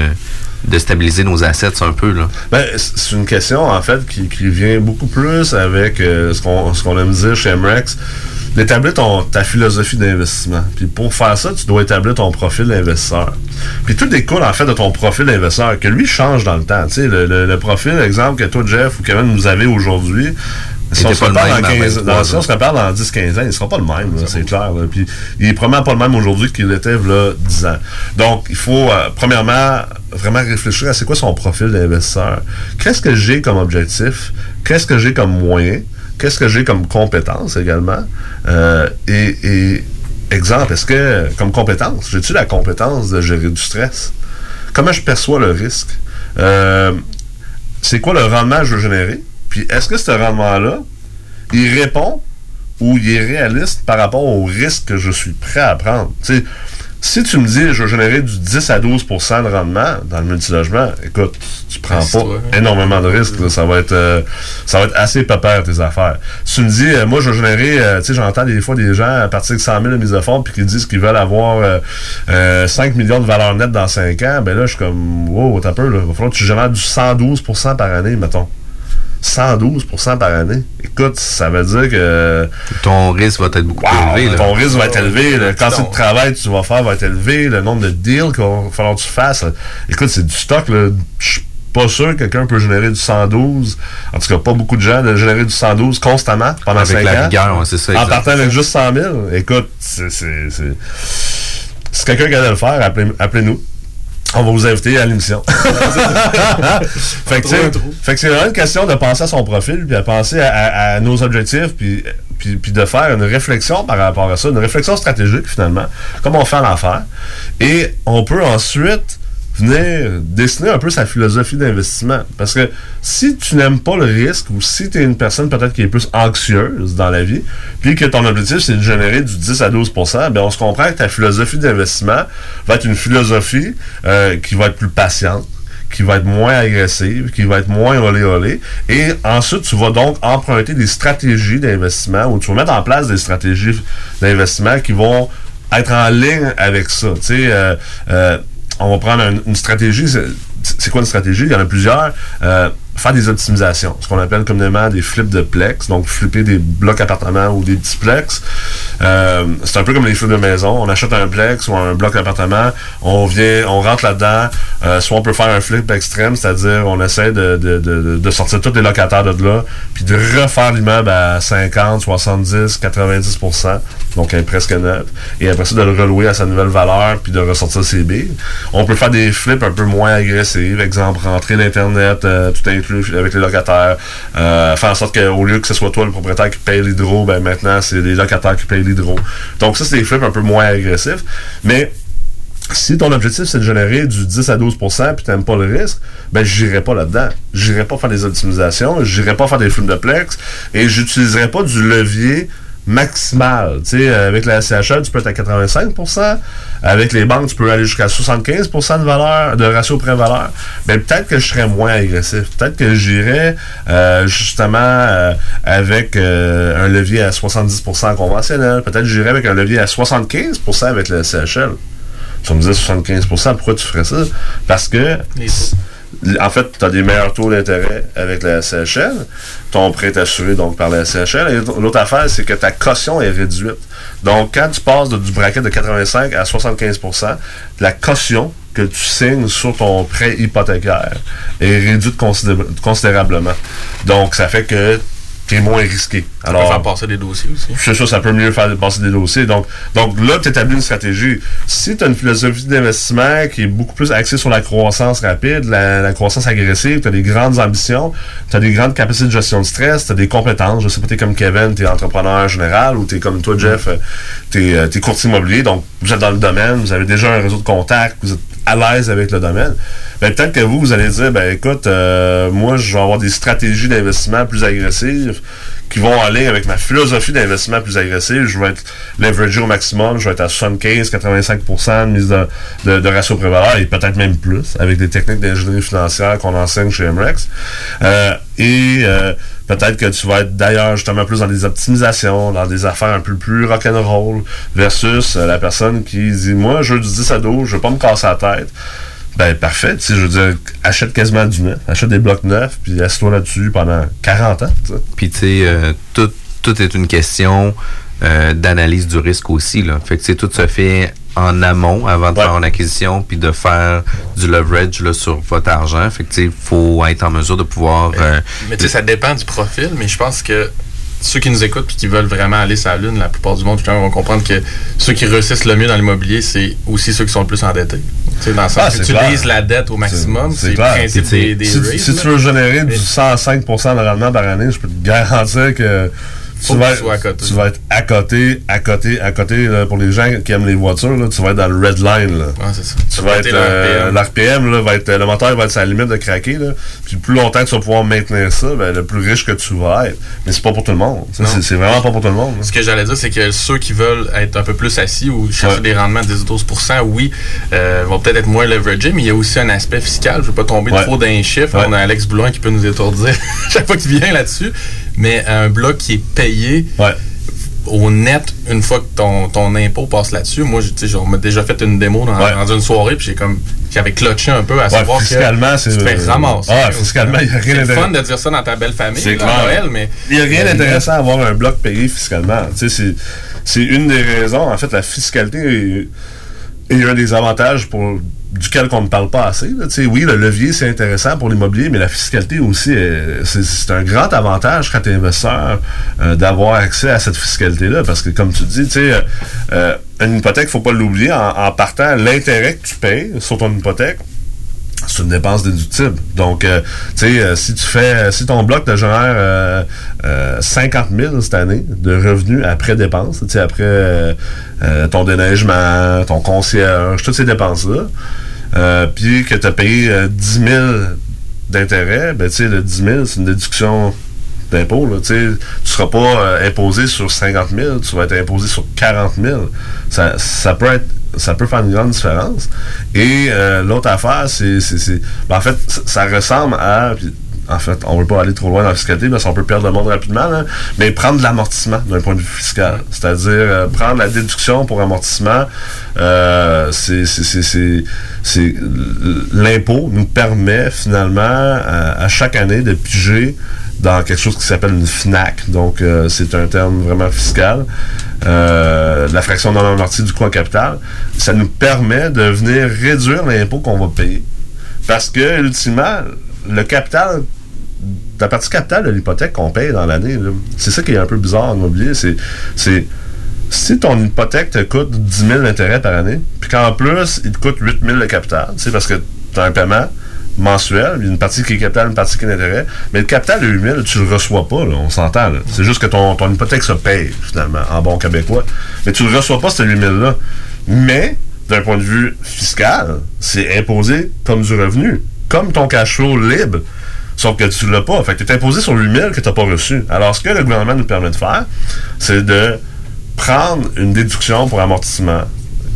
de stabiliser nos assets un peu, là? Ben, c'est une question, en fait, qui, qui vient beaucoup plus avec euh, ce qu'on aime dire chez MREX, d'établir ta philosophie d'investissement. Puis pour faire ça, tu dois établir ton profil d'investisseur. Puis tout découle, en fait, de ton profil d'investisseur, que lui change dans le temps. Tu sais, le, le- le profil, exemple, que toi, Jeff ou Kevin, vous avez aujourd'hui, Si on, se pas le reparle même dans à 15 23 dans- si on se reparle dans 10-15 ans, il sera pas le même, c'est clair. là. Puis, il est probablement pas le même aujourd'hui qu'il était là 10 ans. Donc, il faut, euh, premièrement, vraiment réfléchir à c'est quoi son profil d'investisseur. Qu'est-ce que j'ai comme objectif? Qu'est-ce que j'ai comme moyen? Qu'est-ce que j'ai comme compétence également? Euh, et, et, exemple, est-ce que, comme compétence, j'ai-tu la compétence de gérer du stress? Comment je perçois le risque? Euh, c'est quoi le rendement que je veux générer? Puis est-ce que ce rendement-là, il répond ou il est réaliste par rapport au risque que je suis prêt à prendre? Si tu me dis je veux générer du 10 à 12% de rendement dans le multilogement, écoute, tu prends pas énormément de risques. là. Ça va être euh, ça va être assez pépère tes affaires. Si tu me dis euh, moi je veux générer, euh, tu sais, j'entends des fois des gens à partir de 100 000 de mise de fonds puis qui disent qu'ils veulent avoir euh, euh, 5 millions de valeur nette dans 5 ans, ben là je suis comme wow, t'as peu là. Il va falloir que tu génères du 112% par année, mettons. 112% par année. Écoute, ça veut dire que ton risque va être beaucoup plus élevé. là. ton risque va être élevé, le quantité de travail que tu vas faire va être élevé, le nombre de deals qu'il va falloir que tu fasses. Écoute, c'est du stock. Je suis pas sûr que quelqu'un peut générer du 112. En tout cas, pas beaucoup de gens de générer du 112 constamment pendant Avec 5 la ans. rigueur, c'est ça, En exact. partant avec juste 100 000. Écoute, c'est... c'est- c'est- Si quelqu'un qui a le faire, appelez- appelez-nous. On va vous inviter à l'émission. fait que, fait c'est vraiment une question de penser à son profil, puis à penser à, à- à nos objectifs, puis, puis, puis de faire une réflexion par rapport à ça, une réflexion stratégique finalement, comme on fait en affaires. Et on peut ensuite venir dessiner un peu sa philosophie d'investissement. Parce que si tu n'aimes pas le risque ou si tu es une personne peut-être qui est plus anxieuse dans la vie, puis que ton objectif c'est de générer du 10 à 12% ben on se comprend que ta philosophie d'investissement va être une philosophie euh, qui va être plus patiente qui va être moins agressive, qui va être moins olé olé. Et ensuite, tu vas donc emprunter des stratégies d'investissement ou tu vas mettre en place des stratégies d'investissement qui vont être en ligne avec ça. Tu sais, euh, euh, on va prendre un- une stratégie. c'est- C'est quoi une stratégie? Il y en a plusieurs. Euh, faire des optimisations, ce qu'on appelle communément des flips de plex, donc flipper des blocs appartements ou des petits plex. Euh, c'est un peu comme les flips de maison. On achète un plex ou un bloc appartement, on vient, on rentre là-dedans. Euh, soit on peut faire un flip extrême, c'est-à-dire on essaie de, de, de, de sortir tous les locataires de là, puis de refaire l'immeuble à 50, 70, 90 donc elle est presque neuf. Et après ça, de le relouer à sa nouvelle valeur, puis de ressortir ses billes. On peut faire des flips un peu moins agressifs, exemple rentrer l'Internet, euh, tout inclus avec les locataires, euh, faire en sorte qu'au lieu que ce soit toi le propriétaire qui paye l'hydro, ben maintenant c'est les locataires qui payent l'hydro. Donc ça, c'est des flips un peu moins agressifs. Mais si ton objectif c'est de générer du 10 à 12% puis t'aimes pas le risque, ben j'irai pas là-dedans. J'irai pas faire des optimisations, j'irai pas faire des films de plex et j'utiliserai pas du levier maximal. Tu sais, avec la CHL, tu peux être à 85% Avec les banques, tu peux aller jusqu'à 75% de valeur, de ratio prêt-valeur. Ben, peut-être que je serais moins agressif. Peut-être que j'irais euh, justement euh, avec euh, un levier à 70% conventionnel. Peut-être que j'irais avec un levier à 75% avec le CHL. Tu me disais 75% pourquoi tu ferais ça? Parce que en fait, tu as des meilleurs taux d'intérêt avec la CHL. Ton prêt est assuré donc par la CHL. Et l'autre affaire, c'est que ta caution est réduite. Donc, quand tu passes du bracket de 85 à 75% la caution que tu signes sur ton prêt hypothécaire est réduite considé- considérablement. Donc, ça fait que es moins risqué. Ça peut faire passer des dossiers aussi. C'est ça, ça peut mieux faire passer des dossiers. Donc, donc là, tu établis une stratégie. Si tu as une philosophie d'investissement qui est beaucoup plus axée sur la croissance rapide, la, la croissance agressive, tu as des grandes ambitions, tu as des grandes capacités de gestion de stress, tu as des compétences. Je sais pas, tu es comme Kevin, tu es entrepreneur général ou tu es comme toi, Jeff, tu es, courtier immobilier. Donc, vous êtes dans le domaine, vous avez déjà un réseau de contacts, vous êtes à l'aise avec le domaine. Ben, peut-être que vous, vous allez dire, ben écoute, euh, moi, je vais avoir des stratégies d'investissement plus agressives qui vont aller avec ma philosophie d'investissement plus agressive. Je vais être leveragé au maximum, je vais être à 75-85% de mise de, de, de ratio prévaleur et peut-être même plus avec des techniques d'ingénierie financière qu'on enseigne chez MREX. Euh, et euh, peut-être que tu vas être d'ailleurs justement plus dans des optimisations, dans des affaires un peu plus rock'n'roll versus euh, la personne qui dit moi je veux du 10 à 12, je veux pas me casser la tête. Ben parfait, tu je veux dire, achète quasiment du neuf, achète des blocs neufs, puis assieds-toi là-dessus pendant 40 ans. Puis, tu sais, euh, tout, tout est une question euh, d'analyse du risque aussi. Là. Fait que, tout se fait en amont avant de faire une acquisition puis de faire du leverage là, sur votre argent. Fait que, faut être en mesure de pouvoir. euh, Mais tu sais, ça dépend du profil, mais je pense que ceux qui nous écoutent et qui veulent vraiment aller sur la Lune, la plupart du monde, justement, vont comprendre que ceux qui réussissent le mieux dans l'immobilier, c'est aussi ceux qui sont le plus endettés. Tu sais, dans le sens Ah, que tu utilises la dette au maximum, c'est le principe des, des si, rates, si là. tu veux générer du 105% de rendement par année, je peux te garantir que tu, vas être, à côté. tu vas être à côté, à côté, à côté. là, pour les gens qui aiment les voitures, là, tu vas être dans le red line. Là. c'est ça. Tu vas être euh, l'RPM. là, va être le moteur va être à la limite de craquer. Là. Puis plus longtemps que tu vas pouvoir maintenir ça, ben, le plus riche que tu vas être. Mais c'est pas pour tout le monde. C'est vraiment pas pour tout le monde. là. Ce que j'allais dire, c'est que ceux qui veulent être un peu plus assis ou chercher des rendements de 10-12% oui, euh, vont peut-être être moins leveragés, mais il y a aussi un aspect fiscal. Je ne veux pas tomber Ouais. trop dans les chiffres. Ouais. On a Alex Boulogne qui peut nous étourdir chaque fois qu'il vient là-dessus. Mais un bloc qui est payé au net une fois que ton, ton impôt passe là-dessus. Moi, j'ai- tu sais, on m'a déjà fait une démo dans, Ouais. dans une soirée, puis j'ai comme j'avais clutché un peu à Ouais, savoir fiscalement, que c'est- tu te fais ramasser. Ah, fiscalement, il y a rien C'est d'intéressant. fun de dire ça dans ta belle famille, C'est là, clair. Noël, mais Il n'y a rien Euh, d'intéressant à avoir un bloc payé fiscalement. Tu sais, c'est- c'est une des raisons. En fait, la fiscalité est, est un des avantages pour duquel on ne parle pas assez. là. Oui, le levier, c'est intéressant pour l'immobilier, mais la fiscalité aussi, est- c'est un grand avantage quand tu es investisseur euh, d'avoir accès à cette fiscalité-là. Parce que, comme tu dis, tu euh, euh, une hypothèque, faut pas l'oublier, en, en partant, l'intérêt que tu payes sur ton hypothèque, c'est une dépense déductible. Donc, euh, tu sais, euh, si tu fais, si ton bloc te génère euh, euh, 50 000 cette année de revenus après dépenses, tu sais, après euh, euh, ton déneigement, ton concierge, toutes ces dépenses-là, euh, puis que tu as payé euh, 10 000 d'intérêt, ben, tu sais, le 10 000, c'est une déduction d'impôt. là, Tu tu seras pas euh, imposé sur 50 000, tu vas être imposé sur 40 000. Ça, ça peut être ça peut faire une grande différence. Et euh, l'autre affaire, c'est, ben, en fait, ça, ressemble à, puis, en fait, on veut pas aller trop loin dans la fiscalité parce qu'on peut perdre le monde rapidement, mais prendre de l'amortissement d'un point de vue fiscal. C'est-à-dire euh, prendre la déduction pour amortissement, euh, c'est, l'impôt nous permet finalement à, à chaque année de piger dans quelque chose qui s'appelle une FNAC. Donc, euh, c'est un terme vraiment fiscal. Euh, la fraction non amortie du coût en capital. Ça nous permet de venir réduire l'impôt qu'on va payer. Parce que, ultimement, le capital, la partie capitale de l'hypothèque qu'on paye dans l'année, c'est ça qui est un peu bizarre en immobilier. C'est, c'est si ton hypothèque te coûte 10 000 d'intérêt par année, puis qu'en plus, il te coûte 8 000 de capital, sais, parce que tu as un paiement mensuel, une partie qui est capital, une partie qui est d'intérêt, mais le capital de 8 000, tu le reçois pas, on s'entend. C'est juste que ton, ton hypothèque se paye, finalement, en bon québécois. Mais tu le reçois pas, ce 8 000-là. Mais, d'un point de vue fiscal, c'est imposé comme du revenu, comme ton cash flow libre. Sauf que tu l'as pas. Fait que tu es imposé sur 8 000 que tu n'as pas reçu. Alors, ce que le gouvernement nous permet de faire, c'est de prendre une déduction pour amortissement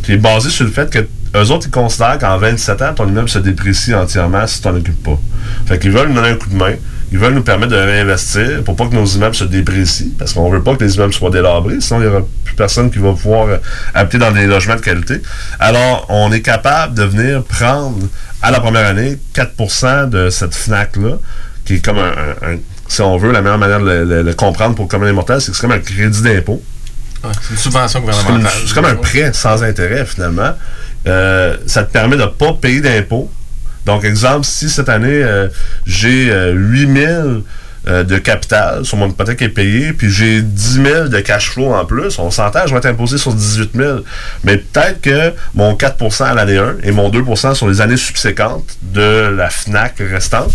qui est basée sur le fait que eux autres, ils considèrent qu'en 27 ans, ton immeuble se déprécie entièrement si tu t'en occupes pas. Fait qu'ils veulent nous donner un coup de main. Ils veulent nous permettre de réinvestir pour pas que nos immeubles se déprécient, parce qu'on veut pas que les immeubles soient délabrés, sinon il y aura plus personne qui va pouvoir euh, habiter dans des logements de qualité. Alors, on est capable de venir prendre à la première année 4% de cette FNAC-là, qui est comme un, un- un- si on veut, la meilleure manière de le, le- le comprendre pour le commun des mortels, c'est que c'est comme un crédit d'impôt. Ouais, c'est une subvention C'est comme, gouvernementale. c'est comme un prêt sans intérêt, finalement. Euh, ça te permet de ne pas payer d'impôts. Donc, exemple, si cette année, euh, j'ai euh, 8 000 euh, de capital sur mon hypothèque est payée, puis j'ai 10 000 de cash flow en plus, on s'entend, je vais être imposé sur 18 000. Mais peut-être que mon 4% à l'année 1 et mon 2% sur les années subséquentes de la FNAC restante,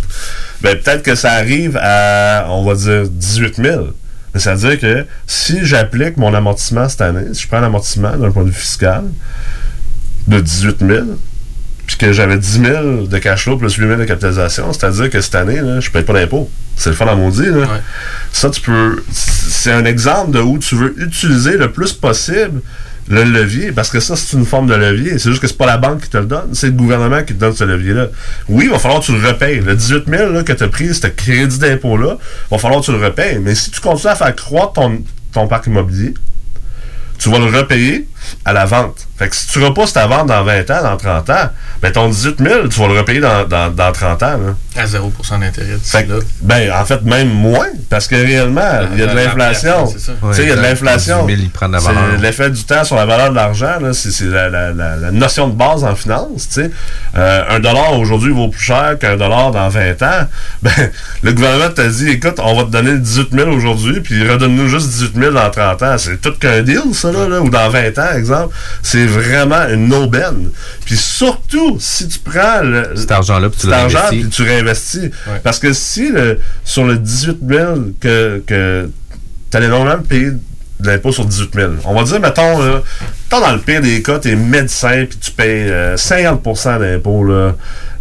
ben, peut-être que ça arrive à, on va dire, 18 000. Mais ça veut dire que si j'applique mon amortissement cette année, si je prends un amortissement d'un point de vue fiscal de 18 000, puis que j'avais 10 000 de cash flow plus 8 000 de capitalisation, c'est-à-dire que cette année, là, je paye pas d'impôt. C'est le fun à maudit. Là. Ça, tu peux. C'est un exemple de où tu veux utiliser le plus possible le levier, parce que ça, c'est une forme de levier. C'est juste que c'est pas la banque qui te le donne, c'est le gouvernement qui te donne ce levier-là. Oui, il va falloir que tu le repayes. Le 18 000 là, que tu as pris, ce crédit d'impôt-là, il va falloir que tu le repayes. Mais si tu continues à faire croître ton, ton parc immobilier, tu vas le repayer à la vente. Fait que si tu repasses ta vente dans 20 ans, dans 30 ans, ben ton 18 000, tu vas le repayer dans, dans, dans 30 ans. Là. À 0% d'intérêt. Fait que, ben, en fait, même moins, parce que réellement, il y a de la- l'inflation. Tu sais, il y a de l'inflation. 10 000, il prend de la C'est valeur. L'effet du temps sur la valeur de l'argent, là, c'est c'est la, la, la, la notion de base en finance. tu sais. Euh, un dollar aujourd'hui vaut plus cher qu'un dollar dans 20 ans. Ben, le gouvernement t'a dit, écoute, on va te donner 18 000 aujourd'hui, puis redonne-nous juste 18 000 dans 30 ans. C'est tout qu'un deal, ça, là, là, ou dans 20 ans, exemple. C'est vraiment une aubaine. Puis surtout, si tu prends le, Cet argent-là, puis tu cet argent, l'investis. puis tu réinvestis. Parce que si le, sur le 18 000 que, que tu allais normalement payer de l'impôt sur 18 000, on va dire, mettons, dans le pire des cas, tu es médecin puis tu payes euh, 50% d'impôt, là,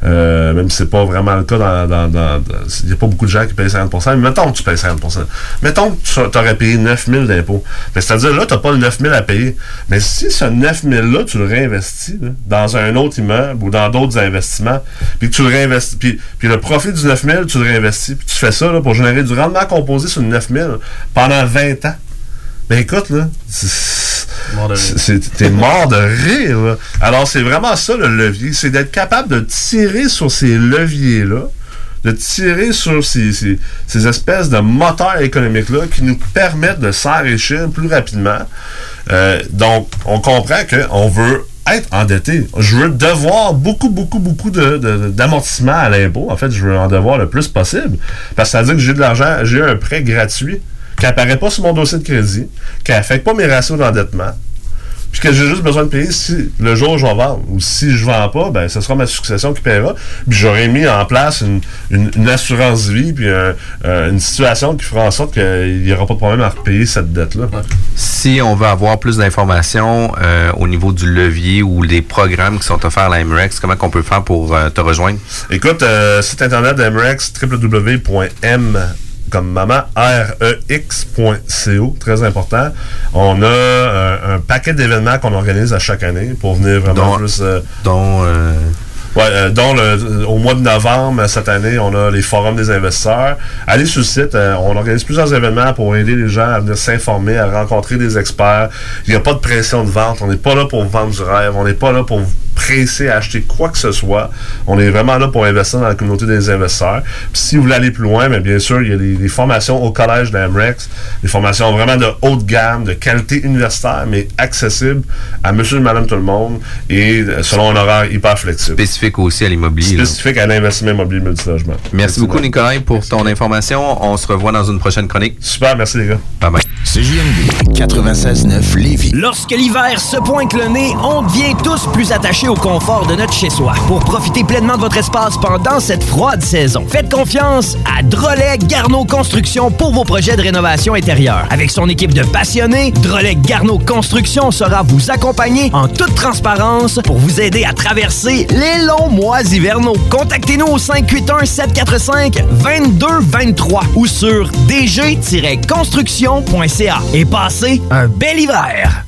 euh, même si c'est pas vraiment le cas dans... dans, Il n'y a pas beaucoup de gens qui payent 50 mais mettons que tu payes 50% Mettons que tu aurais payé 9 000 d'impôt. Ben, C'est-à-dire, là, tu n'as pas le 9 000 à payer. Mais si ce 9 000-là, tu le réinvestis dans un autre immeuble ou dans d'autres investissements, puis tu le réinvestis, puis, le profit du 9 000, tu le réinvestis, puis tu fais ça pour générer du rendement composé sur le 9 000 pendant 20 ans. Ben écoute, là, t'es mort de rire. là. Alors, c'est vraiment ça le levier, c'est d'être capable de tirer sur ces leviers-là, de tirer sur ces, ces- ces espèces de moteurs économiques-là qui nous permettent de s'enrichir plus rapidement. Euh, donc, on comprend qu'on veut être endetté. Je veux devoir beaucoup, beaucoup, beaucoup de, de- d'amortissement à l'impôt. En fait, je veux en devoir le plus possible. Parce que ça veut dire que j'ai de l'argent, j'ai un prêt gratuit qui apparaît pas sur mon dossier de crédit, qui affecte pas mes ratios d'endettement, puis que j'ai juste besoin de payer si le jour où je vais vendre. Ou si je vends pas, ben ce sera ma succession qui paiera. Puis j'aurais mis en place une, une- une assurance vie, puis un- euh, une situation qui fera en sorte qu'il n'y aura pas de problème à repayer cette dette-là. Si on veut avoir plus d'informations euh, au niveau du levier ou des programmes qui sont offerts à la MREX, comment qu'on peut faire pour euh, te rejoindre? Écoute, site internet d'Emrex, www.m comme maman, rex.co, très important. On a euh, un paquet d'événements qu'on organise à chaque année pour venir vraiment Dont- plus... euh, dont... Ouais, euh, dont le- au mois de novembre, cette année, on a les forums des investisseurs. Allez sur le site, on organise plusieurs événements pour aider les gens à venir s'informer, à rencontrer des experts. Il n'y a pas de pression de vente. On n'est pas là pour vendre du rêve. On n'est pas là pour presser à acheter quoi que ce soit. On est vraiment là pour investir dans la communauté des investisseurs. Puis si vous voulez aller plus loin, mais bien sûr, il y a des, des formations au collège d'Amrex, des formations vraiment de haute gamme, de qualité universitaire, mais accessibles à monsieur et madame tout le monde et euh, selon un horaire hyper flexible. Spécifique aussi à l'immobilier. là. Spécifique à l'investissement immobilier multilogement. Merci beaucoup, Nicolas, pour ton information. On se revoit dans une prochaine chronique. Super, merci les gars. Bye bye. CJMD 96.9 Lévis. Lorsque l'hiver se pointe le nez, on devient tous plus attachés au confort de notre chez-soi. Pour profiter pleinement de votre espace pendant cette froide saison, faites confiance à Drolet Garneau Construction pour vos projets de rénovation intérieure. Avec son équipe de passionnés, Drolet Garneau Construction sera vous accompagner en toute transparence pour vous aider à traverser les longs mois hivernaux. Contactez-nous au 581-745-2223 ou sur dg-construction.ca et passez un bel hiver.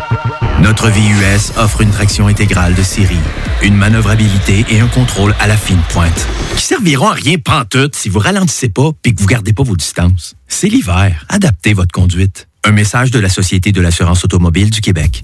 Notre vie US offre une traction intégrale de série, une manœuvrabilité et un contrôle à la fine pointe, qui serviront à rien pantoute si vous ralentissez pas puis que vous gardez pas vos distances. C'est l'hiver, adaptez votre conduite. Un message de la Société de l'assurance automobile du Québec.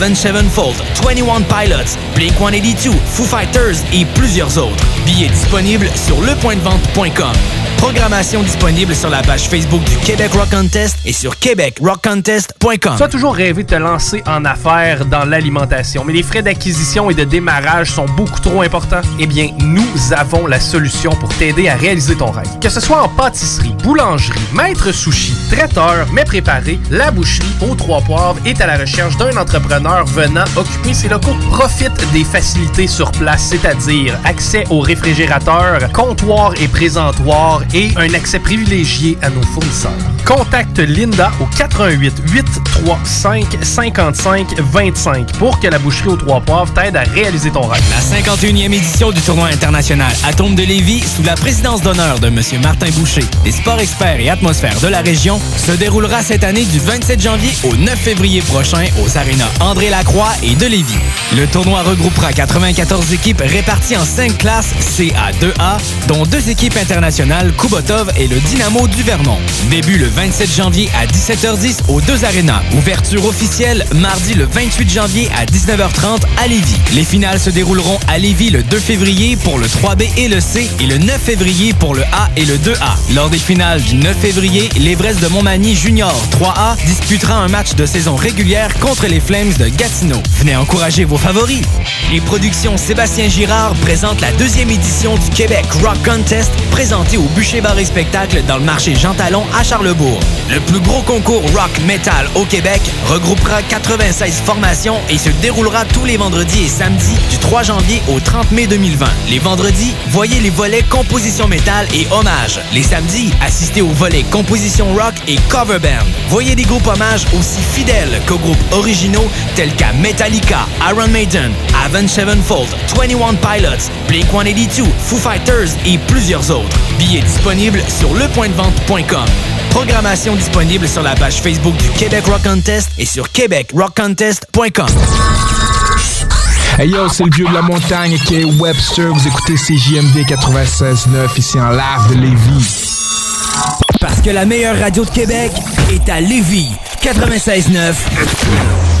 Sevenfold, 21 Pilots, Blink-182, Foo Fighters et plusieurs autres. Billets disponibles sur lepointdevente.com. Programmation disponible sur la page Facebook du Québec Rock Contest et sur québecrockcontest.com. Tu as toujours rêvé de te lancer en affaires dans l'alimentation, mais les frais d'acquisition et de démarrage sont beaucoup trop importants? Eh bien, nous avons la solution pour t'aider à réaliser ton rêve. Que ce soit en pâtisserie, boulangerie, maître sushi, traiteur, mets préparés, la boucherie aux trois poivres est à la recherche d'un entrepreneur venant occuper ses locaux. Profite des facilités sur place, c'est-à-dire accès aux réfrigérateurs, comptoirs et présentoirs et un accès privilégié à nos fournisseurs. Contacte Linda au 88 835 55 25 pour que la boucherie aux trois poivres t'aide à réaliser ton rêve. La 51e édition du tournoi international Atome de Lévis, sous la présidence d'honneur de M. Martin Boucher, des sports experts et atmosphères de la région, se déroulera cette année du 27 janvier au 9 février prochain aux arénas André Lacroix et de Lévis. Le tournoi regroupera 94 équipes réparties en 5 classes CA2A, dont deux équipes internationales, Kubotov et le Dynamo du Vermont. Début le 27 janvier à 17h10 aux deux arénas. Ouverture officielle mardi le 28 janvier à 19h30 à Lévis. Les finales se dérouleront à Lévis le 2 février pour le 3B et le C et le 9 février pour le A et le 2A. Lors des finales du 9 février, l'Evresse de Montmagny Junior 3A disputera un match de saison régulière contre les Flames de Gatineau. Venez encourager vos favoris. Les productions Sébastien Girard présentent la deuxième édition du Québec Rock Contest présenté au Bûcher Bar Spectacle dans le marché Jean Talon à Charlebourg. Le plus gros concours rock metal au Québec regroupera 96 formations et se déroulera tous les vendredis et samedis du 3 janvier au 30 mai 2020. Les vendredis, voyez les volets composition métal et hommage. Les samedis, assistez aux volets composition rock et cover band. Voyez des groupes hommages aussi fidèles qu'aux groupes originaux tels qu'à Metallica, Iron Maiden, Avenged Sevenfold, 21 Pilots, Blink-182, Foo Fighters et plusieurs autres. Billets disponibles sur lepointdevente.com. Programmation disponible sur la page Facebook du Québec Rock Contest et sur québecrockcontest.com. Hey yo, c'est le vieux de la montagne qui est Webster. Vous écoutez CJMD 96.9 ici en live de Lévis. Parce que la meilleure radio de Québec est à Lévis. 96.9.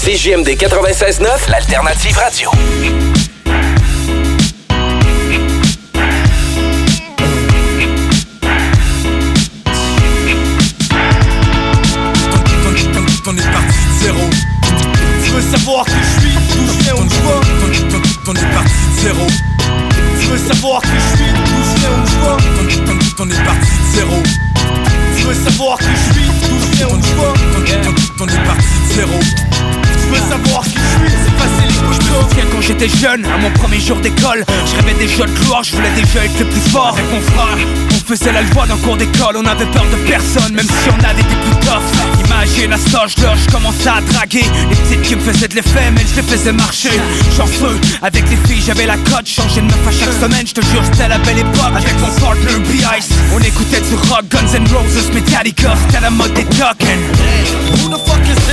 CJMD 96.9, l'alternative radio. J'étais jeune, à mon premier jour d'école. Je rêvais déjà de gloire, je voulais déjà être le plus fort. Avec mon frère, on faisait la loi dans cours d'école. On avait peur de personne, même si on avait des plus tough. Imagine à cet âge-là, je commençais à draguer. Les petites qui me faisaient de l'effet, mais je les faisais marcher. Chanceux, avec les filles j'avais la cote. Changer de meuf à chaque semaine, je te jure c'était la belle époque. Avec mon partner B-Ice, on écoutait du rock, Guns N' Roses, Metallica. C'était la mode des tokens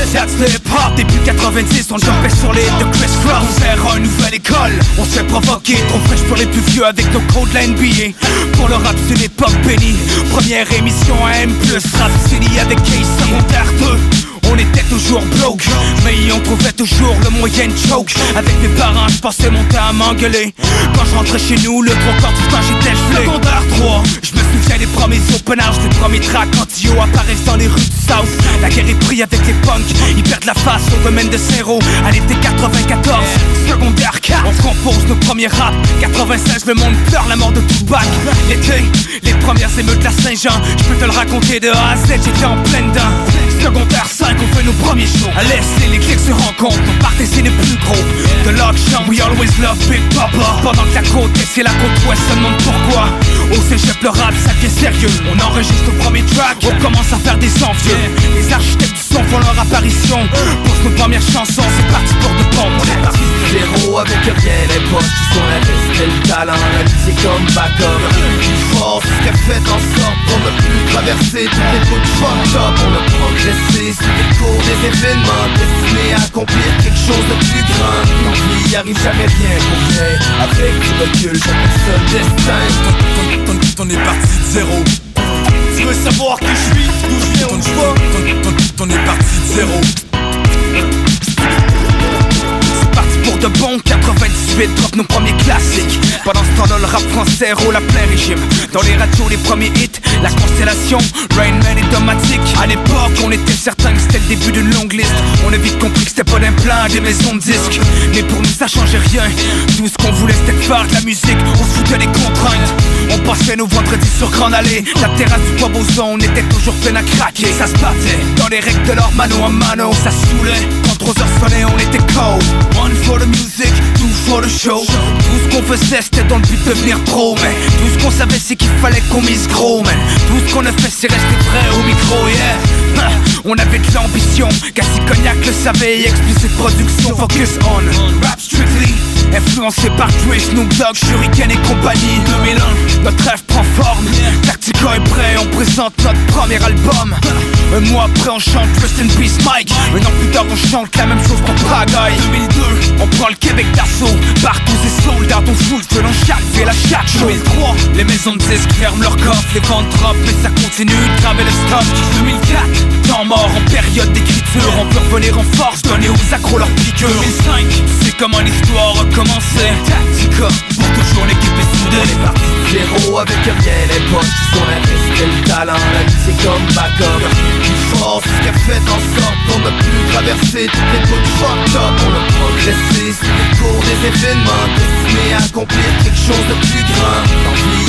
Who the fuck is this? That's the hip hop Début 90 on jumpait sur les de Chris Cross On sert une nouvelle école. On se fait provoquer Trop fraîche pour les plus vieux avec nos codes la NBA Pour le rap c'est l'époque bénie. Première émission à M+, rap City avec Case Secondaire 2 on était toujours broke Mais on trouvait toujours le moyen de choke. Avec mes parents je pensais monter à m'engueuler. Quand je rentrais chez nous le trois quarts du temps j'étais gelé. Secondaire 3 Je me souviens des premiers open house Des premiers tracks quand apparaissent dans les rues du South. La guerre est prise avec les punks Ils perdent la face au domaine de Zéro. À l'été 94 Secondaire 4 On compose nos premiers rap 96 le monde pleure la mort de Tupac. L'été Les premières émeutes de la Saint-Jean Je peux te le raconter de A à Z J'étais en pleine dent. Secondaire 5 on fait nos premiers shows. À l'Est les clics se rencontrent On partait c'est les plus gros. De l'auction we always love Big Papa. Pendant que la côte est c'est la côte ouest se demande pourquoi. Au cégep le rap ça devient sérieux. On enregistre le premier track. On commence à faire des envieux. Les architectes du son font leur apparition. Pour nos premières chansons c'est parti pour de bon. On est parti zéro avec rien Les poches qui sont la reste le talent. La musique comme backup Plus fort ce qui a fait en sorte qu'on a pu traverser Toutes les de fucked up. On a progressé cours des événements Destinés à accomplir quelque chose de plus grand. L'envie y arrive jamais rien pour rien Avec du recul le destin On est parti de zéro. Tu veux savoir qui je suis, d'où je viens, où je vais On est parti de zéro. C'est parti pour de bon 98 drop nos premiers classiques. Pendant ce temps dans le rap français roule à plein régime. Dans les radios les premiers hits La constellation, Rain Man et Domatic À l'époque on était certain que c'était le début d'une longue liste. On a vite compris que c'était pas d'un plein des maisons de disques. Mais pour nous ça changeait rien. Tout ce qu'on voulait c'était faire de la musique. On se foutait des contraintes On passait nos vendredis sur Grande Allée. La terrasse du Bois on était toujours plein à craquer. Ça se battait dans les règles de leur mano à mano Ça saoulait. Quand 3 heures sonnaient on était cold One for the music, two for the show. Tout ce qu'on faisait c'était dans le but de devenir pro Mais tout ce qu'on savait c'est qu'il fallait qu'on mise gros Man. Tout ce qu'on a fait c'est rester vrai au micro yeah. On avait de l'ambition. Cassie Cognac le savait et explicit production. Focus on Rap strictly Influencé par Dre, Snoop Dogg, Shuriken et compagnie 2001, notre rêve prend forme Tactica est prêt, on présente notre premier album. Un mois après on chante Rest in Peace Mike. Un an plus tard on chante la même chose pour Prague 2002, on prend le Québec d'assaut. Partout c'est soldats, on fout le dans chaque ville à chaque show 2003, les maisons de disques ferment leurs coffres Les ventes drop mais ça continue de graver le stock. 2004, temps mort en période d'écriture On peut revenir en force, donner aux accros leur piqûre 2005, c'est comment l'histoire recommençait Tactica, pour toujours l'équipe est soudée. On est parti de zéro avec rien Les poches qui sont la reste le talent La vie c'est comme backup Plus fort, c'est ce qui a fait en sorte qu'on pu traverser toutes les de fucked up. On a progressé les cours des événements. Destinés à accomplir quelque chose de plus grand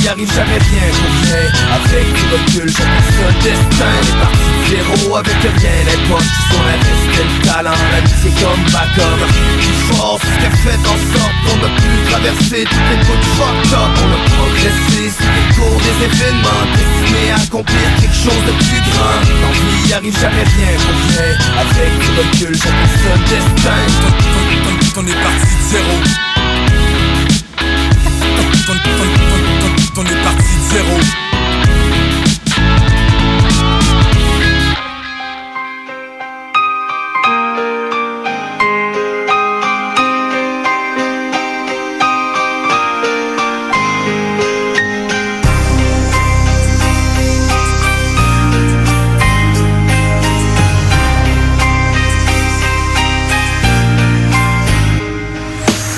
Arrive jamais rien rien Avec du recul, ça le destin On est parti de zéro avec rien Les poches qui sont la reste le talent La c'est comme backup Plus fort, c'est ce qui a fait en sorte qu'on a pu traverser toutes les de fucked up On a progressé les cours des événements Destinés à accomplir quelque chose de plus grand L'envie y arrive jamais rien rien Avec du recul, ça le destin On est parti de zéro On est parti zéro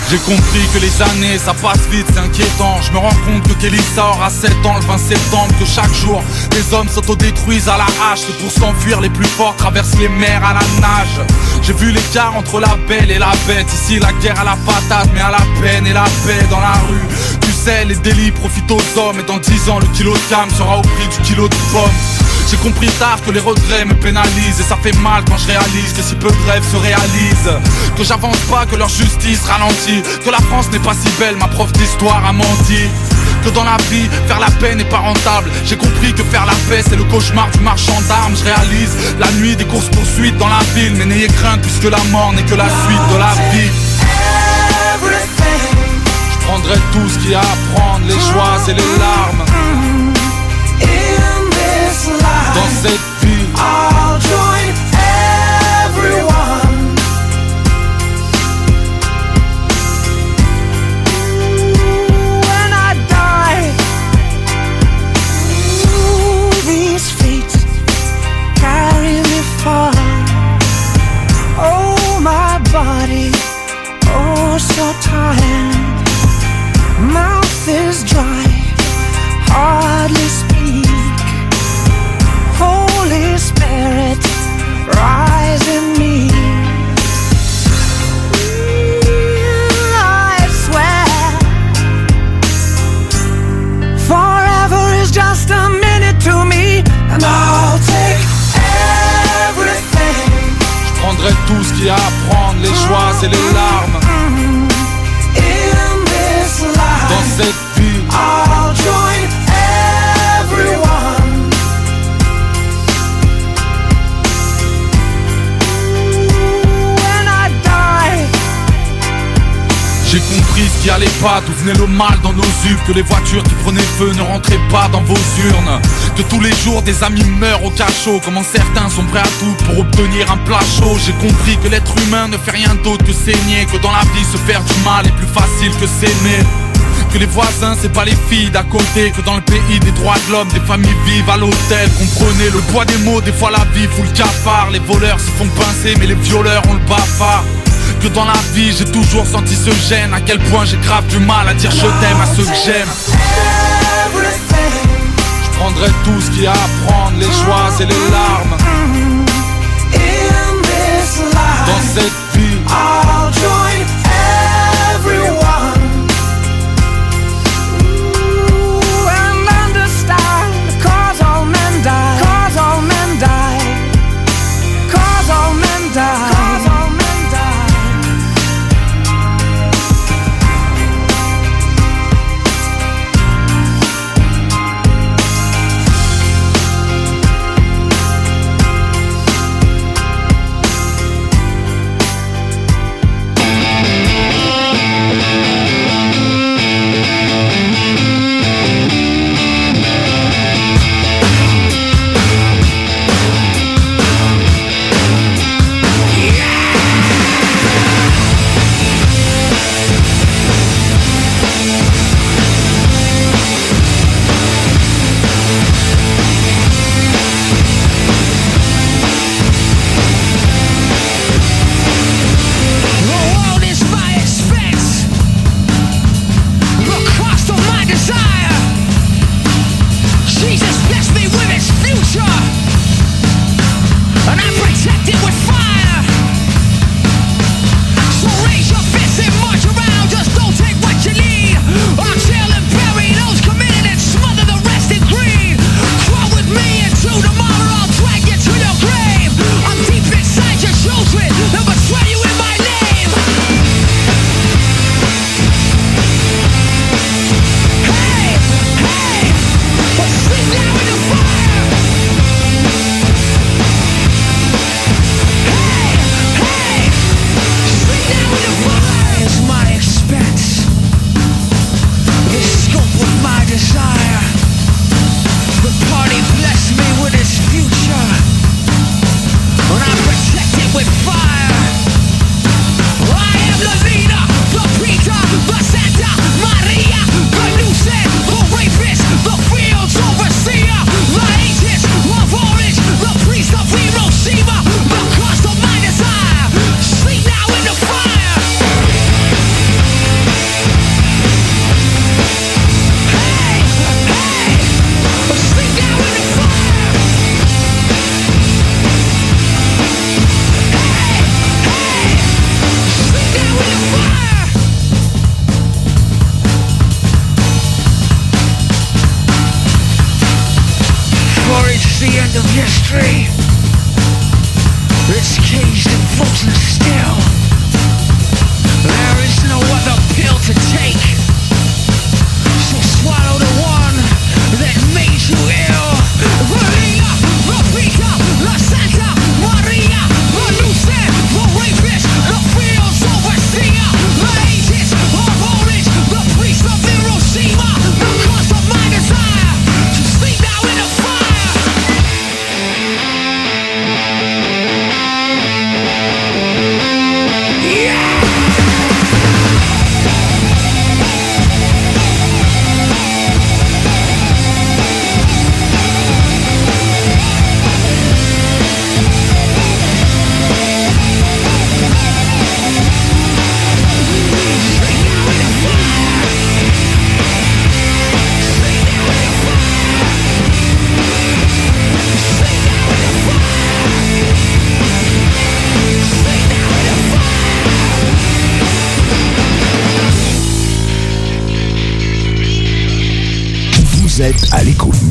J'ai compris que les années ça passe vite, c'est inquiétant. Je me rends compte que Kelly sort à 7 ans le 20 septembre, que chaque jour des hommes s'autodétruisent à la hache. Et pour s'enfuir, les plus forts traversent les mers à la nage. J'ai vu l'écart entre la belle et la bête. Ici, la guerre à la patate, mais à la peine et la paix dans la rue. Tu sais, les délits profitent aux hommes. Et dans 10 ans, le kilo de cam sera au prix du kilo de pommes. J'ai compris tard que les regrets me pénalisent Et ça fait mal quand je réalise que si peu de rêves se réalisent. Que j'avance pas, que leur justice ralentit. Que la France n'est pas si belle, ma prof d'histoire a menti. Que dans la vie, faire la paix n'est pas rentable. J'ai compris que faire la paix c'est le cauchemar du marchand d'armes. Je réalise la nuit des courses poursuites dans la ville. Mais n'ayez crainte puisque la mort n'est que la suite de la vie. Je prendrai tout ce qu'il y a à prendre Les joies et les larmes dans cette vie. I'll join everyone. When I die, these feet carry me far. Oh, my body, oh, so tired. Mouth is dry. tout ce qu'il y à prendre, les joies et les larmes. Pas d'où venait le mal dans nos yeux Que les voitures qui prenaient feu ne rentraient pas dans vos urnes. Que tous les jours des amis meurent au cachot Comment certains sont prêts à tout pour obtenir un plat chaud. J'ai compris que l'être humain ne fait rien d'autre que saigner Que dans la vie se faire du mal est plus facile que s'aimer. Que les voisins c'est pas les filles d'à côté Que dans le pays des droits de l'homme des familles vivent à l'hôtel. Comprenez le poids des mots des fois la vie fout le cafard. Les voleurs se font pincer mais les violeurs ont le bafard que dans la vie j'ai toujours senti ce gêne. À quel point j'ai grave du mal à dire je t'aime à ceux que j'aime. Je prendrai tout ce qu'il y a à prendre Les joies et les larmes. Dans cette vie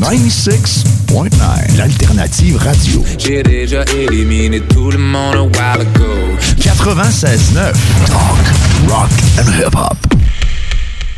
96.9, l'alternative radio. J'ai déjà éliminé tout le monde a while ago. 96.9, talk, rock and hip-hop.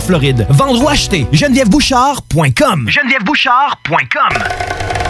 Floride. Vendre ou acheter, genevièvebouchard.com. genevièvebouchard.com.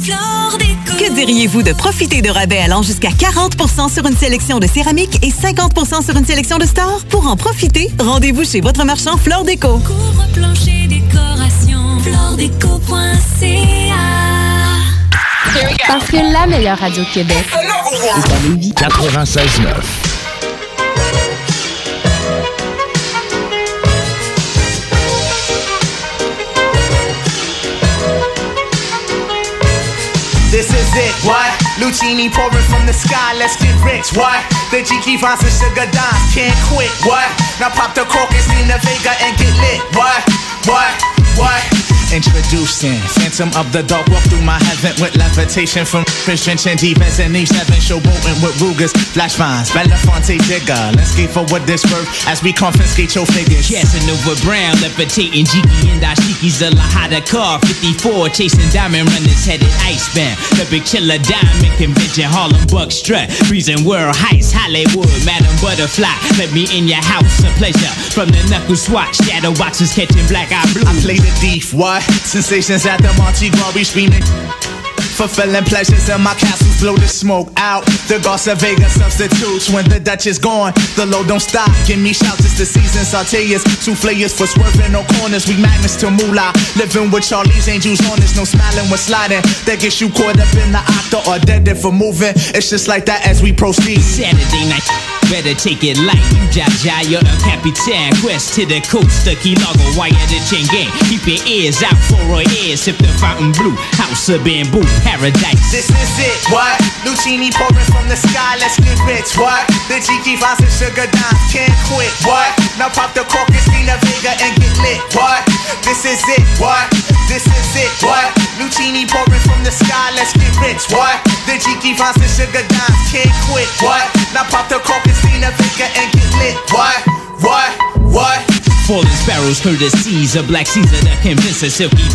Que diriez-vous de profiter de rabais allant jusqu'à 40% sur une sélection de céramique et 50% sur une sélection de stores? Pour en profiter, rendez-vous chez votre marchand Flore Déco. Couvre-plancher, décoration, floredeco.ca. Parce que la meilleure radio Québec est à Lévis. 96.9. It, what? Lucini pouring from the sky, let's get rich, what? The Jiki Vance and Sugar Dimes can't quit, what? Now pop the cork and the Vega and get lit, what? What? What? Introducing Phantom of the Dark Walk through my heaven with levitation from Fish drenching defense and each seven showboating with Rugers, Flash Vines, Belafonte Digger. Let's skate for what this worth as we confiscate your figures. Casanova Brown, levitating Jiki and Dashiki's the Lahada car. 54, chasing diamond runners headed icebound. The big killer diamond convention, Harlem Buck strut. Freezing world heights, Hollywood, Madam Butterfly. Let me in your house, a pleasure. From the knuckle swatch, shadow boxes catching black eye blue. I play the thief, what? Sensations at the Monte Glory screaming. Fulfilling pleasures in my castles, blow the smoke out. The Garza Vega substitutes when the Dutch is gone. The low don't stop. Give me shouts, it's the season. Sauteas, souffleurs for swerving no corners. We magnets to moolah. Living with Charlie's angels on us, no smiling when sliding. That gets you caught up in the octa or dead for moving. It's just like that as we proceed. Saturday night. Better take it light, you Jaja, you're a Capitan. Quest to the coast, the key logo, wire the chain gang. Keep your ears out for our ears, sip the fountain blue. House of bamboo, paradise. This is it, what? Lucini pouring from the sky, let's get rich, what? The Jiki Vance and Sugar Dimes can't quit, what? Now pop the cork and Selena Vega and get lit, what? This is it, what? This is it, what? Lucini pouring from the sky, let's get rich, what? The Jiki Vance and Sugar Dimes can't quit, what? Now pop the cork and Selena Vega and get lit, what? What? What? Falling sparrows, courtesies of Black Caesar that convince a silky